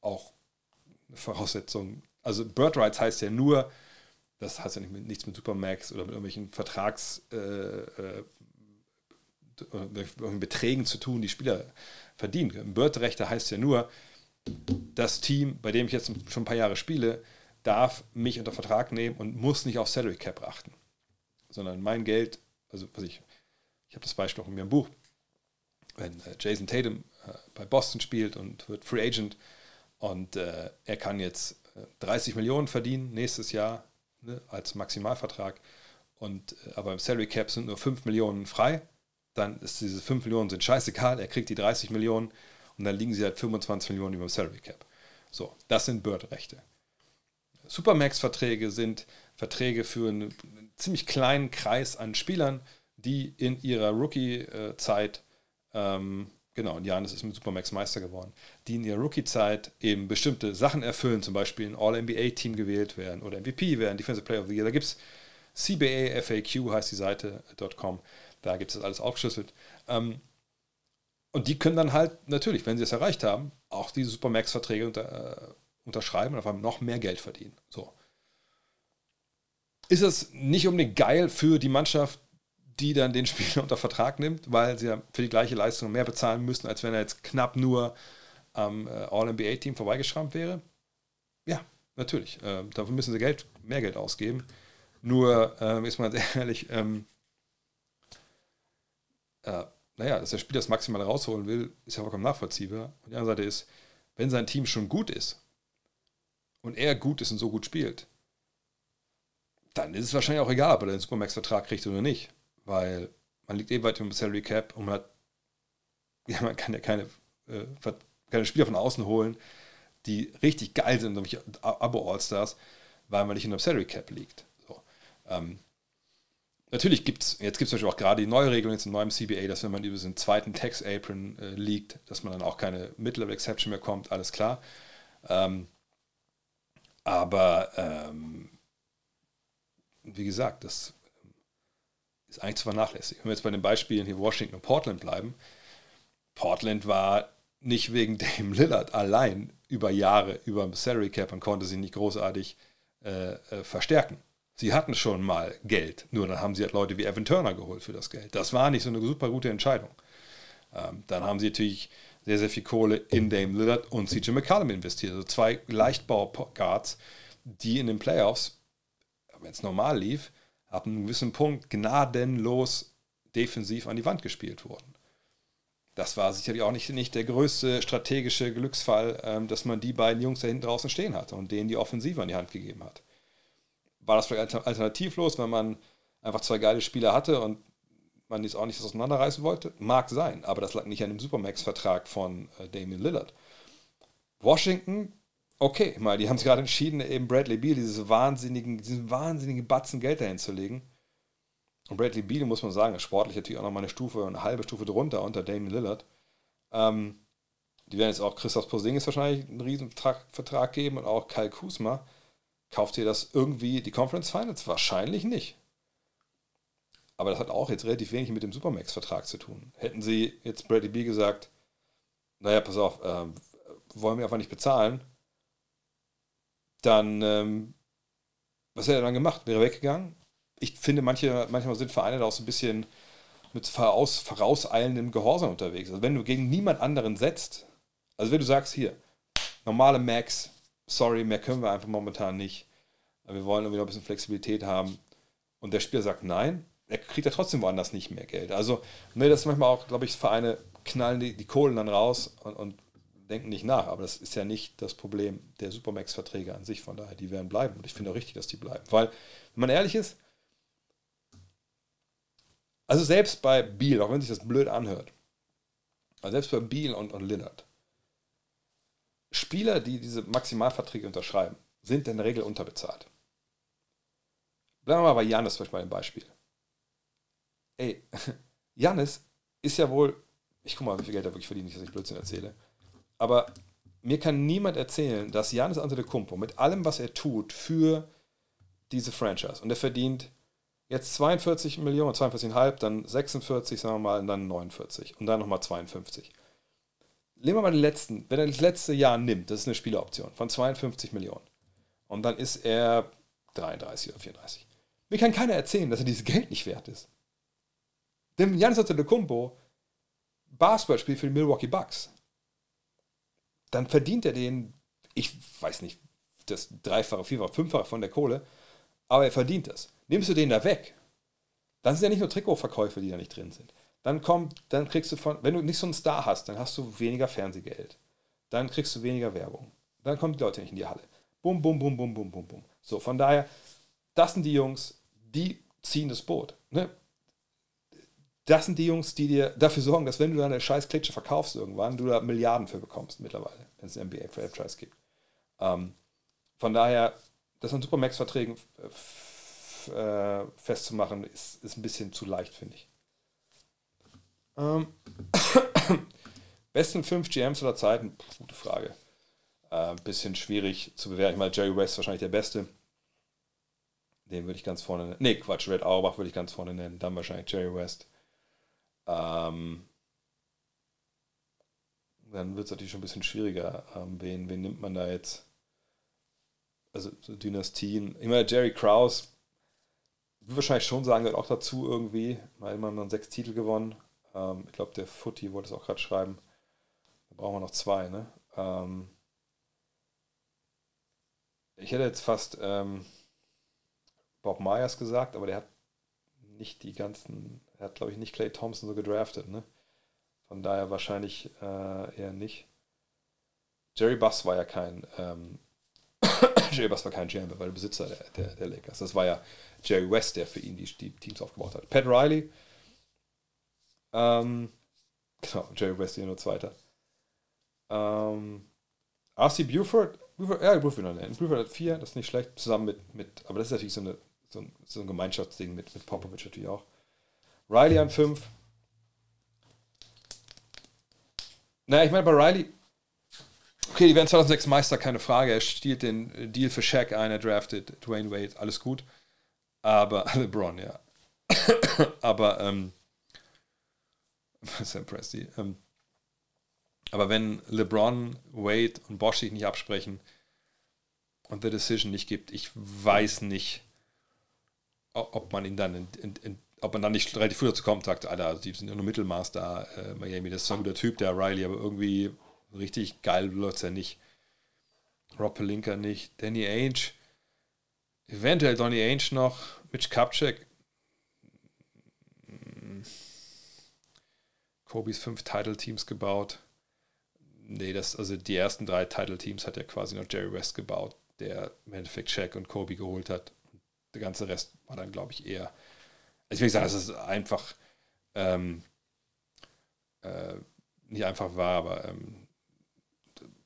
Speaker 1: auch eine Voraussetzung. Also Bird Rights heißt ja nur, das heißt ja nichts mit Supermax oder mit irgendwelchen Vertrags... Äh, äh äh, mit Beträgen zu tun, die Spieler verdienen. Börterechte heißt ja nur, das Team, bei dem ich jetzt schon ein paar Jahre spiele, darf mich unter Vertrag nehmen und muss nicht auf Salary Cap achten, sondern mein Geld, also was ich, ich habe das Beispiel auch in mir im Buch, wenn äh, Jason Tatum äh, bei Boston spielt und wird Free Agent und er kann jetzt 30 Millionen verdienen nächstes Jahr ne, als Maximalvertrag und aber im Salary Cap sind nur 5 Millionen frei dann ist diese 5 Millionen sind scheißegal, er kriegt die 30 Millionen und dann liegen sie halt 25 Millionen über dem Salary Cap. So, das sind Bird-Rechte. Supermax-Verträge sind Verträge für einen ziemlich kleinen Kreis an Spielern, die in ihrer Rookie-Zeit, ähm, genau, und Janis ist mit Supermax Meister geworden, die in ihrer Rookie-Zeit eben bestimmte Sachen erfüllen, zum Beispiel ein All-NBA-Team gewählt werden oder MVP werden, Defensive Player of the Year. Da gibt es CBA FAQ heißt die Seite.com. Äh, da gibt es das alles aufgeschlüsselt. Ähm, und die können dann halt natürlich, wenn sie es erreicht haben, auch diese Supermax-Verträge unter, äh, unterschreiben und auf einmal noch mehr Geld verdienen. So. Ist das nicht unbedingt geil für die Mannschaft, die dann den Spieler (laughs) unter Vertrag nimmt, weil sie dann für die gleiche Leistung mehr bezahlen müssen, als wenn er jetzt knapp nur am äh, All-NBA-Team vorbeigeschrammt wäre? Ja, natürlich. Äh, dafür müssen sie Geld, mehr Geld ausgeben. Nur, ähm, ist man ganz (laughs) ehrlich, ähm, äh, naja, dass der Spieler das maximal rausholen will, ist ja vollkommen nachvollziehbar. Und die andere Seite ist, wenn sein Team schon gut ist und er gut ist und so gut spielt, dann ist es wahrscheinlich auch egal, ob er den Supermax-Vertrag kriegt oder nicht. Weil man liegt eh weit über dem Salary Cap und man, hat, (laughs) ja, man kann ja keine, äh, keine Spieler von außen holen, die richtig geil sind, nämlich Abo-All-Stars, weil man nicht in dem Salary Cap liegt. So. Ähm, natürlich gibt es, jetzt gibt es zum Beispiel auch gerade die neue Regelung jetzt in neuem CBA, dass wenn man über den zweiten Tax Apron äh, liegt, dass man dann auch keine Mid-Level Exception mehr kommt, alles klar. Ähm, aber ähm, wie gesagt, das ähm, ist eigentlich zu vernachlässigen. Wenn wir jetzt bei den Beispielen hier Washington und Portland bleiben, Portland war nicht wegen (laughs) dem Lillard allein über Jahre über dem Salary Cap und konnte sich nicht großartig äh, äh verstärken. Sie hatten schon mal Geld, nur dann haben sie halt Leute wie Evan Turner geholt für das Geld. Das war nicht so eine super gute Entscheidung. Ähm, dann haben sie natürlich sehr, sehr viel Kohle in Dame Lillard und CJ McCallum investiert. Also zwei Leichtbau-Guards, die in den Playoffs, wenn es normal lief, ab einem gewissen Punkt gnadenlos defensiv an die Wand gespielt wurden. Das war sicherlich auch nicht, nicht der größte strategische Glücksfall, ähm, dass man die beiden Jungs da hinten draußen stehen hatte und denen die Offensive an die Hand gegeben hat war das vielleicht alternativlos, wenn man einfach zwei geile Spieler hatte und man jetzt auch nicht auseinanderreißen wollte? Mag sein, aber das lag nicht an dem Supermax-Vertrag von äh, Damian Lillard. Washington, okay, mal, die haben es gerade entschieden, eben Bradley Beal dieses wahnsinnigen, diesen wahnsinnigen Batzen Geld dahin zu legen. Und Bradley Beal, muss man sagen, ist sportlich natürlich auch nochmal eine Stufe, eine halbe Stufe drunter unter Damian Lillard. Ähm, die werden jetzt auch Christoph Posingis wahrscheinlich einen riesen geben und auch Kyle Kusma. Kauft ihr das irgendwie die Conference Finals? Wahrscheinlich nicht. Aber das hat auch jetzt relativ wenig mit dem Supermax-Vertrag zu tun. Hätten sie jetzt Brady B gesagt, naja, pass auf, äh, wollen wir einfach nicht bezahlen, dann, ähm, was hätte er dann gemacht? Wäre weggegangen? Ich finde, manche, manchmal sind Vereine da auch so ein bisschen mit voraus, vorauseilendem Gehorsam unterwegs. Also wenn du gegen niemand anderen setzt, also wenn du sagst, hier, normale Max, sorry, mehr können wir einfach momentan nicht. Wir wollen irgendwie noch ein bisschen Flexibilität haben. Und der Spieler sagt nein, er kriegt ja trotzdem woanders nicht mehr Geld. Also, ne, das ist manchmal auch, glaube ich, Vereine knallen die, die Kohlen dann raus und, und denken nicht nach. Aber das ist ja nicht das Problem der Supermax-Verträge an sich. Von daher, die werden bleiben. Und ich finde auch richtig, dass die bleiben. Weil, wenn man ehrlich ist, also selbst bei Biel, auch wenn sich das blöd anhört, also selbst bei Biel und, und Lillard, Spieler, die diese Maximalverträge unterschreiben, sind in der Regel unterbezahlt. Bleiben wir mal bei Janis zum Beispiel ein Beispiel. Ey, (laughs) Janis ist ja wohl, ich guck mal, wie viel Geld er wirklich verdient, dass ich Blödsinn erzähle, aber mir kann niemand erzählen, dass Janis Antetokounmpo mit allem, was er tut für diese Franchise, und er verdient jetzt 42 Millionen, 42,5, dann 46, sagen wir mal, und dann 49 und dann nochmal 52 nehmen wir mal den letzten, wenn er das letzte Jahr nimmt, das ist eine Spieleroption von 52 Millionen. Und dann ist er 33 oder 34. Mir kann keiner erzählen, dass er dieses Geld nicht wert ist. Dem Janis Antetokounmpo Basketball spielt für die Milwaukee Bucks. Dann verdient er den, ich weiß nicht, das Dreifache, Vierfache, Fünffache von der Kohle, aber er verdient das. Nimmst du den da weg, dann sind ja nicht nur Trikotverkäufe, die da nicht drin sind. Dann kommt, dann kriegst du von, wenn du nicht so einen Star hast, dann hast du weniger Fernsehgeld. Dann kriegst du weniger Werbung. Dann kommen die Leute nicht in die Halle. Bum, bum, bum, bum, bum, bum, bum. So, von daher, das sind die Jungs, die ziehen das Boot. Ne? Das sind die Jungs, die dir dafür sorgen, dass wenn du deine scheiß Klitsche verkaufst irgendwann, du da Milliarden für bekommst mittlerweile, wenn es ein NBA Franchise gibt. Ähm, von daher, das an Supermax-Verträgen äh, festzumachen, ist, ist ein bisschen zu leicht, finde ich. Ähm, (coughs) besten fünf GMs aller Zeiten? Puh, gute Frage. Äh, bisschen schwierig zu bewerten. Ich meine, Jerry West ist wahrscheinlich der Beste. Den würde ich ganz vorne nennen. Nee, Quatsch, Red Auerbach würde ich ganz vorne nennen. Dann wahrscheinlich Jerry West. Ähm, dann wird es natürlich schon ein bisschen schwieriger. Ähm, wen, wen nimmt man da jetzt? Also so Dynastien. Ich meine, Jerry Krause würde wahrscheinlich schon sagen, gehört auch dazu irgendwie. Weil man dann sechs Titel gewonnen. Ähm, ich glaube, der Footy wollte es auch gerade schreiben. Da brauchen wir noch zwei, ne? Ähm, ich hätte jetzt fast ähm, Bob Myers gesagt, aber der hat nicht die ganzen, er hat glaube ich nicht Clay Thompson so gedraftet, ne? Von daher wahrscheinlich äh, eher nicht. Jerry Buss war ja kein ähm, (coughs) Jerry Buss war kein GM, weil der Besitzer der, der, der, Lakers. Das war ja Jerry West, der für ihn die, die Teams aufgebaut hat. Pat Riley ähm, (laughs) genau, Jerry West hier nur Zweiter. Ähm, RC Buford, Buford, ja, Buford, nein, Buford hat vier, das ist nicht schlecht, zusammen mit, mit aber das ist natürlich so, eine, so, ein, so ein Gemeinschaftsding mit, mit Popovic natürlich auch. Riley an 5. Naja, ich meine, bei Riley, okay, die werden 2006 Meister, keine Frage. Er stiehlt den äh, Deal für Shaq ein, er draftet Dwayne Wade, alles gut. Aber (laughs) LeBron, ja. (coughs) aber ähm, Sam (laughs) Presti. Ähm, aber wenn LeBron, Wade und Bosch sich nicht absprechen und The Decision nicht gibt, ich weiß nicht, ob man ihn dann, in, in, in, ob man dann nicht relativ früh dazu kommt, sagt, Alter, die sind ja nur Mittelmaß da, äh, Miami, das ist so ein guter Typ, der Riley, aber irgendwie richtig geil läuft es ja nicht. Rob Pelinka nicht, Danny Ainge, eventuell Donny Ainge noch, Mitch Kupchak, Kobis fünf Title-Teams gebaut. Nee, das, also die ersten drei Title-Teams hat ja quasi nur Jerry West gebaut, der im Endeffekt Shaq und Kobe geholt hat. Der ganze Rest war dann, glaube ich, eher. Also ich will nicht sagen, dass es einfach ähm, äh, nicht einfach war, aber ähm,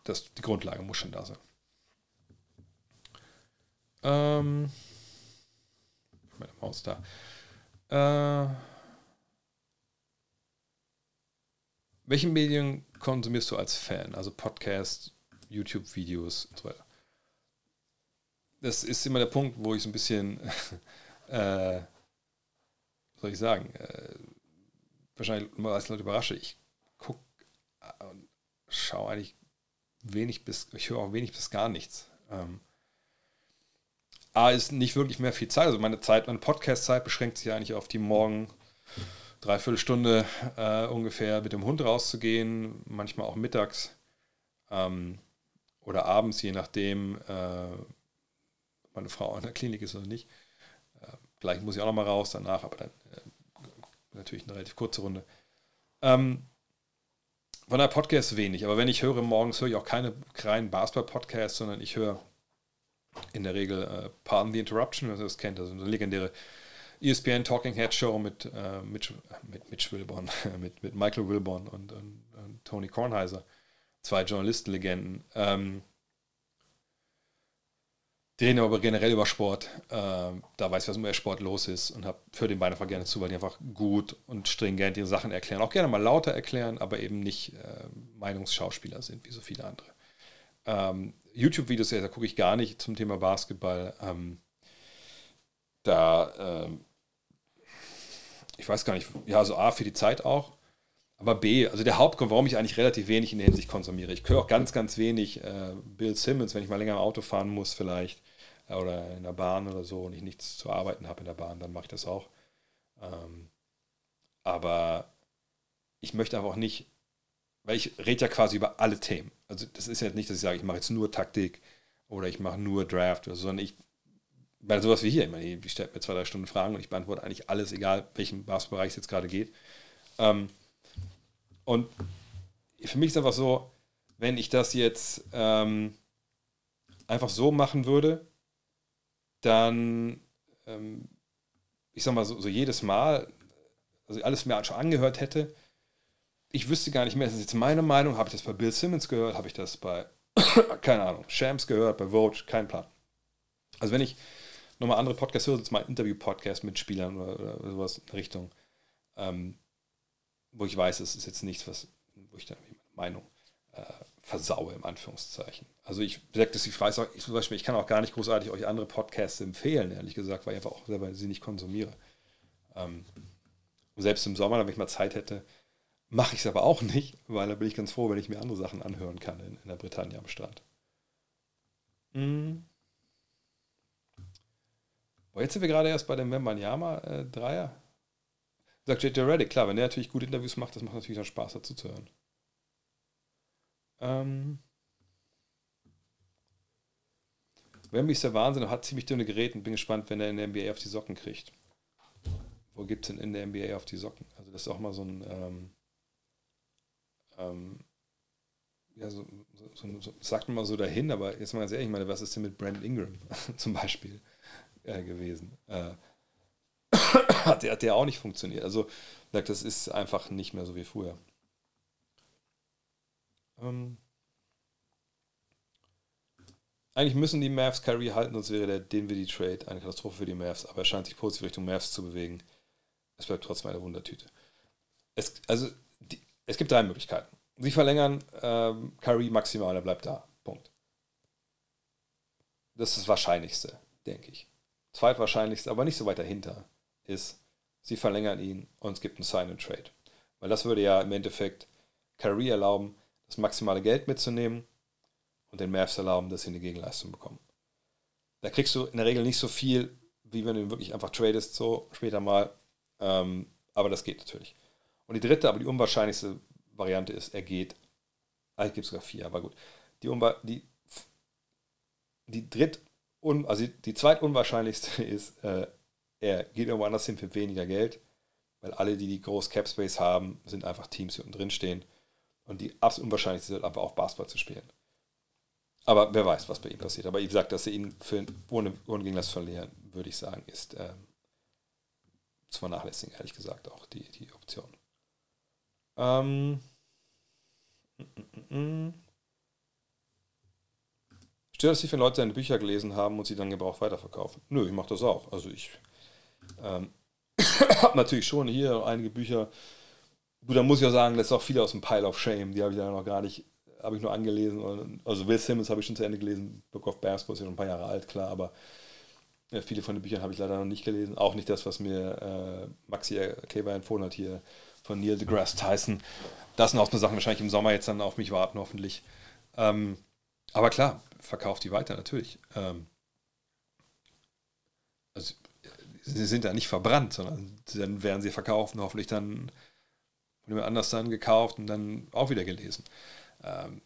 Speaker 1: das, die Grundlage muss schon da sein. Ähm, meine Maus da. Äh, Welche Medien konsumierst du als Fan? Also Podcasts, YouTube-Videos und so weiter. Das ist immer der Punkt, wo ich so ein bisschen, (laughs) äh, soll ich sagen, äh, wahrscheinlich immer als Leute überrasche. Ich gucke äh, und schaue eigentlich wenig bis, ich höre auch wenig bis gar nichts. Ähm, A ist nicht wirklich mehr viel Zeit. Also meine Zeit, meine Podcast-Zeit beschränkt sich eigentlich auf die Morgen dreiviertel Stunde äh, ungefähr mit dem Hund rauszugehen, manchmal auch mittags ähm, oder abends, je nachdem, äh, ob meine Frau in der Klinik ist oder nicht. Äh, gleich muss ich auch nochmal raus, danach, aber dann äh, natürlich eine relativ kurze Runde. Ähm, von der Podcast wenig, aber wenn ich höre morgens, höre ich auch keine reinen Basketball-Podcasts, sondern ich höre in der Regel äh, Pardon the Interruption, wenn ihr das kennt, also eine legendäre ESPN Talking Head Show mit, äh, Mitch, mit Mitch Wilborn, (laughs) mit, mit Michael Wilborn und, und, und Tony Kornheiser, zwei Journalistenlegenden. Ähm, den aber generell über Sport. Ähm, da weiß ich, was mit Sport los ist und habe für den Bein gerne zu, weil die einfach gut und stringent ihre Sachen erklären. Auch gerne mal lauter erklären, aber eben nicht äh, Meinungsschauspieler sind, wie so viele andere. Ähm, YouTube-Videos, da gucke ich gar nicht zum Thema Basketball. Ähm, da ähm, ich weiß gar nicht, ja, so A, für die Zeit auch. Aber B, also der Hauptgrund, warum ich eigentlich relativ wenig in der Hinsicht konsumiere. Ich höre auch ganz, ganz wenig äh, Bill Simmons, wenn ich mal länger im Auto fahren muss, vielleicht. Äh, oder in der Bahn oder so und ich nichts zu arbeiten habe in der Bahn, dann mache ich das auch. Ähm, aber ich möchte einfach auch nicht, weil ich rede ja quasi über alle Themen. Also das ist ja nicht, dass ich sage, ich mache jetzt nur Taktik oder ich mache nur Draft, oder so, sondern ich bei sowas wie hier, ich meine, ich stelle mir zwei, drei Stunden Fragen und ich beantworte eigentlich alles, egal welchen Basketballbereich es jetzt gerade geht. Ähm, und für mich ist einfach so, wenn ich das jetzt ähm, einfach so machen würde, dann, ähm, ich sag mal, so, so, jedes Mal, also alles mir schon angehört hätte, ich wüsste gar nicht mehr, das ist jetzt meine Meinung, habe ich das bei Bill Simmons gehört, habe ich das bei, (coughs) keine Ahnung, Shams gehört, bei Vogue, kein Plan. Also wenn ich nochmal andere Podcasts höre, jetzt mal Interview-Podcasts mit Spielern oder, oder, sowas in Richtung, ähm, wo ich weiß, es ist jetzt nichts, was, wo ich dann meine Meinung äh, versaue, im Anführungszeichen. Also ich sage das, ich weiß auch, ich, zum Beispiel, ich kann auch gar nicht großartig euch andere Podcasts empfehlen, ehrlich gesagt, weil ich einfach auch selber sie nicht konsumiere. Ähm, selbst im Sommer, wenn ich mal Zeit hätte, mache ich es aber auch nicht, weil da bin ich ganz froh, wenn ich mir andere Sachen anhören kann in, in der Britannia am Strand. Mhm. Boah, jetzt sind wir gerade erst bei dem membanyama äh, dreier Äh, Sagt JJ Reddick, klar, wenn der natürlich gute Interviews macht, das macht natürlich dann Spaß, dazu zu hören. Ähm. Wemby ist der Wahnsinn und hat ziemlich dünne Geräte und bin gespannt, wenn er in der NBA auf die Socken kriegt. Wo gibt es denn in der NBA auf die Socken? Also, das ist auch mal so ein. Ähm, ähm, ja, so, so, so, sagt man mal so dahin, aber jetzt mal ganz ehrlich, ich meine, was ist denn mit Brandon Ingram (laughs) zum Beispiel? äh, gewesen. Äh, hat, der, hat der auch nicht funktioniert. Also, das ist einfach nicht mehr so wie früher. Ähm, eigentlich müssen die Mavs Kyrie halten, sonst wäre der Dinwiddie Trade eine Katastrophe für die Mavs, aber er scheint sich positiv Richtung Mavs zu bewegen. Es bleibt trotzdem eine Wundertüte. Es, also, die, es gibt drei Möglichkeiten. Sie verlängern ähm, Kyrie maximal, er bleibt da. Punkt. Das ist das Wahrscheinlichste, denke ich zweitwahrscheinlichste, aber nicht so weit dahinter, ist, sie verlängern ihn und es gibt einen Sign-and-Trade. Weil das würde ja im Endeffekt Kyrie erlauben, das maximale Geld mitzunehmen und den Mavs erlauben, dass sie eine Gegenleistung bekommen. Da kriegst du in der Regel nicht so viel, wie wenn du ihn wirklich einfach tradest, so später mal. Ähm, aber das geht natürlich. Und die dritte, aber die unwahrscheinlichste Variante ist, er geht. Ah, ich gebe sogar vier, aber gut. Die, Unba die, die dritt un, also die zweitunwahrscheinlichste (laughs) ist, äh, er geht irgendwo anders hin für weniger Geld, weil alle, die die groß Cap Space haben, sind einfach Teams, die unten drin stehen. Und die absolut unwahrscheinlichste ist halt einfach auch Basketball zu spielen. Aber wer weiß, was bei ihm passiert. Aber wie gesagt, dass sie ihn für, ohne, ohne gegen das verlieren, würde ich sagen, ist ähm, zu vernachlässigen, ehrlich gesagt, auch die, die Option. Ähm, mm, mm. mm, mm. Stört es dich, wenn Leute deine Bücher gelesen haben und sie dann gebraucht weiterverkaufen? Nö, ich mache das auch. Also ich ähm, (coughs) habe natürlich schon hier einige Bücher. Gut, dann muss ich auch sagen, das ist auch viele aus dem Pile of Shame. Die habe ich dann noch gar nicht, habe ich nur angelesen. Also Will Simmons habe ich schon zu Ende gelesen. Book of Bearspaw ist ja schon ein paar Jahre alt, klar, aber äh, viele von den Büchern habe ich leider noch nicht gelesen. Auch nicht das, was mir äh, Maxi Kleber empfohlen hat hier von Neil deGrasse Tyson. Das sind auch so Sachen, wahrscheinlich im Sommer jetzt dann auf mich warten, hoffentlich. Ähm, aber klar, verkauft die weiter, natürlich. Ähm, also, sie sind da nicht verbrannt, sondern dann werden sie verkauft und hoffentlich dann von jemand anders dann gekauft und dann auch wieder gelesen. Ähm,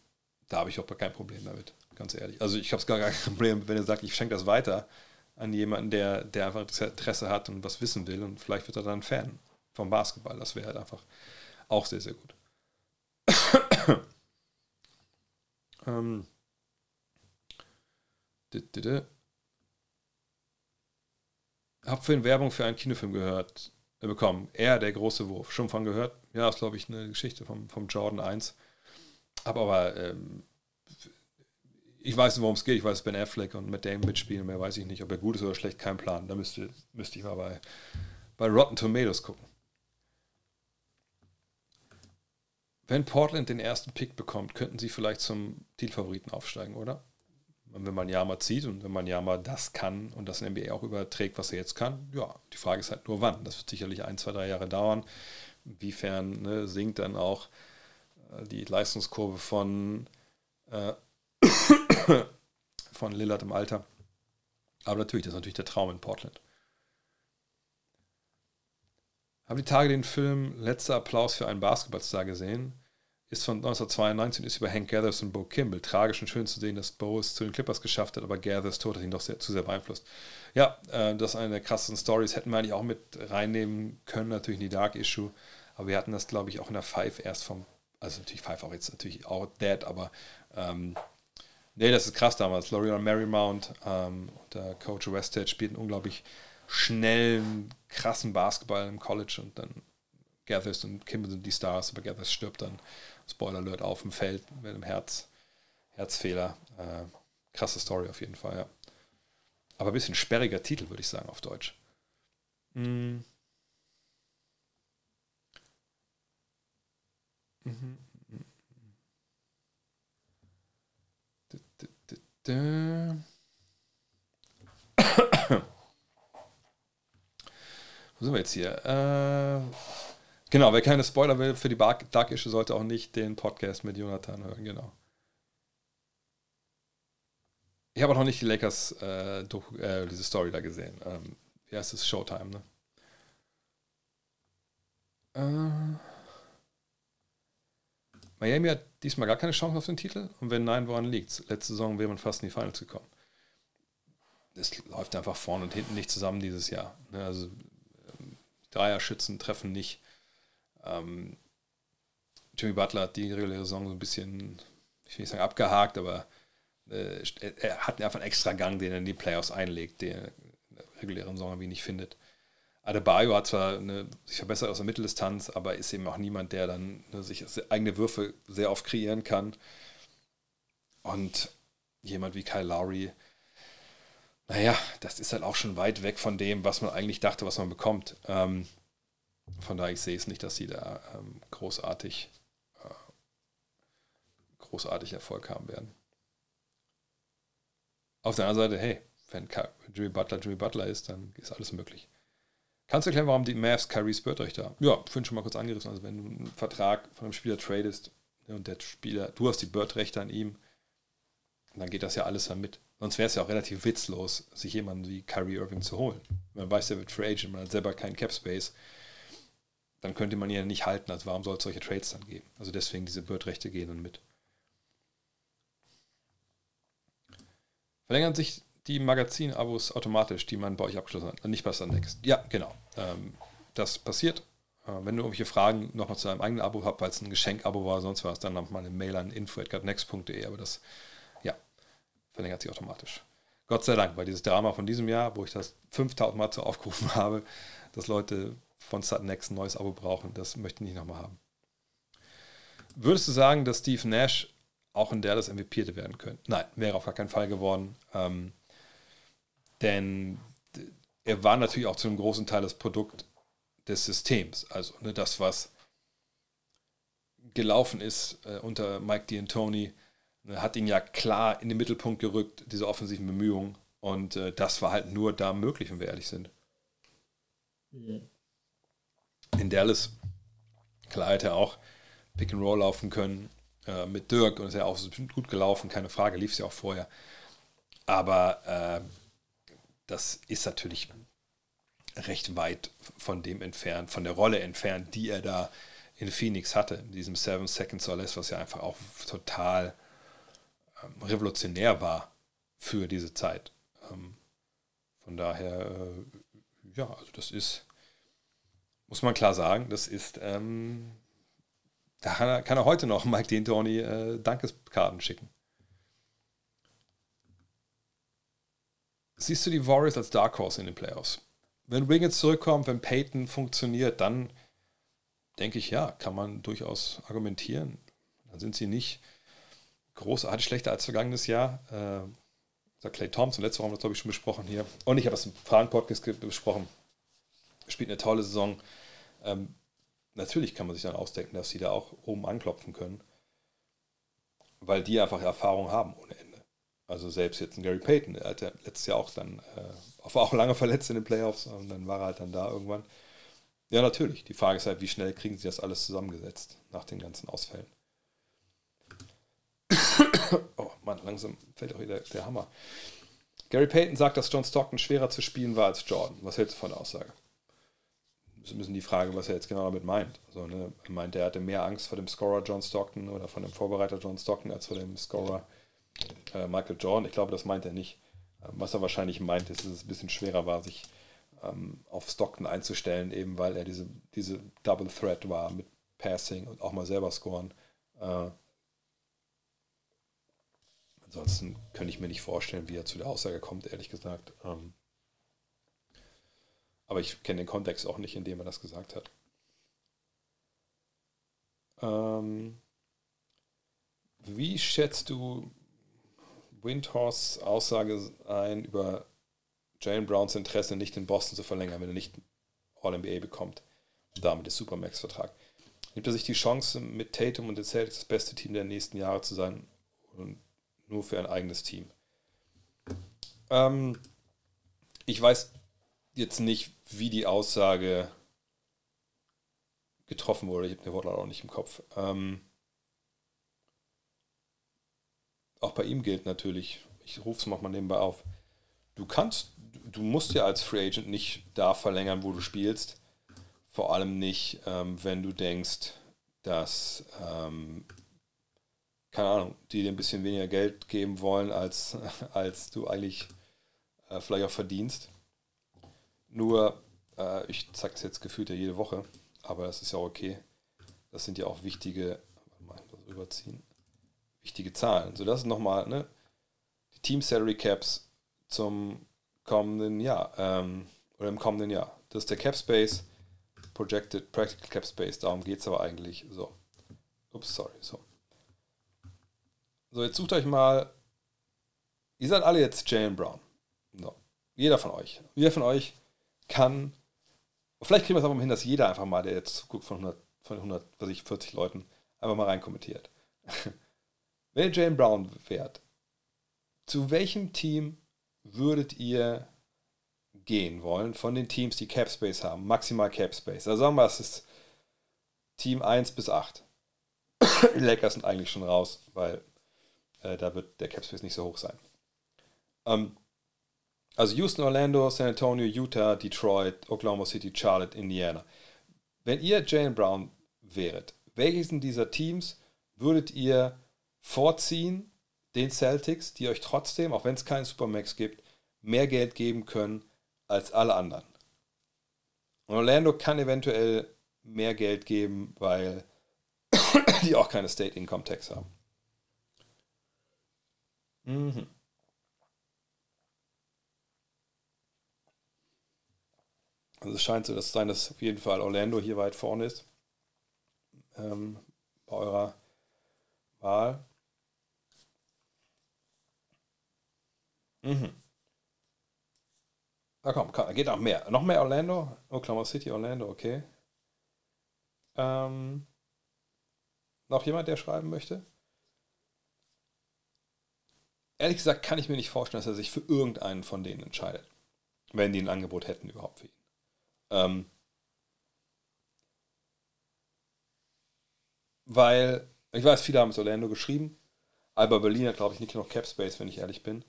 Speaker 1: da habe ich auch kein Problem damit, ganz ehrlich. Also ich habe es gar kein (laughs) Problem, wenn er sagt, ich schenke das weiter an jemanden, der, der einfach Interesse hat und was wissen will und vielleicht wird er dann Fan vom Basketball. Das wäre halt einfach auch sehr, sehr gut. (coughs) ähm, hab für ihn Werbung für einen Kinofilm gehört, äh, bekommen. Er, der große Wurf. Schon von gehört. Ja, ist, glaube ich, eine Geschichte vom, vom Jordan 1. Hab aber, ähm, ich weiß nicht, worum es geht. Ich weiß, Ben Affleck und mit Damon mitspielen. Mehr weiß ich nicht. Ob er gut ist oder schlecht, kein Plan. Da müsste, müsste ich mal bei, bei Rotten Tomatoes gucken. Wenn Portland den ersten Pick bekommt, könnten sie vielleicht zum Titelfavoriten aufsteigen, oder? wenn man Yama zieht und wenn man Yama das kann und das in NBA auch überträgt, was er jetzt kann, ja, die Frage ist halt nur wann. Das wird sicherlich ein, zwei, drei Jahre dauern. Inwiefern ne, sinkt dann auch äh, die Leistungskurve von, äh, (coughs) von Lillard im Alter. Aber natürlich, das ist natürlich der Traum in Portland. Habe die Tage den Film Letzter Applaus für einen Basketballstar gesehen ist von 1992 und ist über Hank Gathers und Bo Kimball. Tragisch und schön zu sehen, dass Bo es zu den Clippers geschafft hat, aber Gathers Tod hat ihn doch sehr, zu sehr beeinflusst. Ja, äh, das ist eine der krassesten Stories. Hätten wir eigentlich auch mit reinnehmen können, natürlich in die Dark Issue. Aber wir hatten das, glaube ich, auch in der Five erst vom, also natürlich Five auch jetzt natürlich auch Dead, aber ähm, nee, das ist krass damals. L'Oreal Marymount ähm, und der Coach Westhead spielten unglaublich schnellen, krassen Basketball im College und dann Gathers und Kimball sind die Stars, aber Gathers stirbt dann Spoiler Alert, auf dem Feld mit einem Herz, Herzfehler. Äh, krasse Story auf jeden Fall, ja. Aber ein bisschen sperriger Titel, würde ich sagen, auf Deutsch. Mhm. mhm. (coughs) Wo sind wir jetzt hier? Äh, Genau, wer keine Spoiler will für die Dark Issue, sollte auch nicht den Podcast mit Jonathan hören, genau. Ich habe auch noch nicht die Lakers, äh, Doku, äh, diese Story da gesehen. Ähm, wie heißt es? Showtime, ne? Äh, Miami hat diesmal gar keine Chance auf den Titel und wenn nein, woran liegt's? Letzte Saison wäre man fast in die Finals gekommen. Es läuft einfach vorne und hinten nicht zusammen dieses Jahr. Ne? Also ähm, Dreierschützen treffen nicht. Ähm, Jimmy Butler hat die reguläre Saison so ein bisschen, ich will nicht sagen abgehakt, aber äh, er hat einfach einen extra Gang, den er in die Playoffs einlegt, den er in der regulären Saison irgendwie nicht findet. Adebayo hat zwar eine, sich verbessert aus der Mitteldistanz, aber ist eben auch niemand, der dann ne, sich eigene Würfe sehr oft kreieren kann. Und jemand wie Kyle Lowry, naja, das ist halt auch schon weit weg von dem, was man eigentlich dachte, was man bekommt. Ähm, von daher, ich sehe es nicht, dass sie da ähm, großartig, äh, großartig Erfolg haben werden. Auf der anderen Seite, hey, wenn Jimmy Butler Jimmy Butler ist, dann ist alles möglich. Kannst du erklären, warum die Mavs Kyrie spürt euch da? Ja, finde schon mal kurz angerissen. Also wenn du einen Vertrag von einem Spieler tradest ne, und der Spieler, du hast die Bird-Rechte an ihm, dann geht das ja alles damit. Sonst wäre es ja auch relativ witzlos, sich jemanden wie Kyrie Irving zu holen. Man weiß, der wird Free Agent, man hat selber keinen Cap Space dann könnte man ihn ja nicht halten. Also warum soll es solche Trades dann geben? Also deswegen diese Bird-Rechte gehen dann mit. Verlängern sich die Magazin-Abos automatisch, die man bei euch abgeschlossen hat? Nicht bei Sundex. Ja, genau. Ähm, das passiert. Äh, wenn du irgendwelche Fragen nochmal zu deinem eigenen Abo habt, weil es ein Geschenk-Abo war, sonst war es dann nochmal eine Mail an info.next.de, aber das, ja, verlängert sich automatisch. Gott sei Dank, weil dieses Drama von diesem Jahr, wo ich das 5000 Mal zu aufgerufen (laughs) habe, dass Leute von Sudnext ein neues Abo brauchen. Das möchte ich nicht nochmal haben. Würdest du sagen, dass Steve Nash auch in Dallas MVP hätte werden können? Nein, wäre auf gar keinen Fall geworden. Ähm, denn er war natürlich auch zu einem großen Teil das Produkt des Systems. Also ne, das, was gelaufen ist äh, unter Mike D'Antoni, ne, hat ihn ja klar in den Mittelpunkt gerückt, diese offensiven Bemühungen. Und äh, das war halt nur da möglich, wenn wir ehrlich sind. Mhm in Dallas. Klar hätte er auch Pick and Roll laufen können äh, mit Dirk und ist ja auch gut gelaufen, keine Frage, lief es ja auch vorher. Aber äh, das ist natürlich recht weit von dem entfernt, von der Rolle entfernt, die er da in Phoenix hatte, in diesem Seven Seconds or Less, was ja einfach auch total ähm, revolutionär war für diese Zeit. Ähm, von daher, äh, ja, also das ist muss man klar sagen, das ist, ähm, da kann er, kann er, heute noch (laughs) Mike D'Antoni äh, Dankeskarten schicken. Siehst du die Warriors als Dark Horse in den Playoffs? Wenn Wiggins zurückkommt, wenn Peyton funktioniert, dann denke ich, ja, kann man durchaus argumentieren. Dann sind sie nicht großartig schlechter als vergangenes Jahr. Äh, sagt Clay Thompson, letzte Woche haben wir das, glaube ich, schon besprochen hier. Und ich habe das im Fragen-Podcast besprochen. Spielt eine tolle Saison. Ähm, natürlich kann man sich dann ausdenken, dass sie da auch oben anklopfen können, weil die einfach Erfahrung haben ohne Ende. Also selbst jetzt ein Gary Payton, der hat ja letztes Jahr auch dann, äh, war auch lange verletzt in den Playoffs und dann war er halt dann da irgendwann. Ja, natürlich. Die Frage ist halt, wie schnell kriegen sie das alles zusammengesetzt nach den ganzen Ausfällen. (coughs) oh Mann, langsam fällt auch wieder der Hammer. Gary Payton sagt, dass John Stockton schwerer zu spielen war als Jordan. Was hältst du von der Aussage? ist ein bisschen die Frage, was er jetzt genau damit meint. Also, ne, er meint, er hatte mehr Angst vor dem Scorer John Stockton oder vor dem Vorbereiter John Stockton als vor dem Scorer äh, Michael Jordan. Ich glaube, das meint er nicht. Ähm, was er wahrscheinlich meint, ist, dass es ein bisschen schwerer war, sich ähm, auf Stockton einzustellen, eben weil er diese, diese Double Threat war mit Passing und auch mal selber scoren. Äh, ansonsten könnte ich mir nicht vorstellen, wie er zu der Aussage kommt, ehrlich gesagt. Ähm, aber ich kenne den Kontext auch nicht, in dem er das gesagt hat. Ähm, wie schätzt du Windhorsts Aussage ein über Jalen Browns Interesse, nicht in Boston zu verlängern, wenn er nicht All-NBA bekommt? Und damit ist Supermax-Vertrag. Nimmt er sich die Chance, mit Tatum und den Celtics das beste Team der nächsten Jahre zu sein und nur für ein eigenes Team? Ähm, ich weiß jetzt nicht, wie die Aussage getroffen wurde. Ich habe den Wortlaut auch nicht im Kopf. Ähm, auch bei ihm gilt natürlich, ich rufe es mal nebenbei auf, du kannst, du musst ja als Free Agent nicht da verlängern, wo du spielst. Vor allem nicht, ähm, wenn du denkst, dass, ähm, keine Ahnung, die dir ein bisschen weniger Geld geben wollen, als, (laughs) als du eigentlich äh, vielleicht auch verdienst. Nur, äh, ich zeige es jetzt gefühlt ja jede Woche, aber es ist ja okay. Das sind ja auch wichtige, mal, überziehen, wichtige Zahlen. So, das ist nochmal, ne? Die Team Salary Caps zum kommenden Jahr, ähm, oder im kommenden Jahr. Das ist der Cap Space, Projected Practical Cap Space, darum geht es aber eigentlich. So. Ups, sorry, so. So, jetzt sucht euch mal. Ihr seid alle jetzt Jalen Brown. So. Jeder von euch. Jeder von euch kann, vielleicht kriegen wir es auch mal hin, dass jeder einfach mal, der jetzt guckt von 100, von 100 was ich, 40 Leuten, einfach mal rein kommentiert. (laughs) Wenn ihr Jalen Brown fährt, zu welchem Team würdet ihr gehen wollen von den Teams, die Cap Space haben, maximal Cap Space? Also sagen wir, es ist Team 1 bis 8. Die Lakers sind eigentlich schon raus, weil äh, da wird der Cap Space nicht so hoch sein. Ähm, also Houston, Orlando, San Antonio, Utah, Detroit, Oklahoma City, Charlotte, Indiana. Wenn ihr Jalen Brown wäret, welchen dieser Teams würdet ihr vorziehen, den Celtics, die euch trotzdem, auch wenn es keinen Supermax gibt, mehr Geld geben können als alle anderen? Und Orlando kann eventuell mehr Geld geben, weil (coughs) die auch keine State Income Tax haben. Mhm. Also es scheint so zu sein, dass auf jeden Fall Orlando hier weit vorne ist ähm, bei eurer Wahl. Mhm. Na komm, komm, geht noch mehr. Noch mehr Orlando? Oklahoma City, Orlando, okay. Ähm, noch jemand, der schreiben möchte? Ehrlich gesagt kann ich mir nicht vorstellen, dass er sich für irgendeinen von denen entscheidet, wenn die ein Angebot hätten überhaupt für ihn. Ähm, weil, ich weiß, viele haben es Orlando geschrieben. Alba Berlin hat, glaube ich, nicht genug Cap Space, wenn ich ehrlich bin.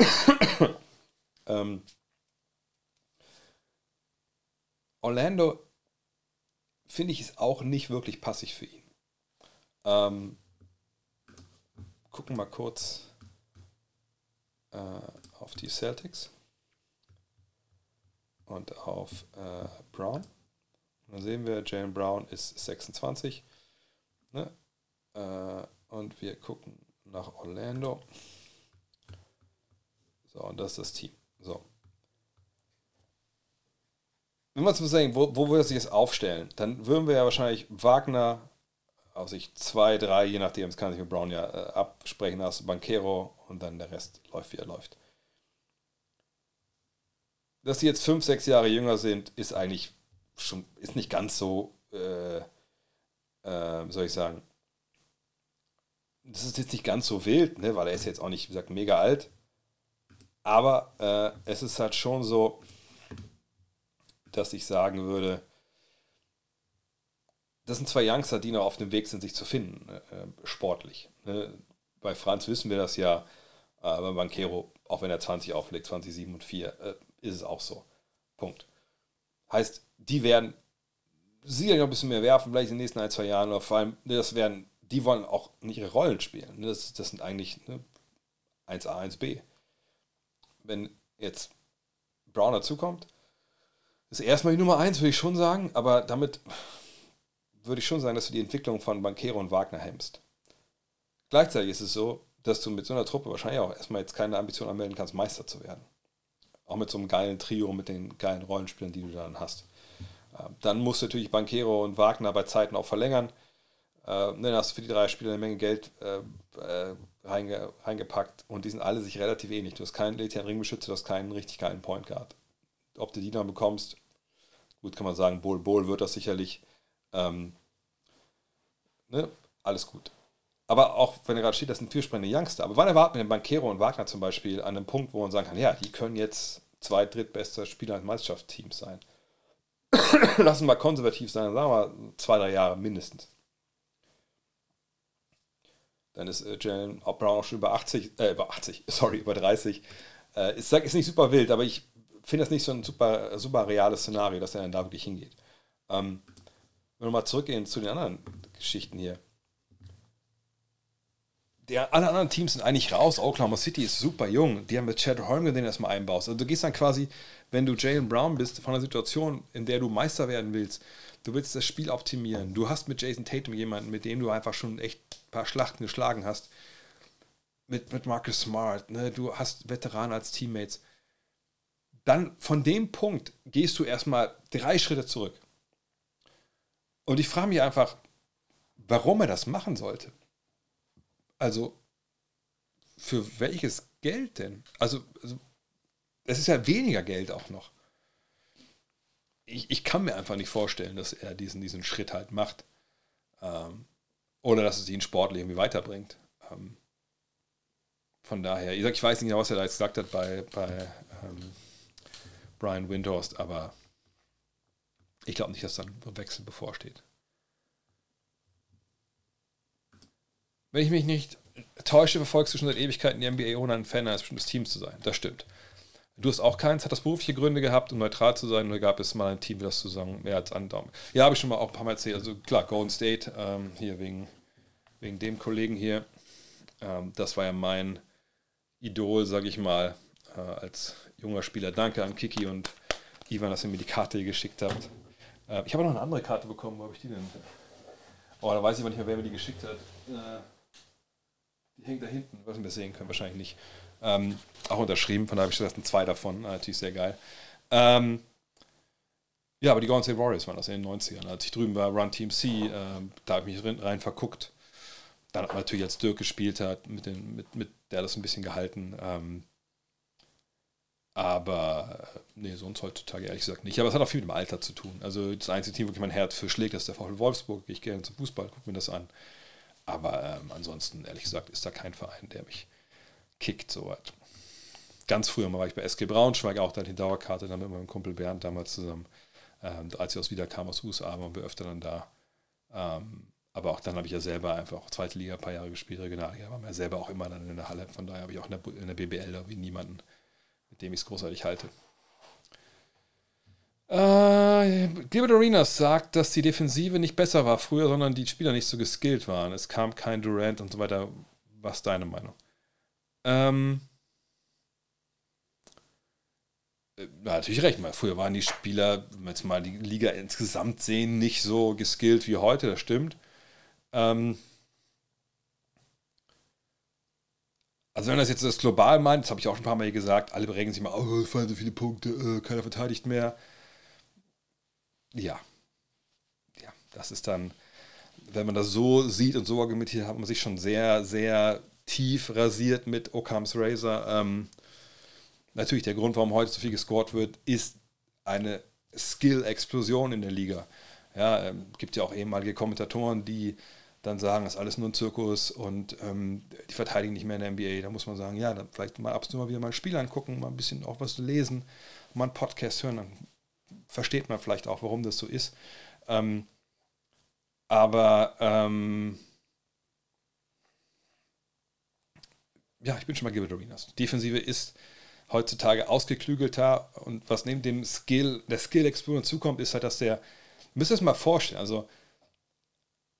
Speaker 1: (coughs) ähm, Orlando, finde ich, ist auch nicht wirklich passig für ihn. Ähm, gucken mal kurz äh, auf die Celtics und auf äh, Brown. Und dann sehen wir, Jalen Brown ist 26. Ne? Äh, und wir gucken nach Orlando. So, und das ist das Team. So. Wenn wir uns sagen, wo, wo würde sich jetzt aufstellen, dann würden wir ja wahrscheinlich Wagner aus sich zwei, drei, je nachdem, es kann sich mit Brown ja äh, absprechen lassen, Banquero und dann der Rest läuft, wie er läuft dass sie jetzt fünf, sechs Jahre jünger sind, ist eigentlich schon, ist nicht ganz so, äh, äh, soll ich sagen, das ist jetzt nicht ganz so wild, ne? weil er ist jetzt auch nicht, wie gesagt, mega alt. Aber äh, es ist halt schon so, dass ich sagen würde, das sind zwei Youngster, die noch auf dem Weg sind, sich zu finden, äh, sportlich. Ne? Bei Franz wissen wir das ja, äh, bei Banquero, auch wenn er 20 auflegt, 20, 7 und 4, ist es auch so. Punkt. Heißt, die werden sicherlich noch ein bisschen mehr werfen, vielleicht in den nächsten ein, zwei Jahren, oder vor allem, ne, das werden, die wollen auch nicht ihre Rollen spielen. Ne? Das, das sind eigentlich ne, 1a, 1b. Wenn jetzt Brown dazukommt, ist erstmal die Nummer 1, würde ich schon sagen, aber damit würde ich schon sagen, dass du die Entwicklung von Bankero und Wagner hemmst. Gleichzeitig ist es so, dass du mit so einer Truppe wahrscheinlich auch erstmal jetzt keine Ambition anmelden kannst, Meister zu werden. Auch mit so einem geilen Trio, mit den geilen Rollenspielen, die du dann hast. Ähm, dann musst du natürlich Bankero und Wagner bei Zeiten auch verlängern. Ähm, dann hast du für die drei Spieler eine Menge Geld äh, äh, reingepackt und die sind alle sich relativ ähnlich. Du hast keinen Letian Ringbeschützer, du hast keinen richtig geilen Point Guard. Ob du die dann bekommst, gut kann man sagen, Bol Bol wird das sicherlich. Ähm, ne? Alles gut aber auch wenn er gerade steht, das sind türsprengende Youngster. Aber wann erwarten wir den Bankero und Wagner zum Beispiel an einem Punkt, wo man sagen kann, ja, die können jetzt zwei drittbeste Spieler eines Meisterschaftsteams sein? (coughs) Lassen wir konservativ sein, sagen wir mal zwei, drei Jahre mindestens. Dann ist äh, Jalen Brown schon über 80, äh, über 80, (laughs) sorry, über 30. Äh, ist, ist nicht super wild, aber ich finde das nicht so ein super, super reales Szenario, dass er dann da wirklich hingeht. Ähm, wenn wir mal zurückgehen zu den anderen Geschichten hier der, alle anderen Teams sind eigentlich raus. Oklahoma City ist super jung. Die haben mit Chad Holmgren den erstmal einbaust. Also du gehst dann quasi, wenn du Jalen Brown bist, von einer Situation, in der du Meister werden willst, du willst das Spiel optimieren. Du hast mit Jason Tatum jemanden, mit dem du einfach schon echt ein paar Schlachten geschlagen hast. Mit, mit Marcus Smart, ne? du hast Veteranen als Teammates. Dann von dem Punkt gehst du erstmal drei Schritte zurück. Und ich frage mich einfach, warum er das machen sollte. Also, für welches Geld denn? Also, also das ist ja weniger Geld auch noch. Ich, ich, kann mir einfach nicht vorstellen, dass er diesen, diesen Schritt halt macht. Ähm, oder dass es ihn sportlich irgendwie weiterbringt. Ähm, von daher, ich, sag, ich weiß nicht genau, was er da jetzt gesagt hat bei, bei ähm, Brian Windhorst, aber ich glaube nicht, dass dann ein Wechsel bevorsteht. wenn ich mich nicht täusche, verfolgst du schon seit Ewigkeiten die NBA, ohne ein Fan eines bestimmten Teams zu sein. Das stimmt. Du hast auch keins, hat das berufliche Gründe gehabt, um neutral zu sein, oder gab es mal ein Team, das zusammen mehr als andauert? Ja, habe ich schon mal auch ein paar Mal erzählt. Also klar, Golden State, ähm, hier wegen, wegen dem Kollegen hier, ähm, das war ja mein Idol, sage ich mal, äh, als junger Spieler. Danke an Kiki und Ivan, dass ihr mir die Karte geschickt habt. Äh, ich habe noch eine andere Karte bekommen, wo habe ich die denn? Oh, da weiß ich aber nicht mehr, wer mir die geschickt hat. Äh, hängt da hinten, was wir sehen können, wahrscheinlich nicht. Ähm, auch unterschrieben, von daher habe ich gesagt, zwei davon, äh, natürlich sehr geil. Ähm, ja, aber die Golden State Warriors waren das in den 90ern. Als ich drüben war, Run Team C, äh, da habe ich mich rein verguckt. Dann hat man natürlich, als Dirk gespielt hat, mit, den, mit, mit der das ein bisschen gehalten. Ähm, aber äh, nee, sonst heutzutage ehrlich gesagt nicht. Aber es hat auch viel mit dem Alter zu tun. Also das einzige Team, wo ich mein Herz für schlägt, ist der VfL Wolfsburg. Ich gehe gerne zum Fußball, gucke mir das an. Aber ähm, ansonsten, ehrlich gesagt, ist da kein Verein, der mich kickt soweit. Ganz früher war ich bei SG Braunschweig, auch dann die Dauerkarte, dann mit meinem Kumpel Bernd damals zusammen. Ähm, als ich aus wieder kam aus USA, waren wir öfter dann da. Ähm, aber auch dann habe ich ja selber einfach auch zweite Liga ein paar Jahre gespielt, Regionalliga, war mir ja selber auch immer dann in der Halle. Von daher habe ich auch in der, in der BBL irgendwie niemanden, mit dem ich es großartig halte. Äh, Gilbert Arenas sagt, dass die Defensive nicht besser war früher, sondern die Spieler nicht so geskillt waren. Es kam kein Durant und so weiter. Was ist deine Meinung? Ähm, Na, äh, natürlich recht. Mal, früher waren die Spieler, wenn wir jetzt mal die Liga insgesamt sehen, nicht so geskillt wie heute, das stimmt. Ähm also, wenn das jetzt das global meint, das habe ich auch schon ein paar Mal gesagt, alle regen sich mal, oh, es fallen so viele Punkte, äh, keiner verteidigt mehr ja, ja, das ist dann, wenn man das so sieht und so argumentiert, hat man sich schon sehr, sehr tief rasiert mit Occam's Razor. Ähm, natürlich der Grund, warum heute so viel gescored wird, ist eine Skill-Explosion in der Liga. Ja, ähm, gibt ja auch ehemalige Kommentatoren, die dann sagen, das ist alles nur ein Zirkus und ähm, die verteidigen nicht mehr in der NBA. Da muss man sagen, ja, dann vielleicht mal ab und zu mal wieder mal ein Spiel angucken, mal ein bisschen auch was lesen, mal einen Podcast hören, dann versteht man vielleicht auch, warum das so ist. Ähm, aber ähm, ja, ich bin schon mal Gilbert Arenas. Defensive ist heutzutage ausgeklügelter und was neben dem Skill, der Skill Explosion zukommt, ist halt, dass der, müsst ihr es mal vorstellen, also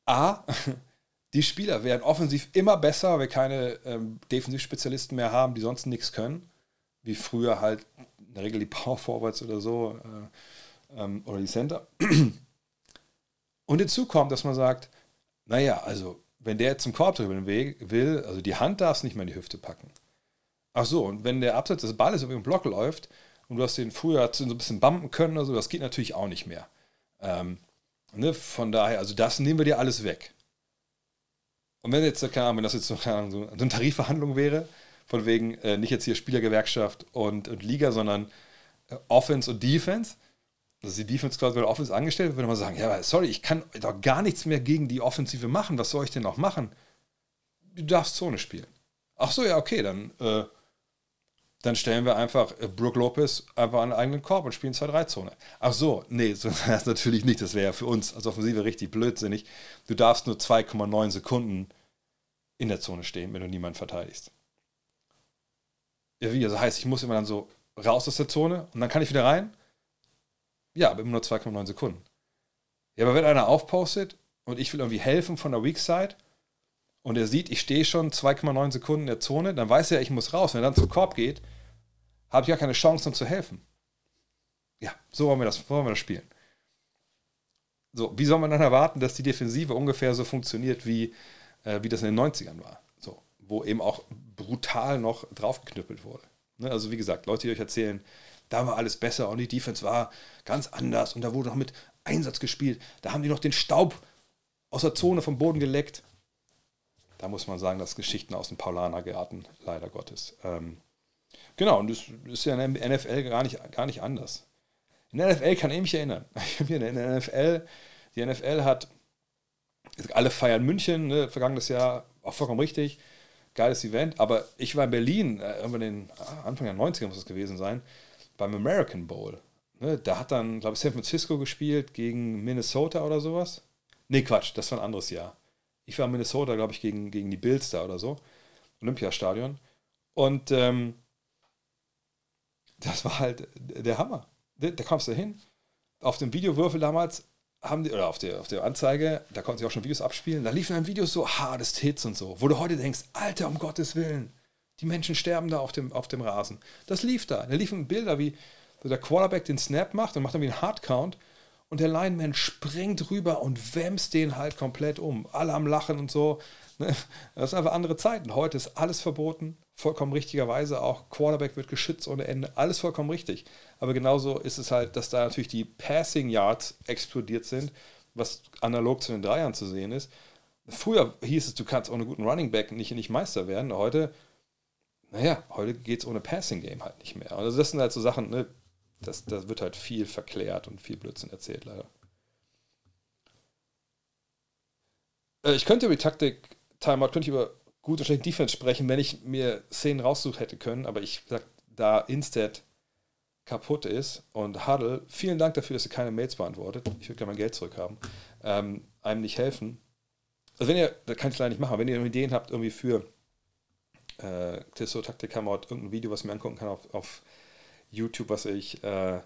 Speaker 1: A, (laughs) die Spieler werden offensiv immer besser, weil wir keine ähm, Defensivspezialisten mehr haben, die sonst nichts können wie früher halt in der Regel die (laughs) Power Forwards oder so äh, ähm, oder die Center. Und hinzu kommt, dass man sagt, naja, also wenn der zum Korb dribbeln will, also die Hand darfst nicht mehr in die Hüfte packen. Ach so, und wenn der Absatz des Balles über den Block läuft und du hast den früher so ein bisschen bumpen können oder so, das geht natürlich auch nicht mehr. Ähm, ne, von daher, also das nehmen wir dir alles weg. Und wenn jetzt, keine Ahnung, wenn das jetzt so, Ahnung, so eine Tarifverhandlung wäre, von wegen äh, nicht jetzt hier Spielergewerkschaft und, und Liga, sondern äh, Offense und Defense. Dass die Defense quasi bei der Offense angestellt würde man sagen, ja, sorry, ich kann doch gar nichts mehr gegen die Offensive machen. Was soll ich denn noch machen? Du darfst Zone spielen. Ach so, ja, okay, dann, äh, dann stellen wir einfach äh, Brook Lopez einfach an den eigenen Korb und spielen 2-3-Zone. Ach so, nee, (laughs) so, das natürlich nicht. Das wäre ja für uns als Offensive richtig blödsinnig. Du darfst nur 2,9 Sekunden in der Zone stehen, wenn du niemanden verteidigst. Ja, wie? Also heißt, ich muss immer dann so raus aus der Zone und dann kann ich wieder rein. Ja, aber immer nur 2,9 Sekunden. Ja, aber wenn einer aufpostet und ich will irgendwie helfen von der Weak Side und er sieht, ich stehe schon 2,9 Sekunden in der Zone, dann weiß er, ich muss raus. Wenn er dann zum Korb geht, habe ich gar keine Chance, um zu helfen. Ja, so wollen wir das, wollen wir das spielen. So, wie soll man dann erwarten, dass die Defensive ungefähr so funktioniert, wie, äh, wie das in den 90ern war? wo eben auch brutal noch draufgeknüppelt wurde. Ne? Also wie gesagt, Leute, die euch erzählen, da war alles besser und die Defense war ganz anders und da wurde noch mit Einsatz gespielt, da haben die noch den Staub aus der Zone vom Boden geleckt. Da muss man sagen, dass Geschichten aus dem Paulaner geraten, leider Gottes. Ähm, genau, und das ist ja in der NFL gar nicht, gar nicht anders. In der NFL kann ich mich erinnern. (laughs) In der NFL, die NFL hat, alle feiern München, ne, vergangenes Jahr, auch vollkommen richtig geiles Event. Aber ich war in Berlin, äh, irgendwann den ah, Anfang der 90er muss es gewesen sein, beim American Bowl. Ne, da hat dann, glaube ich, San Francisco gespielt gegen Minnesota oder sowas. Nee, Quatsch, das war ein anderes Jahr. Ich war in Minnesota, glaube ich, gegen, gegen die Bills da oder so. Olympiastadion. Und ähm, das war halt der Hammer. Da, da kommst du hin. Auf dem Videowürfel damals haben die, oder auf der, auf der Anzeige, da konnten sie auch schon Videos abspielen, da liefen dann Videos so Hardest Hits und so, wo du heute denkst, Alter, um Gottes Willen, die Menschen sterben da auf dem, auf dem Rasen. Das lief da. Da liefen Bilder, wie der Quarterback den Snap macht und macht dann wie einen Hardcount und der Lineman springt rüber und wämst den halt komplett um. Alle am Lachen und so. Ne? Das sind einfach andere Zeiten. Heute ist alles verboten vollkommen richtigerweise auch, Quarterback wird geschützt ohne Ende, alles vollkommen richtig. Aber genauso ist es halt, dass da natürlich die Passing Yards explodiert sind, was analog zu den Dreiern zu sehen ist. Früher hieß es, du kannst ohne guten Running Back nicht, nicht Meister werden. Heute, naja, heute geht es ohne Passing Game halt nicht mehr. also das sind halt so Sachen, ne, das, das wird halt viel verklärt und viel Blödsinn erzählt, leider. Äh, ich könnte über die Taktik Timeout, könnte ich über gut oder schlecht Defense sprechen, wenn ich mir Szenen raussuchen hätte können, aber ich sag, da Instead kaputt ist und Huddle, vielen Dank dafür, dass ihr keine Mails beantwortet. Ich würde gerne mein Geld zurückhaben. Ähm, einem nicht helfen. Also wenn ihr, da kann ich leider nicht machen, wenn ihr Ideen habt irgendwie für äh, Tissot Taktik Hammerout, irgendein Video, was ich mir angucken kann auf, auf YouTube, was ich äh,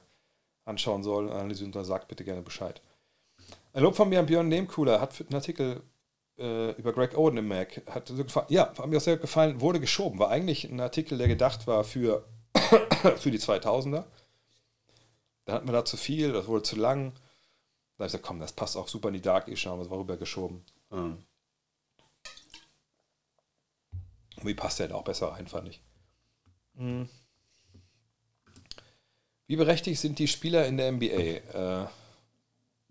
Speaker 1: anschauen soll, analysieren soll, sagt bitte gerne Bescheid. Ein Lob von mir an Björn Nehmkuhler hat für den Artikel äh, über Greg Oden im Mac. Hat ja, hat mir auch sehr gefallen, wurde geschoben. War eigentlich ein Artikel, der gedacht war für, (coughs) für die 2000er. Dann hat man da zu viel, das wurde zu lang. Da habe ich gesagt, komm, das passt auch super in die Dark Issue, haben wir es mal geschoben. Mhm. Wie passt der denn auch besser rein, fand ich. Mhm. Wie berechtigt sind die Spieler in der NBA? Äh,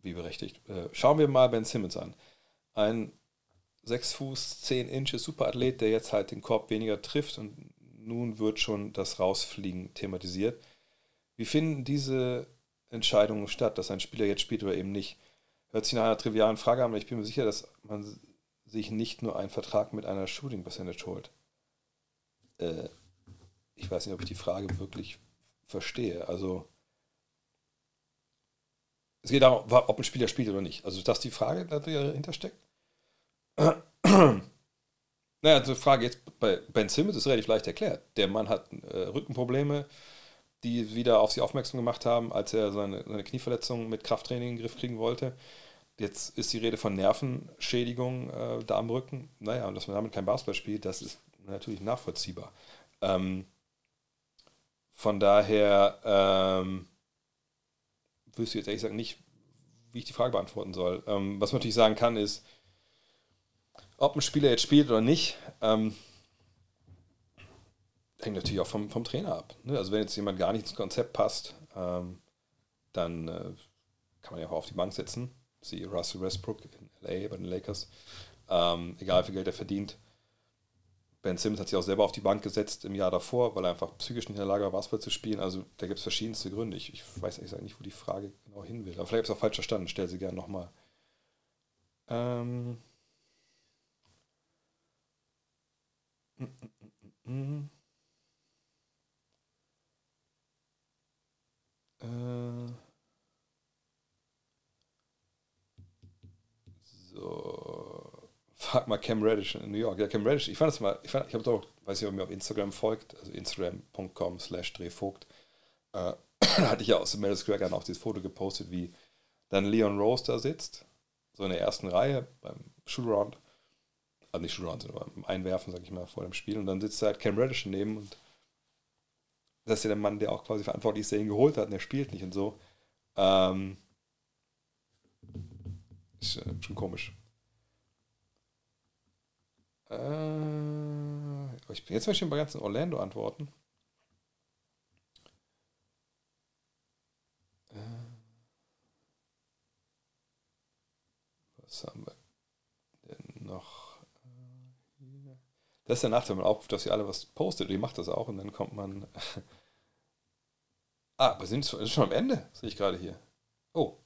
Speaker 1: wie berechtigt? Äh, schauen wir mal Ben Simmons an. Ein 6 Fuß 10 Inches Superathlet, der jetzt halt den Korb weniger trifft und nun wird schon das Rausfliegen thematisiert. Wie finden diese Entscheidungen statt, dass ein Spieler jetzt spielt oder eben nicht? Hört sich nach einer trivialen Frage an, aber ich bin mir sicher, dass man sich nicht nur einen Vertrag mit einer Shooting Percentage holt. Äh, ich weiß nicht, ob ich die Frage wirklich verstehe. Also es geht darum, ob ein Spieler spielt oder nicht. Also ist das die Frage, die dahinter steckt. Naja, also Frage jetzt bei Ben Simmons ist relativ leicht erklärt. Der Mann hat äh, Rückenprobleme, die wieder auf sie aufmerksam gemacht haben, als er seine, seine Knieverletzung mit Krafttraining in den Griff kriegen wollte. Jetzt ist die Rede von Nervenschädigung äh, da am Rücken. Naja, und dass man damit kein Basketball spielt, das ist natürlich nachvollziehbar. Ähm, von daher ähm, wüsste ich jetzt ehrlich gesagt nicht, wie ich die Frage beantworten soll. Ähm, was man natürlich sagen kann, ist, ob ein Spieler jetzt spielt oder nicht, ähm, hängt natürlich auch vom, vom Trainer ab. Ne? Also wenn jetzt jemand gar nicht ins Konzept passt, ähm, dann äh, kann man ja auch auf die Bank setzen. Sie Russell Westbrook in LA bei den Lakers. Ähm, egal wie viel Geld er verdient. Ben Simmons hat sich auch selber auf die Bank gesetzt im Jahr davor, weil er einfach psychisch nicht in der Lage war, Basketball zu spielen. Also da gibt es verschiedenste Gründe. Ich, ich weiß eigentlich nicht, wo die Frage genau hin will. Aber vielleicht habe ich es auch falsch verstanden. Stell sie gerne nochmal. Ähm, Mm, mm, mm, äh. So. Frag mal Cam Reddish in New York. Ja, Cam Reddish, ich fand das mal, ich, fand, ich habe doch, weiß nicht, ob ihr mir auf Instagram folgt, also instagram.com slash drehvogt, äh, (clears throat) hatte ich ja aus dem Metal Square Garden auch dieses Foto gepostet, wie dann Leon Rose da sitzt, so in der ersten Reihe beim Schulround also nicht Shooter sondern Einwerfen, sag ich mal, vor dem Spiel. Und dann sitzt halt Cam Reddish daneben und das ist ja der Mann, der auch quasi verantwortlich ist, der ihn geholt hat und der spielt nicht und so. Ähm, ist äh, schon komisch. Äh, ich bin jetzt möchte ich bei ganzen Orlando antworten. Äh, was haben wir? Das ist der Nachteil, wenn man aufruft, dass ihr alle was postet. Die macht das auch und dann kommt man. (laughs) ah, wir sind schon am Ende, sehe ich gerade hier. Oh.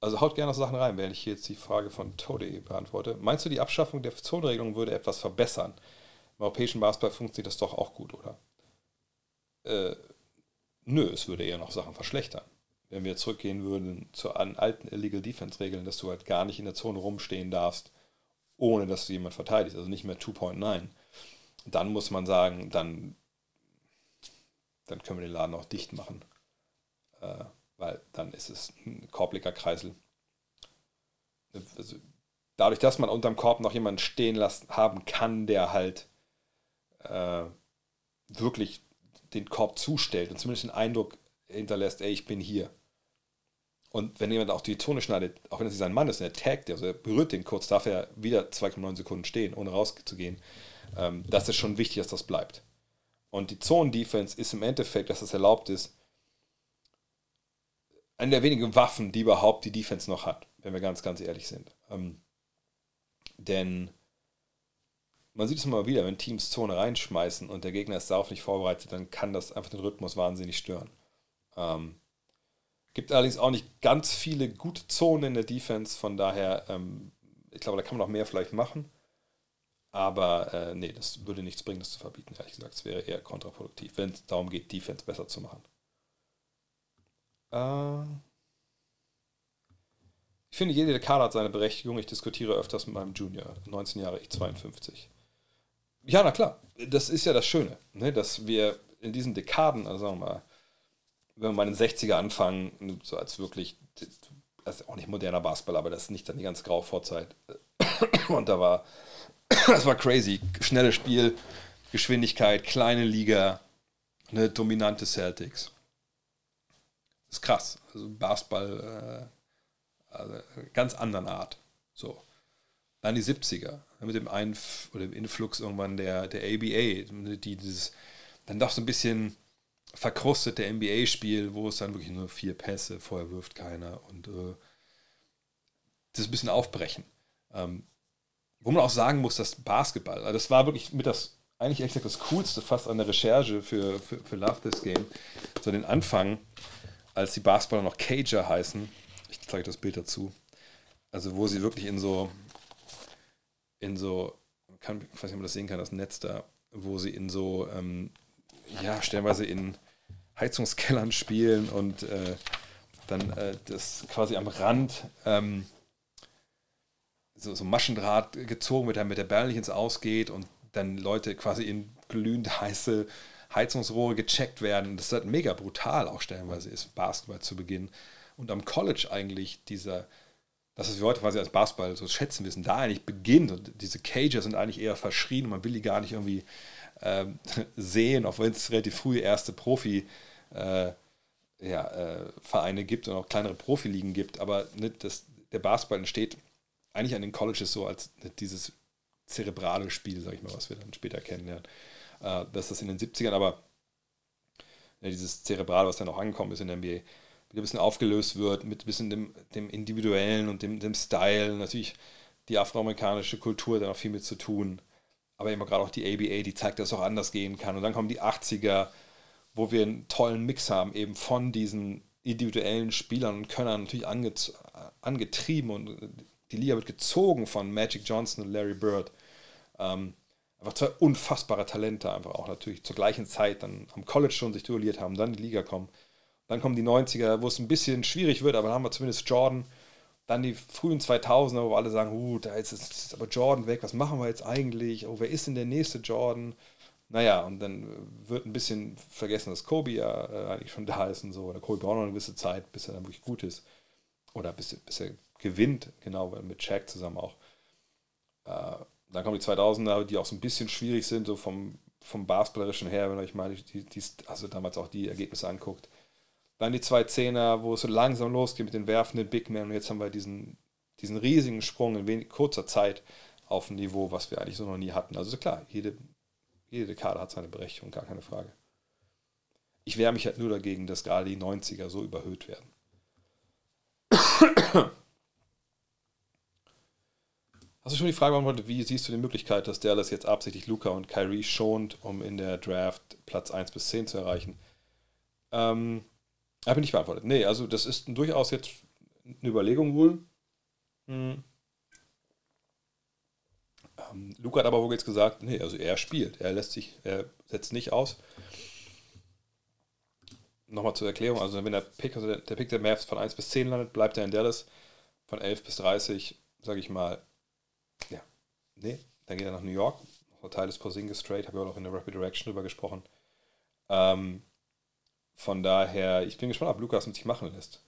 Speaker 1: Also haut gerne noch Sachen rein, während ich jetzt die Frage von Tode beantworte. Meinst du, die Abschaffung der Zonenregelung würde etwas verbessern? Im europäischen Basketball funktioniert das doch auch gut, oder? Äh, nö, es würde eher noch Sachen verschlechtern. Wenn wir zurückgehen würden zu alten Illegal Defense Regeln, dass du halt gar nicht in der Zone rumstehen darfst, ohne dass du jemand verteidigst, also nicht mehr 2.9, dann muss man sagen, dann, dann können wir den Laden auch dicht machen. Äh, weil dann ist es ein Korblicker Kreisel. Also, dadurch, dass man unterm Korb noch jemanden stehen lassen haben kann, der halt äh, wirklich den Korb zustellt und zumindest den Eindruck hinterlässt, ey, ich bin hier. Und wenn jemand auch die Zone schneidet, auch wenn es nicht sein Mann ist, und er taggt, also er berührt den kurz, darf er wieder 2,9 Sekunden stehen, ohne rauszugehen. Ähm, das ist schon wichtig, dass das bleibt. Und die zone defense ist im Endeffekt, dass das erlaubt ist, eine der wenigen Waffen, die überhaupt die Defense noch hat, wenn wir ganz, ganz ehrlich sind. Ähm, denn man sieht es immer wieder, wenn Teams Zone reinschmeißen und der Gegner ist darauf nicht vorbereitet, dann kann das einfach den Rhythmus wahnsinnig stören. Ähm, Gibt allerdings auch nicht ganz viele gute Zonen in der Defense, von daher, ähm, ich glaube, da kann man noch mehr vielleicht machen. Aber äh, nee, das würde nichts bringen, das zu verbieten, ehrlich gesagt. Es wäre eher kontraproduktiv, wenn es darum geht, Defense besser zu machen. Äh ich finde, jede Dekade hat seine Berechtigung. Ich diskutiere öfters mit meinem Junior, 19 Jahre, ich 52. Ja, na klar, das ist ja das Schöne, ne? dass wir in diesen Dekaden, also sagen wir mal, wenn wir mal in den 60er anfangen, so als wirklich, das also auch nicht moderner Basketball, aber das ist nicht dann die ganz graue Vorzeit. (coughs) Und da war, (coughs) das war crazy. Schnelles Spiel, Geschwindigkeit, kleine Liga, eine dominante Celtics. Das ist krass. Also Basketball, äh, also ganz anderen Art. So. Dann die 70er, mit dem Einf oder dem Influx irgendwann der, der ABA, die dieses, dann doch so ein bisschen verkrustete NBA-Spiel, wo es dann wirklich nur vier Pässe, vorher wirft keiner und äh, das ein bisschen aufbrechen. Ähm, wo man auch sagen muss, dass Basketball, also das war wirklich mit das, eigentlich ehrlich das Coolste fast an der Recherche für, für, für Love This Game. So den Anfang, als die Basketballer noch Cager heißen, ich zeige das Bild dazu, also wo sie wirklich in so, in so, kann, ich weiß nicht, ob man das sehen kann, das Netz da, wo sie in so, ähm, ja, stellenweise in Heizungskellern spielen und äh, dann äh, das quasi am Rand ähm, so, so Maschendraht gezogen, wird, damit der Ball nicht ins Ausgeht und dann Leute quasi in glühend heiße Heizungsrohre gecheckt werden. Das ist halt mega brutal auch stellenweise ist, Basketball zu Beginn. Und am College eigentlich dieser, das ist wie heute quasi als Basketball so schätzen wissen, da eigentlich beginnt und diese Cages sind eigentlich eher verschrien und man will die gar nicht irgendwie ähm, (laughs) sehen, auch wenn es relativ früh erste Profi- äh, ja, äh, Vereine gibt und auch kleinere Profiligen gibt, aber ne, das, der Basketball entsteht eigentlich an den Colleges so als ne, dieses zerebrale Spiel, sag ich mal, was wir dann später kennenlernen. Äh, dass das in den 70ern aber ja, ne, dieses Zerebral, was dann auch angekommen ist in der NBA, wieder ein bisschen aufgelöst wird mit ein bisschen dem, dem Individuellen und dem, dem Style. Natürlich die afroamerikanische Kultur hat dann auch viel mit zu tun. Aber immer gerade auch die ABA, die zeigt, dass es auch anders gehen kann. Und dann kommen die 80er, wo wir einen tollen Mix haben, eben von diesen individuellen Spielern und Könnern natürlich anget angetrieben und die Liga wird gezogen von Magic Johnson und Larry Bird. Ähm, einfach zwei unfassbare Talente, einfach auch natürlich zur gleichen Zeit dann am College schon sich duelliert haben, dann in die Liga kommen. Dann kommen die 90er, wo es ein bisschen schwierig wird, aber dann haben wir zumindest Jordan. Dann die frühen 2000er, wo alle sagen, uh, da ist, ist aber Jordan weg, was machen wir jetzt eigentlich? Oh, wer ist denn der nächste Jordan? Naja, und dann wird ein bisschen vergessen, dass Kobe ja äh, eigentlich schon (laughs) da ist und so. Oder Kobe braucht noch eine gewisse Zeit, bis er dann wirklich gut ist. Oder bis, bis er gewinnt, genau, mit Shaq zusammen auch. Äh, dann kommen die 2000er, die auch so ein bisschen schwierig sind, so vom, vom Basketballerischen her, wenn ihr euch mal die, die, also damals auch die Ergebnisse anguckt. Dann die 2010er, wo es so langsam losgeht mit den werfenden Big Men. Und jetzt haben wir diesen, diesen riesigen Sprung in wenig, kurzer Zeit auf ein Niveau, was wir eigentlich so noch nie hatten. Also klar, jede jede Karte hat seine Berechtigung, gar keine Frage. Ich wehre mich halt nur dagegen, dass gerade die 90er so überhöht werden. Hast du schon die Frage beantwortet, wie siehst du die Möglichkeit, dass Dallas jetzt absichtlich Luca und Kyrie schont, um in der Draft Platz 1 bis 10 zu erreichen? Ähm, habe ich nicht beantwortet. Nee, also das ist durchaus jetzt eine Überlegung wohl. Hm. Ähm, Luca hat aber wohl jetzt gesagt, nee, also er spielt, er lässt sich, er setzt nicht aus. Nochmal zur Erklärung, also wenn der Pick, also der Pick der Mavs von 1 bis 10 landet, bleibt er in Dallas. Von 11 bis 30, sage ich mal, ja, nee, dann geht er nach New York. Noch Teil des Porzingis Trade, habe ich auch noch in der Rapid Direction drüber gesprochen. Ähm, von daher, ich bin gespannt, ob Lukas mit sich machen lässt.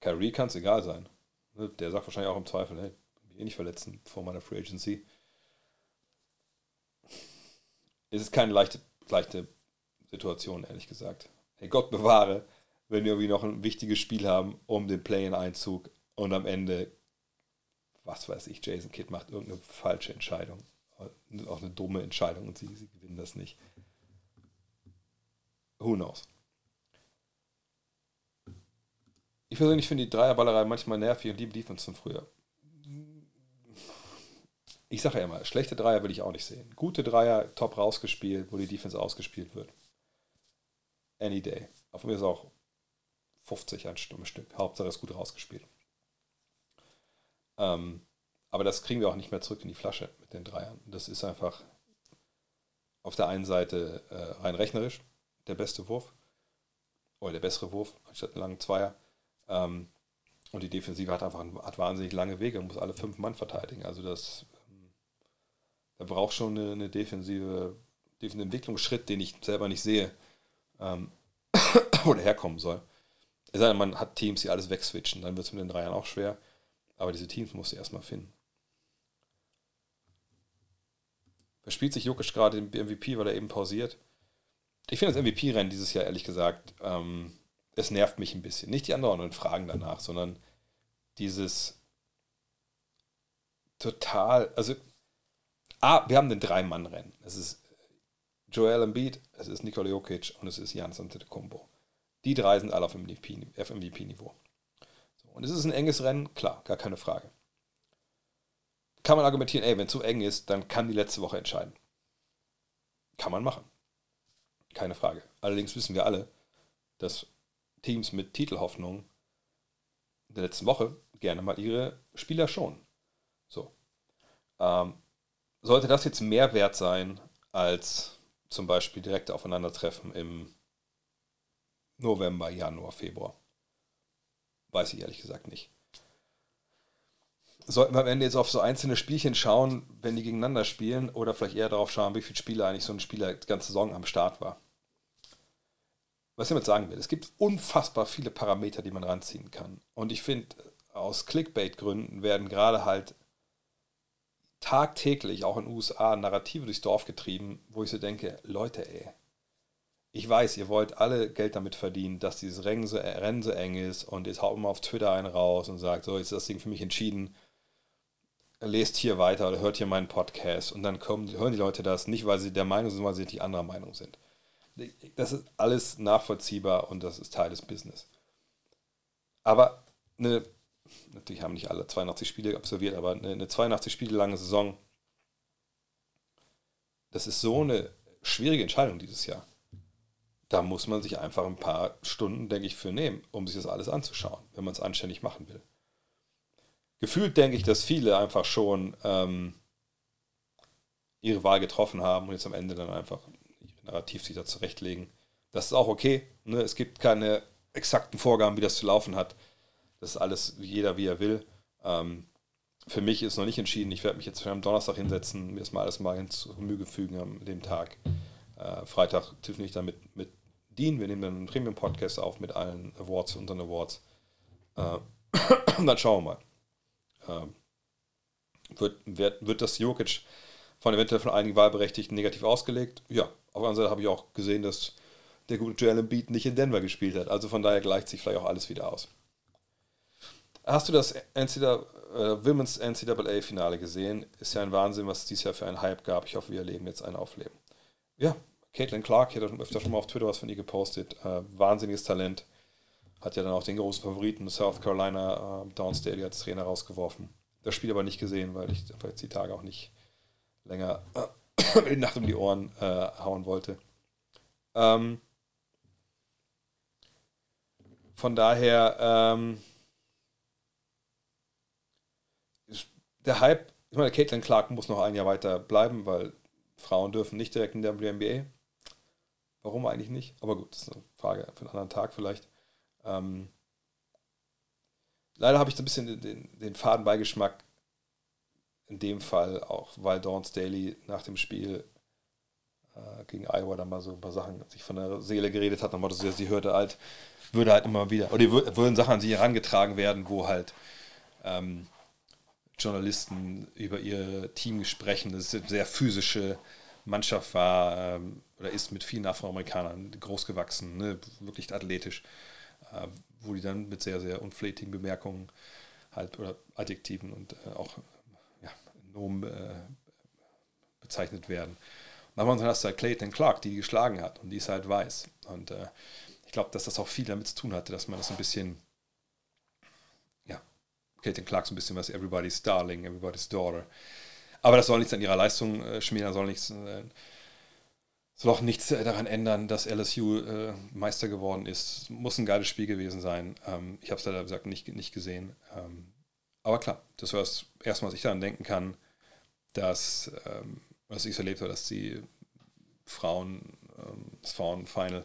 Speaker 1: Kyrie kann es egal sein. Ne, der sagt wahrscheinlich auch im Zweifel, hey, eh nicht verletzen vor meiner Free Agency es ist keine leichte, leichte Situation, ehrlich gesagt. Hey Gott bewahre, wenn wir irgendwie noch ein wichtiges Spiel haben um den Play-in-Einzug und am Ende, was weiß ich, Jason Kidd macht irgendeine falsche Entscheidung. Auch eine dumme Entscheidung und sie, sie gewinnen das nicht. Who knows? Ich persönlich finde die Dreierballerei manchmal nervig und liebe Defense von früher ich sage ja immer, schlechte Dreier will ich auch nicht sehen. Gute Dreier, top rausgespielt, wo die Defense ausgespielt wird. Any day. Auf mir ist auch 50 ein Stück. Hauptsache ist gut rausgespielt. Ähm, aber das kriegen wir auch nicht mehr zurück in die Flasche mit den Dreiern. Das ist einfach auf der einen Seite äh, rein rechnerisch der beste Wurf oder der bessere Wurf anstatt einen langen Zweier. Ähm, und die Defensive hat einfach hat wahnsinnig lange Wege und muss alle fünf Mann verteidigen. Also das da braucht schon eine, eine defensive, defensive Entwicklungsschritt, den ich selber nicht sehe, ähm, (coughs) wo der herkommen soll. Es sei denn, man hat Teams, die alles wegswitchen, dann wird es mit den Dreiern auch schwer. Aber diese Teams muss du erstmal finden. Verspielt sich Jokic gerade im MVP, weil er eben pausiert? Ich finde das MVP-Rennen dieses Jahr, ehrlich gesagt, ähm, es nervt mich ein bisschen. Nicht die anderen Fragen danach, sondern dieses total, also Ah, wir haben den Drei-Mann-Rennen. Es ist Joel Embiid, es ist Nikola Jokic und es ist Janis Antetokounmpo. Die drei sind alle auf MVP-Niveau. und es ist ein enges Rennen, klar, gar keine Frage. Kann man argumentieren, ey, wenn es zu so eng ist, dann kann die letzte Woche entscheiden. Kann man machen. Keine Frage. Allerdings wissen wir alle, dass Teams mit Titelhoffnung in der letzten Woche gerne mal ihre Spieler schonen. So. Ähm, sollte das jetzt mehr wert sein als zum Beispiel direkte Aufeinandertreffen im November, Januar, Februar? Weiß ich ehrlich gesagt nicht. Sollten wir am Ende jetzt auf so einzelne Spielchen schauen, wenn die gegeneinander spielen, oder vielleicht eher darauf schauen, wie viele Spiele eigentlich so ein Spieler die ganze Saison am Start war? Was ich damit sagen will, es gibt unfassbar viele Parameter, die man ranziehen kann. Und ich finde, aus Clickbait-Gründen werden gerade halt tagtäglich auch in den USA Narrative durchs Dorf getrieben, wo ich so denke, Leute, ey, ich weiß, ihr wollt alle Geld damit verdienen, dass dieses Rennen so, Rennen so eng ist und jetzt haut immer auf Twitter einen raus und sagt, so, jetzt ist das Ding für mich entschieden. Lest hier weiter oder hört hier meinen Podcast und dann kommen, hören die Leute das nicht, weil sie der Meinung sind, sondern weil sie die anderer Meinung sind. Das ist alles nachvollziehbar und das ist Teil des Business. Aber eine natürlich haben nicht alle 82 Spiele absolviert, aber eine, eine 82 Spiele lange Saison, das ist so eine schwierige Entscheidung dieses Jahr. Da muss man sich einfach ein paar Stunden, denke ich, für nehmen, um sich das alles anzuschauen, wenn man es anständig machen will. Gefühlt denke ich, dass viele einfach schon ähm, ihre Wahl getroffen haben und jetzt am Ende dann einfach ihr Narrativ sich da zurechtlegen. Das ist auch okay. Ne? Es gibt keine exakten Vorgaben, wie das zu laufen hat. Das ist alles jeder, wie er will. Ähm, für mich ist noch nicht entschieden. Ich werde mich jetzt am Donnerstag hinsetzen, mir das mal alles mal zu Mühe fügen an dem Tag. Äh, Freitag tiffle ich dann mit, mit Dean. Wir nehmen dann einen Premium-Podcast auf mit allen Awards, unseren Awards. Äh, (clears throat) dann schauen wir mal. Äh, wird, wird, wird das Jokic von eventuell von einigen Wahlberechtigten negativ ausgelegt? Ja. Auf der anderen Seite habe ich auch gesehen, dass der gute Joel Embiid nicht in Denver gespielt hat. Also von daher gleicht sich vielleicht auch alles wieder aus. Hast du das NCAA, äh, Women's NCAA-Finale gesehen? Ist ja ein Wahnsinn, was es dieses Jahr für einen Hype gab. Ich hoffe, wir erleben jetzt ein Aufleben. Ja, Caitlin Clark, ich hatte öfter schon mal auf Twitter was von ihr gepostet. Äh, wahnsinniges Talent. Hat ja dann auch den großen Favoriten South Carolina äh, Downstate als Trainer rausgeworfen. Das Spiel aber nicht gesehen, weil ich jetzt die Tage auch nicht länger äh, die Nacht um die Ohren äh, hauen wollte. Ähm, von daher, ähm, der Hype, ich meine, Caitlin Clark muss noch ein Jahr weiter bleiben, weil Frauen dürfen nicht direkt in der WNBA. Warum eigentlich nicht? Aber gut, das ist eine Frage für einen anderen Tag vielleicht. Ähm, leider habe ich so ein bisschen den, den, den Fadenbeigeschmack in dem Fall auch, weil Dawn Staley nach dem Spiel äh, gegen Iowa dann mal so ein paar Sachen sich von der Seele geredet hat, nochmal, sie, sie hörte halt, würde halt immer wieder, oder die würden Sachen an sie herangetragen werden, wo halt ähm, Journalisten über ihr Team sprechen. Das ist eine sehr physische Mannschaft war ähm, oder ist mit vielen Afroamerikanern großgewachsen, ne? wirklich athletisch, äh, wo die dann mit sehr, sehr unflätigen Bemerkungen halt oder Adjektiven und äh, auch ja, Nomen äh, bezeichnet werden. Und dann hast du halt Clayton Clark, die, die geschlagen hat und die ist halt weiß. Und äh, ich glaube, dass das auch viel damit zu tun hatte, dass man das ein bisschen Caitlin Clark so ein bisschen was Everybody's Darling, Everybody's Daughter. Aber das soll nichts an ihrer Leistung äh, schmälern, soll nichts, äh, soll auch nichts äh, daran ändern, dass LSU äh, Meister geworden ist. Muss ein geiles Spiel gewesen sein. Ähm, ich habe es leider gesagt nicht, nicht gesehen. Ähm, aber klar, das war das erste Mal, was ich daran denken kann, dass, ähm, was ich erlebt habe, dass die Frauen, ähm, das Frauenfinal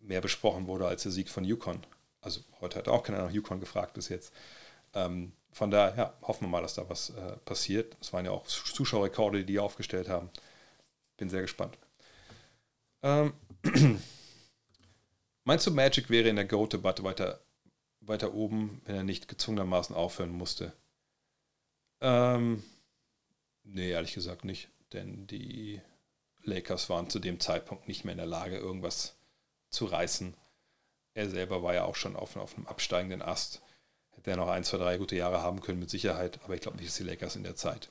Speaker 1: mehr besprochen wurde als der Sieg von Yukon. Also heute hat auch keiner nach Yukon gefragt bis jetzt. Ähm, von daher ja, hoffen wir mal, dass da was äh, passiert. Es waren ja auch Zuschauerrekorde, die die aufgestellt haben. Bin sehr gespannt. Ähm, (clears throat) meinst du, Magic wäre in der go debatte weiter, weiter oben, wenn er nicht gezwungenermaßen aufhören musste? Ähm, nee, ehrlich gesagt nicht. Denn die Lakers waren zu dem Zeitpunkt nicht mehr in der Lage, irgendwas zu reißen. Er selber war ja auch schon auf, auf einem absteigenden Ast werden auch ein, zwei, drei gute Jahre haben können, mit Sicherheit. Aber ich glaube nicht, dass die Lakers in der Zeit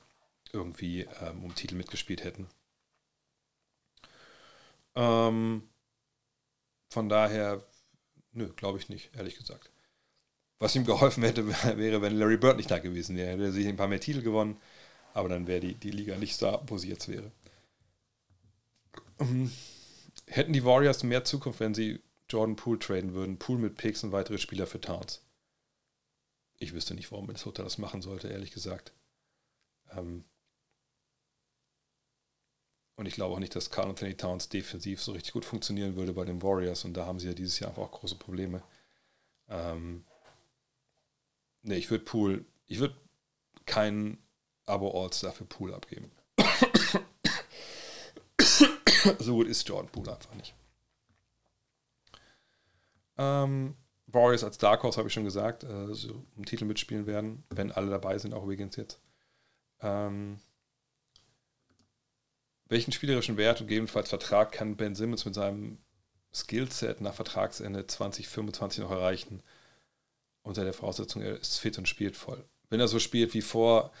Speaker 1: irgendwie ähm, um Titel mitgespielt hätten. Ähm, von daher, nö, glaube ich nicht, ehrlich gesagt. Was ihm geholfen hätte, (laughs) wäre, wenn Larry Bird nicht da gewesen wäre. Er Hätte er sich ein paar mehr Titel gewonnen, aber dann wäre die, die Liga nicht da, wo sie jetzt wäre. Ähm, hätten die Warriors mehr Zukunft, wenn sie Jordan Poole traden würden? Poole mit Picks und weitere Spieler für Towns ich wüsste nicht, warum Minnesota das machen sollte, ehrlich gesagt. Ähm und ich glaube auch nicht, dass Carl Anthony Towns defensiv so richtig gut funktionieren würde bei den Warriors. Und da haben sie ja dieses Jahr einfach auch große Probleme. Ähm ne, ich würde Pool, ich würde keinen Abo-All-Star für Pool abgeben. (coughs) so gut ist Jordan Pool einfach nicht. Ähm Warriors als Dark Horse, habe ich schon gesagt, äh, so im Titel mitspielen werden, wenn alle dabei sind, auch übrigens jetzt. Ähm, welchen spielerischen Wert und gegebenenfalls Vertrag kann Ben Simmons mit seinem Skillset nach Vertragsende 2025 noch erreichen? Unter der Voraussetzung, er ist fit und spielt voll. Wenn er so spielt wie vor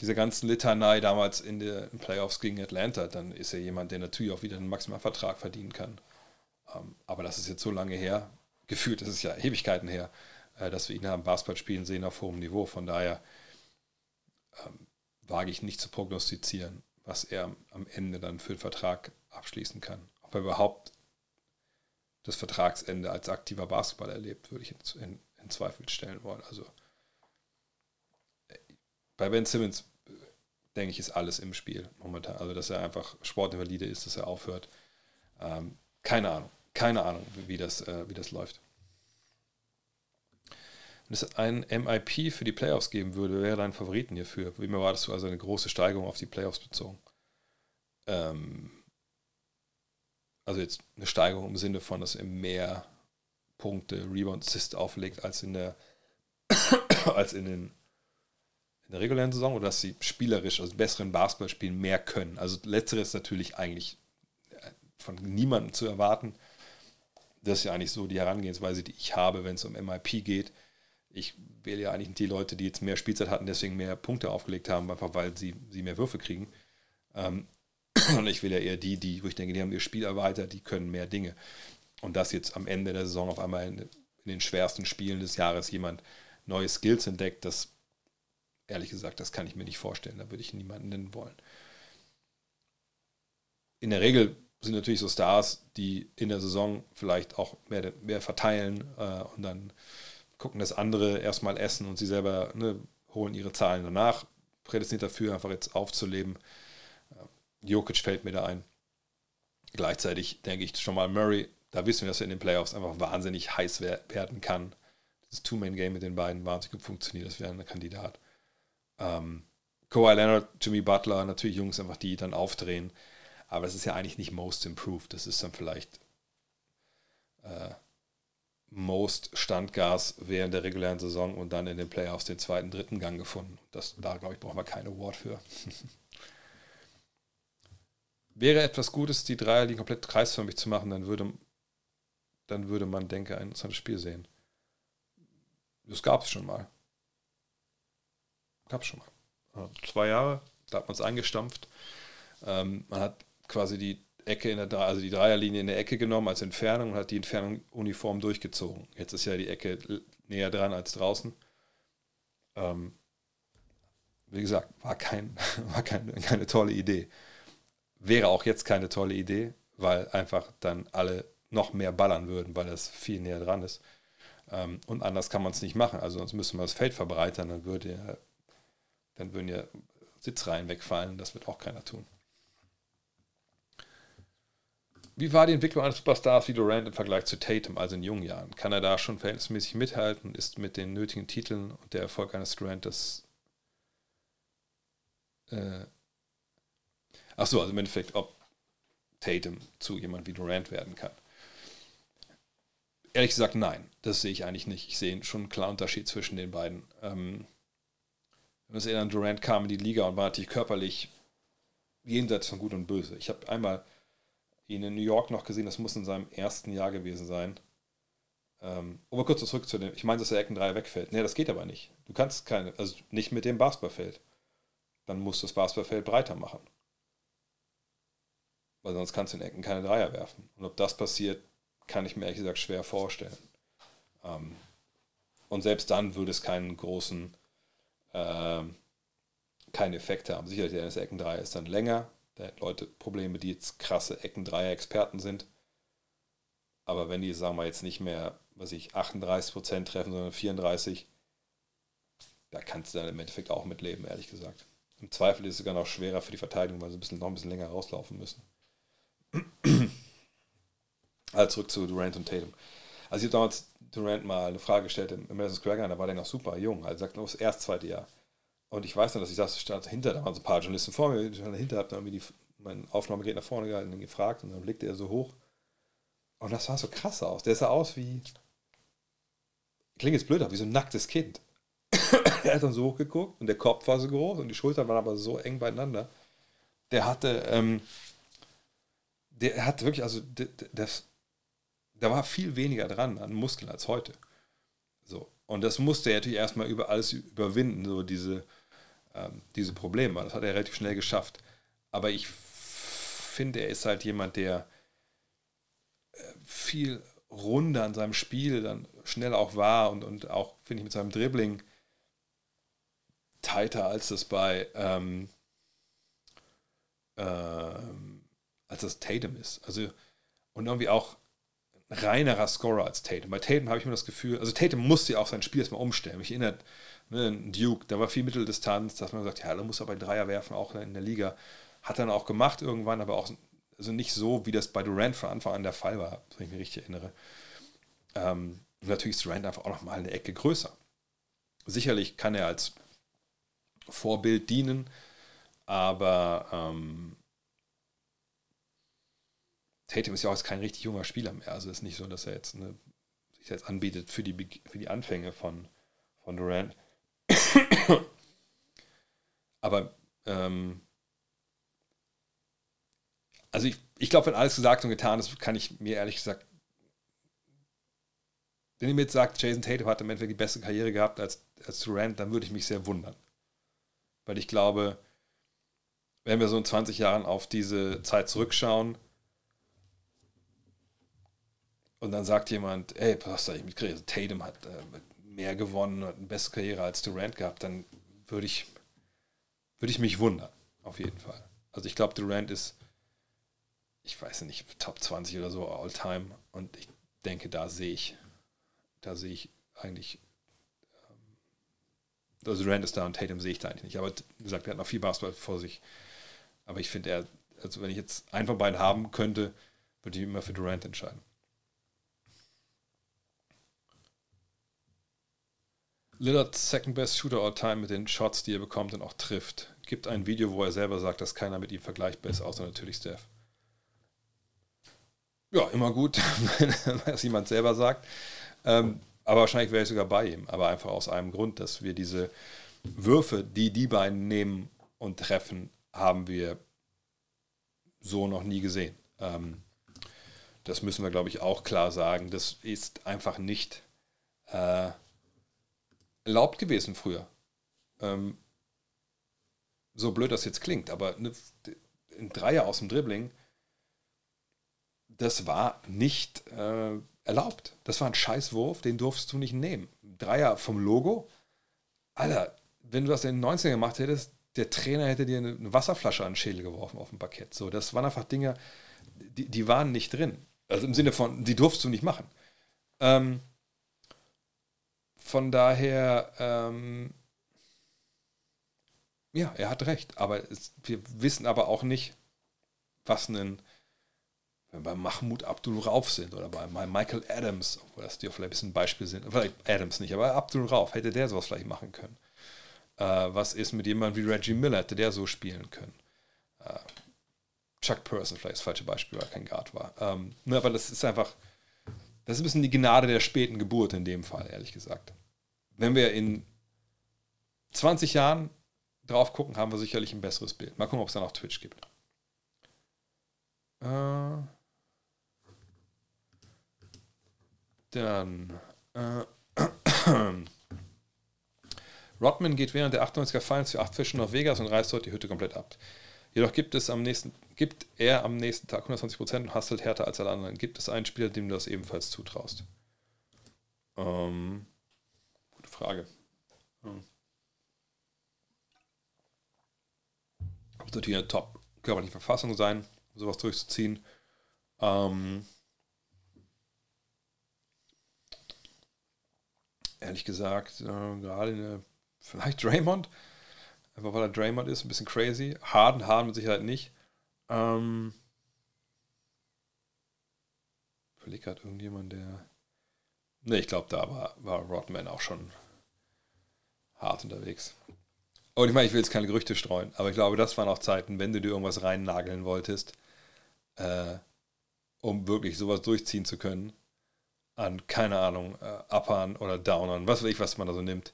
Speaker 1: dieser ganzen Litanei damals in den Playoffs gegen Atlanta, dann ist er jemand, der natürlich auch wieder einen maximalen Vertrag verdienen kann. Ähm, aber das ist jetzt so lange her gefühlt ist es ja Ewigkeiten her, äh, dass wir ihn haben Basketball spielen sehen auf hohem Niveau. Von daher ähm, wage ich nicht zu prognostizieren, was er am Ende dann für den Vertrag abschließen kann. Ob er überhaupt das Vertragsende als aktiver Basketballer erlebt, würde ich in, in, in Zweifel stellen wollen. Also äh, bei Ben Simmons äh, denke ich, ist alles im Spiel momentan. Also, dass er einfach Sportinvalide ist, dass er aufhört. Ähm, keine Ahnung. Keine Ahnung, wie das, äh, wie das läuft. Wenn es ein MIP für die Playoffs geben würde, wer wäre dein Favoriten hierfür? Wie mir war das also eine große Steigerung auf die Playoffs bezogen? Ähm, also jetzt eine Steigerung im Sinne von, dass er mehr Punkte, Rebound, Assist auflegt als in der (coughs) als in den in der regulären Saison oder dass sie spielerisch, also besseren Basketballspielen mehr können. Also letzteres natürlich eigentlich äh, von niemandem zu erwarten. Das ist ja eigentlich so die Herangehensweise, die ich habe, wenn es um MIP geht. Ich wähle ja eigentlich die Leute, die jetzt mehr Spielzeit hatten, deswegen mehr Punkte aufgelegt haben, einfach weil sie, sie mehr Würfe kriegen. Ähm, (clears throat) und ich will ja eher die, die, wo ich denke, die haben ihr Spiel erweitert, die können mehr Dinge. Und dass jetzt am Ende der Saison auf einmal in den schwersten Spielen des Jahres jemand neue Skills entdeckt, das, ehrlich gesagt, das kann ich mir nicht vorstellen. Da würde ich niemanden nennen wollen. In der Regel sind natürlich so Stars, die in der Saison vielleicht auch mehr, mehr verteilen äh, und dann gucken, dass andere erstmal essen und sie selber ne, holen ihre Zahlen danach. Prädestiniert dafür, einfach jetzt aufzuleben. Äh, Jokic fällt mir da ein. Gleichzeitig denke ich schon mal Murray, da wissen wir, dass er in den Playoffs einfach wahnsinnig heiß werden kann. Das Two-Man-Game mit den beiden wahnsinnig gut funktioniert, das wäre ein Kandidat. Ähm, Kawhi Leonard, Jimmy Butler, natürlich Jungs einfach, die dann aufdrehen. Aber es ist ja eigentlich nicht Most Improved. Das ist dann vielleicht äh, Most Standgas während der regulären Saison und dann in den Playoffs den zweiten, dritten Gang gefunden. Das, da, glaube ich, brauchen wir kein Award für. (laughs) Wäre etwas Gutes, die Dreierlinie komplett kreisförmig zu machen, dann würde, dann würde man, denke ein interessantes Spiel sehen. Das gab es schon mal. Gab es schon mal. zwei Jahre, da hat man es eingestampft. Ähm, man hat quasi die Ecke in der also die Dreierlinie in der Ecke genommen als Entfernung und hat die Entfernung uniform durchgezogen. Jetzt ist ja die Ecke näher dran als draußen. Ähm, wie gesagt, war, kein, (laughs) war kein, keine tolle Idee. Wäre auch jetzt keine tolle Idee, weil einfach dann alle noch mehr ballern würden, weil das viel näher dran ist. Ähm, und anders kann man es nicht machen. Also sonst müsste man das Feld verbreitern, dann würde dann würden ja Sitzreihen wegfallen. Das wird auch keiner tun. Wie war die Entwicklung eines Superstars wie Durant im Vergleich zu Tatum, also in jungen Jahren? Kann er da schon verhältnismäßig mithalten? Ist mit den nötigen Titeln und der Erfolg eines Durantes. das. Äh, ach also im Endeffekt, ob Tatum zu jemand wie Durant werden kann. Ehrlich gesagt, nein, das sehe ich eigentlich nicht. Ich sehe schon einen klaren Unterschied zwischen den beiden. Ähm, wenn Ähm, das erinnern, Durant kam in die Liga und war natürlich körperlich jenseits von Gut und Böse. Ich habe einmal ihn in New York noch gesehen, das muss in seinem ersten Jahr gewesen sein. Ähm, um mal kurz zurück zu dem, ich meine, dass der Ecken 3 wegfällt. Nee, das geht aber nicht. Du kannst keine, also nicht mit dem Basketballfeld. Dann musst du das Basketballfeld breiter machen. Weil sonst kannst du in Ecken keine Dreier werfen. Und ob das passiert, kann ich mir ehrlich gesagt schwer vorstellen. Ähm, und selbst dann würde es keinen großen, äh, keinen Effekt haben. Sicherlich, der Ecken Eckendreier ist dann länger, da Leute Probleme, die jetzt krasse Eckendreier-Experten sind. Aber wenn die, sagen wir jetzt nicht mehr, was ich, 38% treffen, sondern 34%, da kannst du dann im Endeffekt auch mitleben, ehrlich gesagt. Im Zweifel ist es sogar noch schwerer für die Verteidigung, weil sie ein bisschen, noch ein bisschen länger rauslaufen müssen. (clears throat) also zurück zu Durant und Tatum. Also ich habe damals Durant mal eine Frage gestellt im Madison Square Garden, da war der noch super jung, also sagt nur das erst zweite Jahr. Und ich weiß noch, dass ich saß, stand da waren so ein paar Journalisten vor mir, ich stand dahinter, hab dann irgendwie die, mein Aufnahmegerät nach vorne gehalten und gefragt und dann blickte er so hoch. Und das sah so krass aus. Der sah aus wie, klingt jetzt blöd, aber wie so ein nacktes Kind. (coughs) er hat dann so hochgeguckt und der Kopf war so groß und die Schultern waren aber so eng beieinander. Der hatte, ähm, der hat wirklich, also das, da war viel weniger dran an Muskeln als heute. So. Und das musste er natürlich erstmal über alles überwinden, so diese ähm, diese Probleme. Das hat er relativ schnell geschafft. Aber ich finde, er ist halt jemand, der äh, viel runder an seinem Spiel dann schnell auch war und, und auch, finde ich, mit seinem Dribbling tighter als das bei ähm, ähm, als das Tatum ist. Also und irgendwie auch reinerer Scorer als Tatum. Bei Tatum habe ich mir das Gefühl, also Tatum musste ja auch sein Spiel erstmal umstellen. Mich erinnert ne, Duke, da war viel Mitteldistanz, dass man sagt, ja, da muss aber Dreier werfen, auch in der Liga. Hat dann auch gemacht irgendwann, aber auch also nicht so, wie das bei Durant von Anfang an der Fall war, wenn ich mich richtig erinnere. Ähm, natürlich ist Durant einfach auch nochmal eine Ecke größer. Sicherlich kann er als Vorbild dienen, aber ähm, Tatum ist ja auch kein richtig junger Spieler mehr. Also ist nicht so, dass er jetzt eine, sich jetzt anbietet für die, für die Anfänge von, von Durant. (laughs) Aber ähm, also ich, ich glaube, wenn alles gesagt und getan ist, kann ich mir ehrlich gesagt, wenn ihr mir jetzt sagt, Jason Tatum hat im Endeffekt die beste Karriere gehabt als, als Durant, dann würde ich mich sehr wundern. Weil ich glaube, wenn wir so in 20 Jahren auf diese Zeit zurückschauen und dann sagt jemand, ey, was soll ich mit Tatum hat äh, mehr gewonnen und eine bessere Karriere als Durant gehabt, dann würde ich, würde ich mich wundern. Auf jeden Fall. Also ich glaube, Durant ist, ich weiß nicht, Top 20 oder so All-Time. Und ich denke, da sehe ich, da sehe ich eigentlich, ähm, also Durant ist da und Tatum sehe ich da eigentlich nicht. Aber wie gesagt, er hat noch viel Basketball vor sich. Aber ich finde, er, also wenn ich jetzt einen von beiden haben könnte, würde ich immer für Durant entscheiden. Lillards Second Best Shooter All Time mit den Shots, die er bekommt und auch trifft. Gibt ein Video, wo er selber sagt, dass keiner mit ihm vergleichbar ist, außer natürlich Steph. Ja, immer gut, (laughs) wenn es jemand selber sagt. Ähm, aber wahrscheinlich wäre ich sogar bei ihm. Aber einfach aus einem Grund, dass wir diese Würfe, die die beiden nehmen und treffen, haben wir so noch nie gesehen. Ähm, das müssen wir, glaube ich, auch klar sagen. Das ist einfach nicht. Äh, erlaubt gewesen früher. Ähm, so blöd das jetzt klingt, aber eine, ein Dreier aus dem Dribbling, das war nicht äh, erlaubt. Das war ein Scheißwurf, den durfst du nicht nehmen. Dreier vom Logo, Alter, wenn du das in den 90ern gemacht hättest, der Trainer hätte dir eine Wasserflasche an den Schädel geworfen auf dem Parkett. So, das waren einfach Dinge, die, die waren nicht drin. Also im Sinne von, die durfst du nicht machen. Ähm, von daher, ähm, ja, er hat recht. Aber es, wir wissen aber auch nicht, was einen, wenn wir bei Mahmoud Abdul Rauf sind oder bei Michael Adams, obwohl das die vielleicht ein bisschen Beispiel sind, vielleicht Adams nicht, aber Abdul Rauf, hätte der sowas vielleicht machen können. Äh, was ist mit jemandem wie Reggie Miller, hätte der so spielen können? Äh, Chuck Person vielleicht das falsche Beispiel, weil er kein Guard war. Ähm, ne, aber das ist einfach, das ist ein bisschen die Gnade der späten Geburt in dem Fall, ehrlich gesagt. Wenn wir in 20 Jahren drauf gucken, haben wir sicherlich ein besseres Bild. Mal gucken, ob es dann auch Twitch gibt. Äh, dann. Äh, (clears throat) Rodman geht während der 98er Finals für acht Fischen nach Vegas und reißt dort die Hütte komplett ab. Jedoch gibt es am nächsten, gibt er am nächsten Tag 120 Prozent und hustelt härter als alle anderen. Gibt es einen Spieler, dem du das ebenfalls zutraust? Ähm, gute Frage. Hm. Muss natürlich eine top körperliche Verfassung sein, um sowas durchzuziehen. Ähm, ehrlich gesagt, äh, gerade eine, vielleicht Draymond. Einfach weil er Draymond ist, ein bisschen crazy. Harden, Harden mit Sicherheit nicht. Ähm, überleg gerade irgendjemand, der. Ne, ich glaube, da war, war Rodman auch schon hart unterwegs. Und ich meine, ich will jetzt keine Gerüchte streuen, aber ich glaube, das waren auch Zeiten, wenn du dir irgendwas reinnageln wolltest, äh, um wirklich sowas durchziehen zu können, an, keine Ahnung, äh, Uppern oder Downern, was weiß ich, was man da so nimmt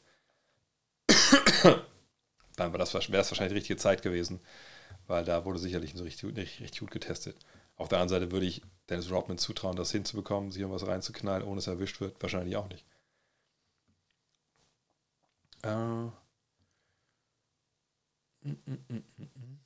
Speaker 1: dann das, wäre es wahrscheinlich die richtige Zeit gewesen, weil da wurde sicherlich so richtig, richtig, richtig gut getestet. Auf der anderen Seite würde ich Dennis Rodman zutrauen, das hinzubekommen, sich irgendwas reinzuknallen, ohne es erwischt wird, wahrscheinlich auch nicht. Äh. Uh. Mm -mm -mm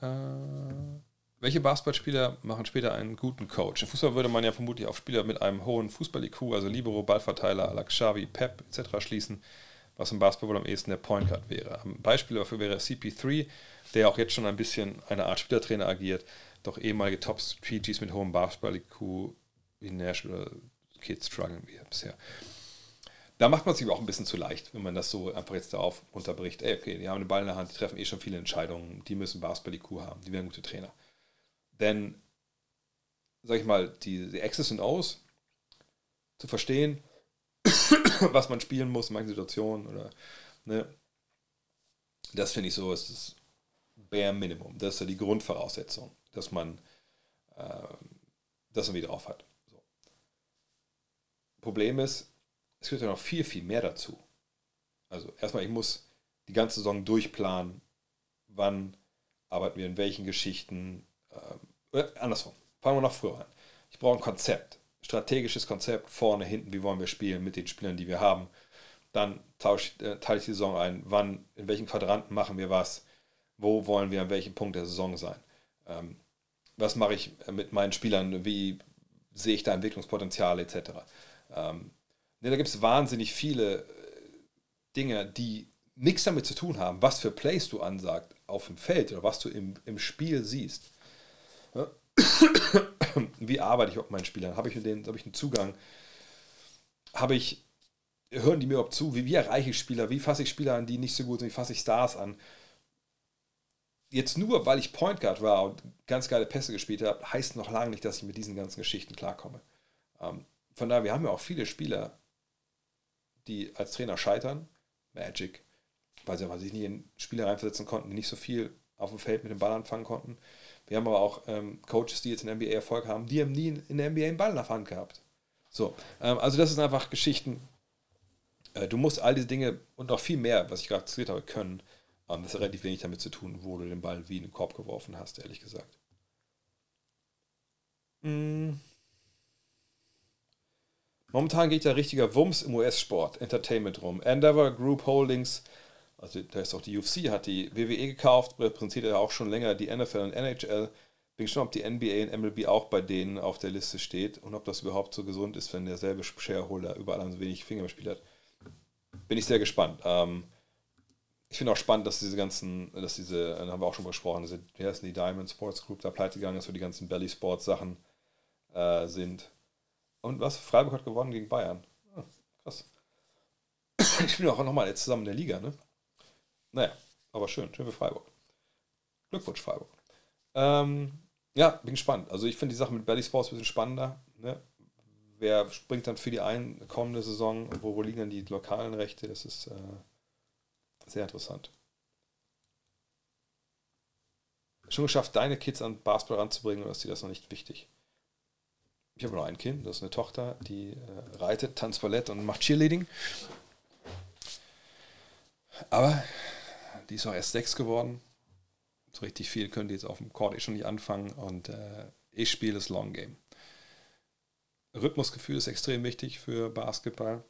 Speaker 1: äh. Welche Basketballspieler machen später einen guten Coach? Im Fußball würde man ja vermutlich auf Spieler mit einem hohen Fußball-IQ, also Libero, Ballverteiler, Lakshavi, Pep etc. schließen, was im Basketball wohl am ehesten der Point Guard wäre. Ein Beispiel dafür wäre CP3, der auch jetzt schon ein bisschen eine Art Spielertrainer agiert, doch ehemalige Top-PGs mit hohem Basketball-IQ wie Nash oder Kids strugglen wie bisher. Da macht man sich auch ein bisschen zu leicht, wenn man das so einfach jetzt darauf unterbricht. Ey, okay, die haben den Ball in der Hand, die treffen eh schon viele Entscheidungen, die müssen Basketball-IQ haben, die werden gute Trainer. Denn, sag ich mal, die, die Access und Aus zu verstehen, (coughs) was man spielen muss in manchen Situationen oder, ne, das finde ich so, ist das Bare Minimum. Das ist ja die Grundvoraussetzung, dass man, äh, dass man drauf hat. So. Problem ist, es gibt ja noch viel, viel mehr dazu. Also erstmal, ich muss die ganze Saison durchplanen, wann arbeiten wir in welchen Geschichten, ähm, äh, andersrum. Fangen wir noch früher an. Ich brauche ein Konzept. Strategisches Konzept, vorne, hinten, wie wollen wir spielen mit den Spielern, die wir haben. Dann tausche, äh, teile ich die Saison ein, wann, in welchen Quadranten machen wir was, wo wollen wir an welchem Punkt der Saison sein. Ähm, was mache ich äh, mit meinen Spielern, wie sehe ich da Entwicklungspotenzial etc. Ähm, ne, da gibt es wahnsinnig viele äh, Dinge, die nichts damit zu tun haben, was für Plays du ansagt auf dem Feld oder was du im, im Spiel siehst. (coughs) Wie arbeite ich mit meinen Spielern? Habe ich, mit denen, habe ich einen Zugang? Habe ich, hören die mir überhaupt zu? Wie, wie erreiche ich Spieler? Wie fasse ich Spieler an, die nicht so gut sind? Wie fasse ich Stars an? Jetzt nur, weil ich Point Guard war und ganz geile Pässe gespielt habe, heißt noch lange nicht, dass ich mit diesen ganzen Geschichten klarkomme. Ähm, von daher, wir haben ja auch viele Spieler, die als Trainer scheitern. Magic, weil sie, sich sie nie in Spieler reinversetzen konnten, die nicht so viel auf dem Feld mit dem Ball anfangen konnten. Wir haben aber auch ähm, Coaches, die jetzt in der NBA Erfolg haben, die haben nie in der NBA einen Ball in der Hand gehabt. So, ähm, also das sind einfach Geschichten. Äh, du musst all diese Dinge und noch viel mehr, was ich gerade zitiert habe, können. Ähm, das hat relativ wenig damit zu tun, wo du den Ball wie in den Korb geworfen hast, ehrlich gesagt. Mhm. Momentan geht ja richtiger Wumms im US-Sport, Entertainment rum. Endeavor Group Holdings also da ist auch die UFC, hat die WWE gekauft, repräsentiert ja auch schon länger die NFL und NHL. Bin gespannt, ob die NBA und MLB auch bei denen auf der Liste steht und ob das überhaupt so gesund ist, wenn derselbe Shareholder überall so wenig Finger im Spiel hat. Bin ich sehr gespannt. Ähm, ich finde auch spannend, dass diese ganzen, dass diese, äh, haben wir auch schon besprochen, diese, wie heißen die Diamond Sports Group da pleite gegangen ist, wo die ganzen Belly Sports Sachen äh, sind. Und was? Freiburg hat gewonnen gegen Bayern. Ah, krass. Ich spiele auch nochmal jetzt zusammen in der Liga, ne? Naja, aber schön, schön für Freiburg. Glückwunsch, Freiburg. Ähm, ja, bin gespannt. Also ich finde die Sache mit Belly Sports ein bisschen spannender. Ne? Wer springt dann für die ein kommende Saison? Wo, wo liegen dann die lokalen Rechte? Das ist äh, sehr interessant. Schon geschafft, deine Kids an Basketball ranzubringen oder ist dir das noch nicht wichtig? Ich habe nur ein Kind, das ist eine Tochter, die äh, reitet, tanzt Ballett und macht Cheerleading. Aber die ist auch erst sechs geworden. So richtig viel können die jetzt auf dem Court eh schon nicht anfangen und äh, ich spiele das Long Game. Rhythmusgefühl ist extrem wichtig für Basketball.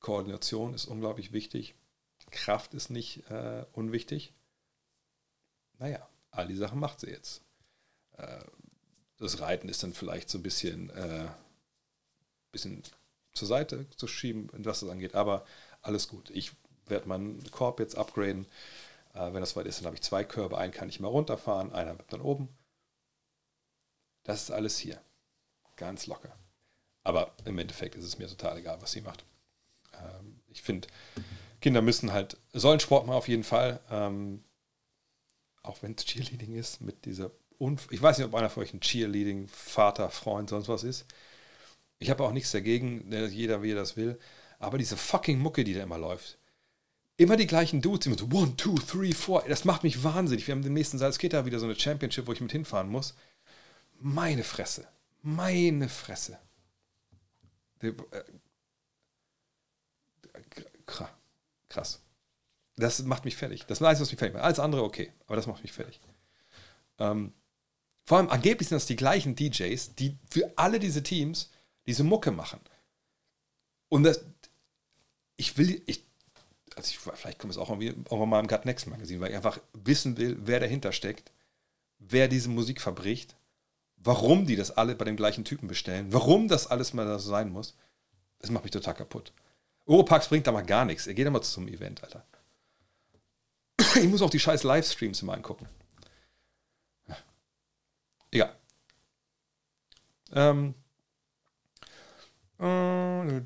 Speaker 1: Koordination ist unglaublich wichtig. Kraft ist nicht äh, unwichtig. Naja, all die Sachen macht sie jetzt. Äh, das Reiten ist dann vielleicht so ein bisschen, äh, bisschen zur Seite zu schieben, was das angeht, aber alles gut. Ich werde meinen Korb jetzt upgraden. Äh, wenn das weit ist, dann habe ich zwei Körbe. Einen kann ich mal runterfahren, einer bleibt dann oben. Das ist alles hier. Ganz locker. Aber im Endeffekt ist es mir total egal, was sie macht. Ähm, ich finde, Kinder müssen halt, sollen Sport machen auf jeden Fall. Ähm, auch wenn es Cheerleading ist, mit dieser Unf ich weiß nicht, ob einer von euch ein Cheerleading, Vater, Freund, sonst was ist. Ich habe auch nichts dagegen, ne, jeder wie er das will. Aber diese fucking Mucke, die da immer läuft, immer die gleichen Dudes, immer so one, two, three, four. Das macht mich wahnsinnig. Wir haben den nächsten Salzgitter wieder so eine Championship, wo ich mit hinfahren muss. Meine Fresse. Meine Fresse. Äh, krass. Das macht mich fertig. Das ist alles, was mich fertig macht. Alles andere okay, aber das macht mich fertig. Ähm, vor allem angeblich sind das die gleichen DJs, die für alle diese Teams diese Mucke machen. Und das, ich will, ich, also ich, vielleicht kommt es auch irgendwie, mal im Gut Next Magazin, weil ich einfach wissen will, wer dahinter steckt, wer diese Musik verbricht, warum die das alle bei dem gleichen Typen bestellen, warum das alles mal so sein muss. Das macht mich total kaputt. Europax bringt da mal gar nichts. Er geht immer zum Event, Alter. Ich muss auch die scheiß Livestreams mal angucken. Ja. Egal. Ähm. Äh,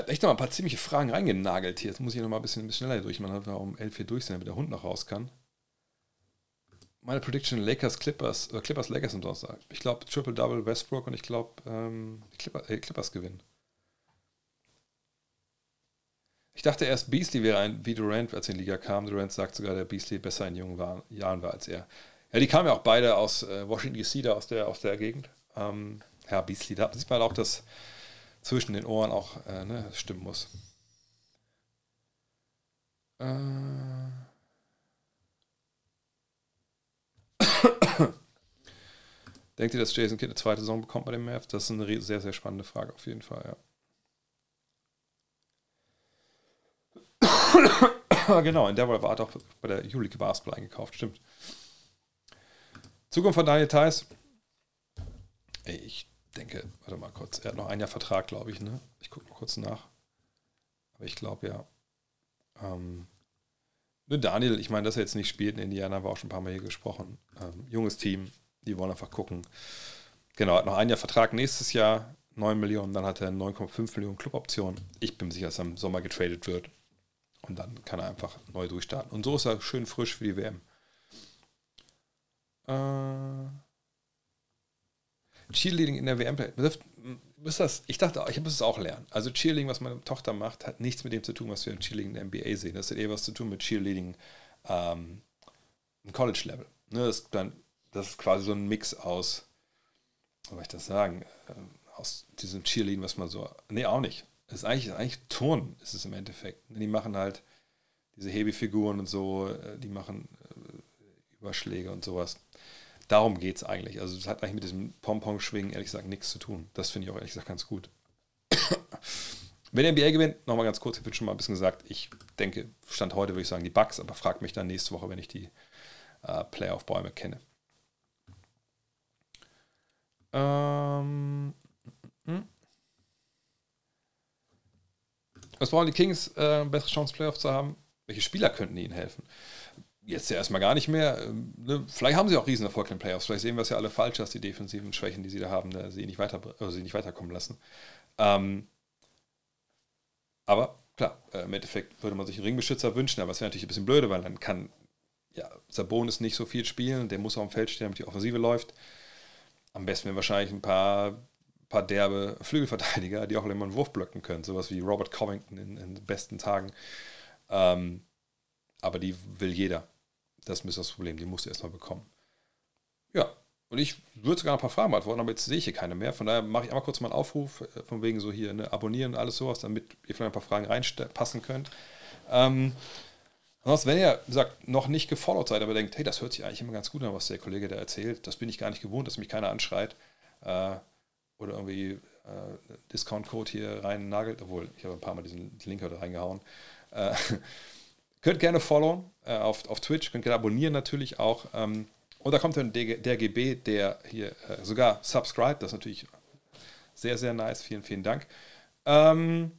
Speaker 1: hat echt noch ein paar ziemliche Fragen reingenagelt hier. Jetzt muss ich noch mal ein bisschen, ein bisschen schneller durchmachen, damit wir um 11 Uhr durch sind, damit der Hund noch raus kann. Meine Prediction: Lakers, Clippers, äh, Clippers, Lakers am Donnerstag. Ich glaube, Triple Double Westbrook und ich glaube, ähm, Clipper, äh, Clippers gewinnen. Ich dachte erst, Beasley wäre ein wie Durant, als er in die Liga kam. Durant sagt sogar, der Beasley besser in jungen war, Jahren war als er. Ja, die kamen ja auch beide aus äh, Washington DC, da aus der, aus der Gegend. Ähm, Herr Beasley, da sieht man auch, dass zwischen den Ohren auch äh, ne, stimmen muss. Äh. (coughs) Denkt ihr, dass Jason Kidd eine zweite Saison bekommt bei dem Mavs? Das ist eine sehr, sehr spannende Frage auf jeden Fall, ja. (coughs) genau, in der Woche war er doch bei der Julike Basketball eingekauft, stimmt. Zukunft von Daniel Theiss. Ich denke, warte mal kurz, er hat noch ein Jahr Vertrag, glaube ich, ne? Ich gucke mal kurz nach. Aber ich glaube ja. Ähm, ne, Daniel, ich meine, dass er jetzt nicht spielt in Indiana, haben wir auch schon ein paar Mal hier gesprochen. Ähm, junges Team, die wollen einfach gucken. Genau, hat noch ein Jahr Vertrag nächstes Jahr, 9 Millionen, dann hat er 9,5 Millionen Cluboption. Ich bin mir sicher, dass er im Sommer getradet wird. Und dann kann er einfach neu durchstarten. Und so ist er schön frisch für die WM. Äh. Cheerleading in der WM, müsst das, ich dachte, ich muss es auch lernen. Also Cheerleading, was meine Tochter macht, hat nichts mit dem zu tun, was wir in Cheerleading in der NBA sehen. Das hat eher was zu tun mit Cheerleading ähm, im College-Level. Ne, das, das ist quasi so ein Mix aus, wie soll ich das sagen, ähm, aus diesem Cheerleading, was man so, nee, auch nicht. Es ist eigentlich, eigentlich Turnen, ist es im Endeffekt. Die machen halt diese Hebefiguren und so, äh, die machen äh, Überschläge und sowas. Darum geht es eigentlich. Also es hat eigentlich mit diesem Pompon-Schwingen ehrlich gesagt nichts zu tun. Das finde ich auch ehrlich gesagt ganz gut. (coughs) Wenn der NBA gewinnt, nochmal ganz kurz, ich habe schon mal ein bisschen gesagt, ich denke, Stand heute würde ich sagen die Bugs, aber frag mich dann nächste Woche, wenn ich die äh, Playoff-Bäume kenne. Ähm, hm. Was brauchen die Kings, äh, bessere Chance, Playoff zu haben? Welche Spieler könnten ihnen helfen? jetzt ja erstmal gar nicht mehr. Ähm, ne? Vielleicht haben sie auch Riesenerfolg in den Playoffs. Vielleicht sehen wir es ja alle falsch, dass die defensiven Schwächen, die sie da haben, da äh, sie, nicht weiter, also sie nicht weiterkommen lassen. Ähm, aber klar, äh, im Endeffekt würde man sich einen Ringbeschützer wünschen, aber es wäre natürlich ein bisschen blöde, weil dann kann ja, Sabonis nicht so viel spielen, der muss auf dem Feld stehen, damit die Offensive läuft. Am besten wären wahrscheinlich ein paar, paar derbe Flügelverteidiger, die auch immer einen Wurf blocken können, sowas wie Robert Covington in, in den besten Tagen. Ähm, aber die will jeder. Das ist das Problem. Die musst du erstmal bekommen. Ja, und ich würde sogar ein paar Fragen beantworten, aber jetzt sehe ich hier keine mehr. Von daher mache ich einmal kurz mal einen Aufruf, äh, von wegen so hier, ne, abonnieren und alles sowas, damit ihr vielleicht ein paar Fragen reinpassen könnt. Ähm, ansonsten, wenn ihr sagt, noch nicht gefollowt seid, aber denkt, hey, das hört sich eigentlich immer ganz gut an, was der Kollege da erzählt, das bin ich gar nicht gewohnt, dass mich keiner anschreit äh, oder irgendwie äh, Discount-Code hier rein nagelt, obwohl ich habe ein paar Mal diesen Link heute reingehauen. Äh, (laughs) Könnt gerne followen äh, auf, auf Twitch, könnt gerne abonnieren natürlich auch. Ähm, und da kommt dann der, der GB, der hier äh, sogar subscribed. Das ist natürlich sehr, sehr nice. Vielen, vielen Dank. Ähm,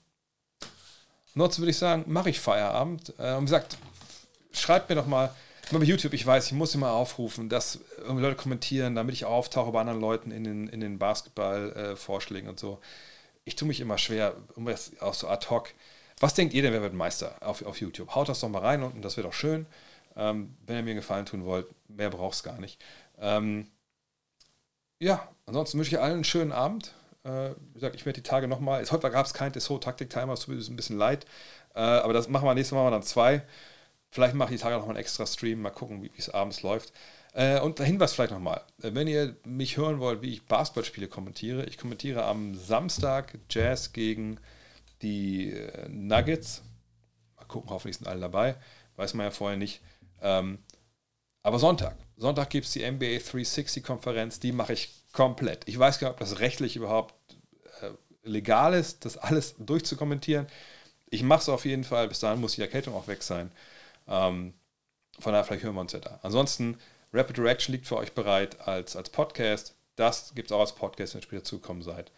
Speaker 1: ansonsten würde ich sagen, mache ich Feierabend. Äh, und wie gesagt, schreibt mir doch mal, bei YouTube, ich weiß, ich muss immer aufrufen, dass irgendwie Leute kommentieren, damit ich auftauche bei anderen Leuten in den, in den Basketball-Vorschlägen äh, und so. Ich tue mich immer schwer, um auch so ad hoc. Was denkt ihr denn, wer wird Meister auf, auf YouTube? Haut das doch mal rein unten, das wäre doch schön. Ähm, wenn ihr mir einen Gefallen tun wollt, mehr braucht es gar nicht. Ähm, ja, ansonsten wünsche ich allen einen schönen Abend. Äh, wie gesagt, ich werde die Tage nochmal. Heute gab es kein Dessau-Taktik-Timer, es tut mir ein bisschen leid. Äh, aber das machen wir nächstes Mal dann zwei. Vielleicht mache ich die Tage nochmal einen extra Stream, mal gucken, wie es abends läuft. Äh, und der Hinweis vielleicht nochmal, äh, wenn ihr mich hören wollt, wie ich Basketballspiele kommentiere, ich kommentiere am Samstag Jazz gegen die äh, Nuggets. Mal gucken, hoffentlich sind alle dabei. Weiß man ja vorher nicht. Ähm, aber Sonntag. Sonntag gibt es die NBA 360-Konferenz. Die mache ich komplett. Ich weiß gar nicht, ob das rechtlich überhaupt äh, legal ist, das alles durchzukommentieren. Ich mache es auf jeden Fall. Bis dahin muss die Erkältung auch weg sein. Ähm, von daher, vielleicht hören wir uns ja da. Ansonsten, Rapid Reaction liegt für euch bereit als, als Podcast. Das gibt es auch als Podcast, wenn ihr später zukommen seid.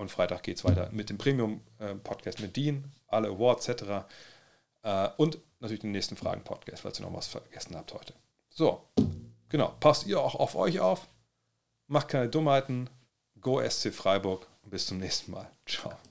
Speaker 1: Und Freitag geht es weiter mit dem Premium-Podcast mit Dean, alle Awards etc. Äh, und natürlich den nächsten Fragen-Podcast, falls ihr noch was vergessen habt heute. So, genau. Passt ihr auch auf euch auf. Macht keine Dummheiten. Go SC Freiburg. Bis zum nächsten Mal. Ciao.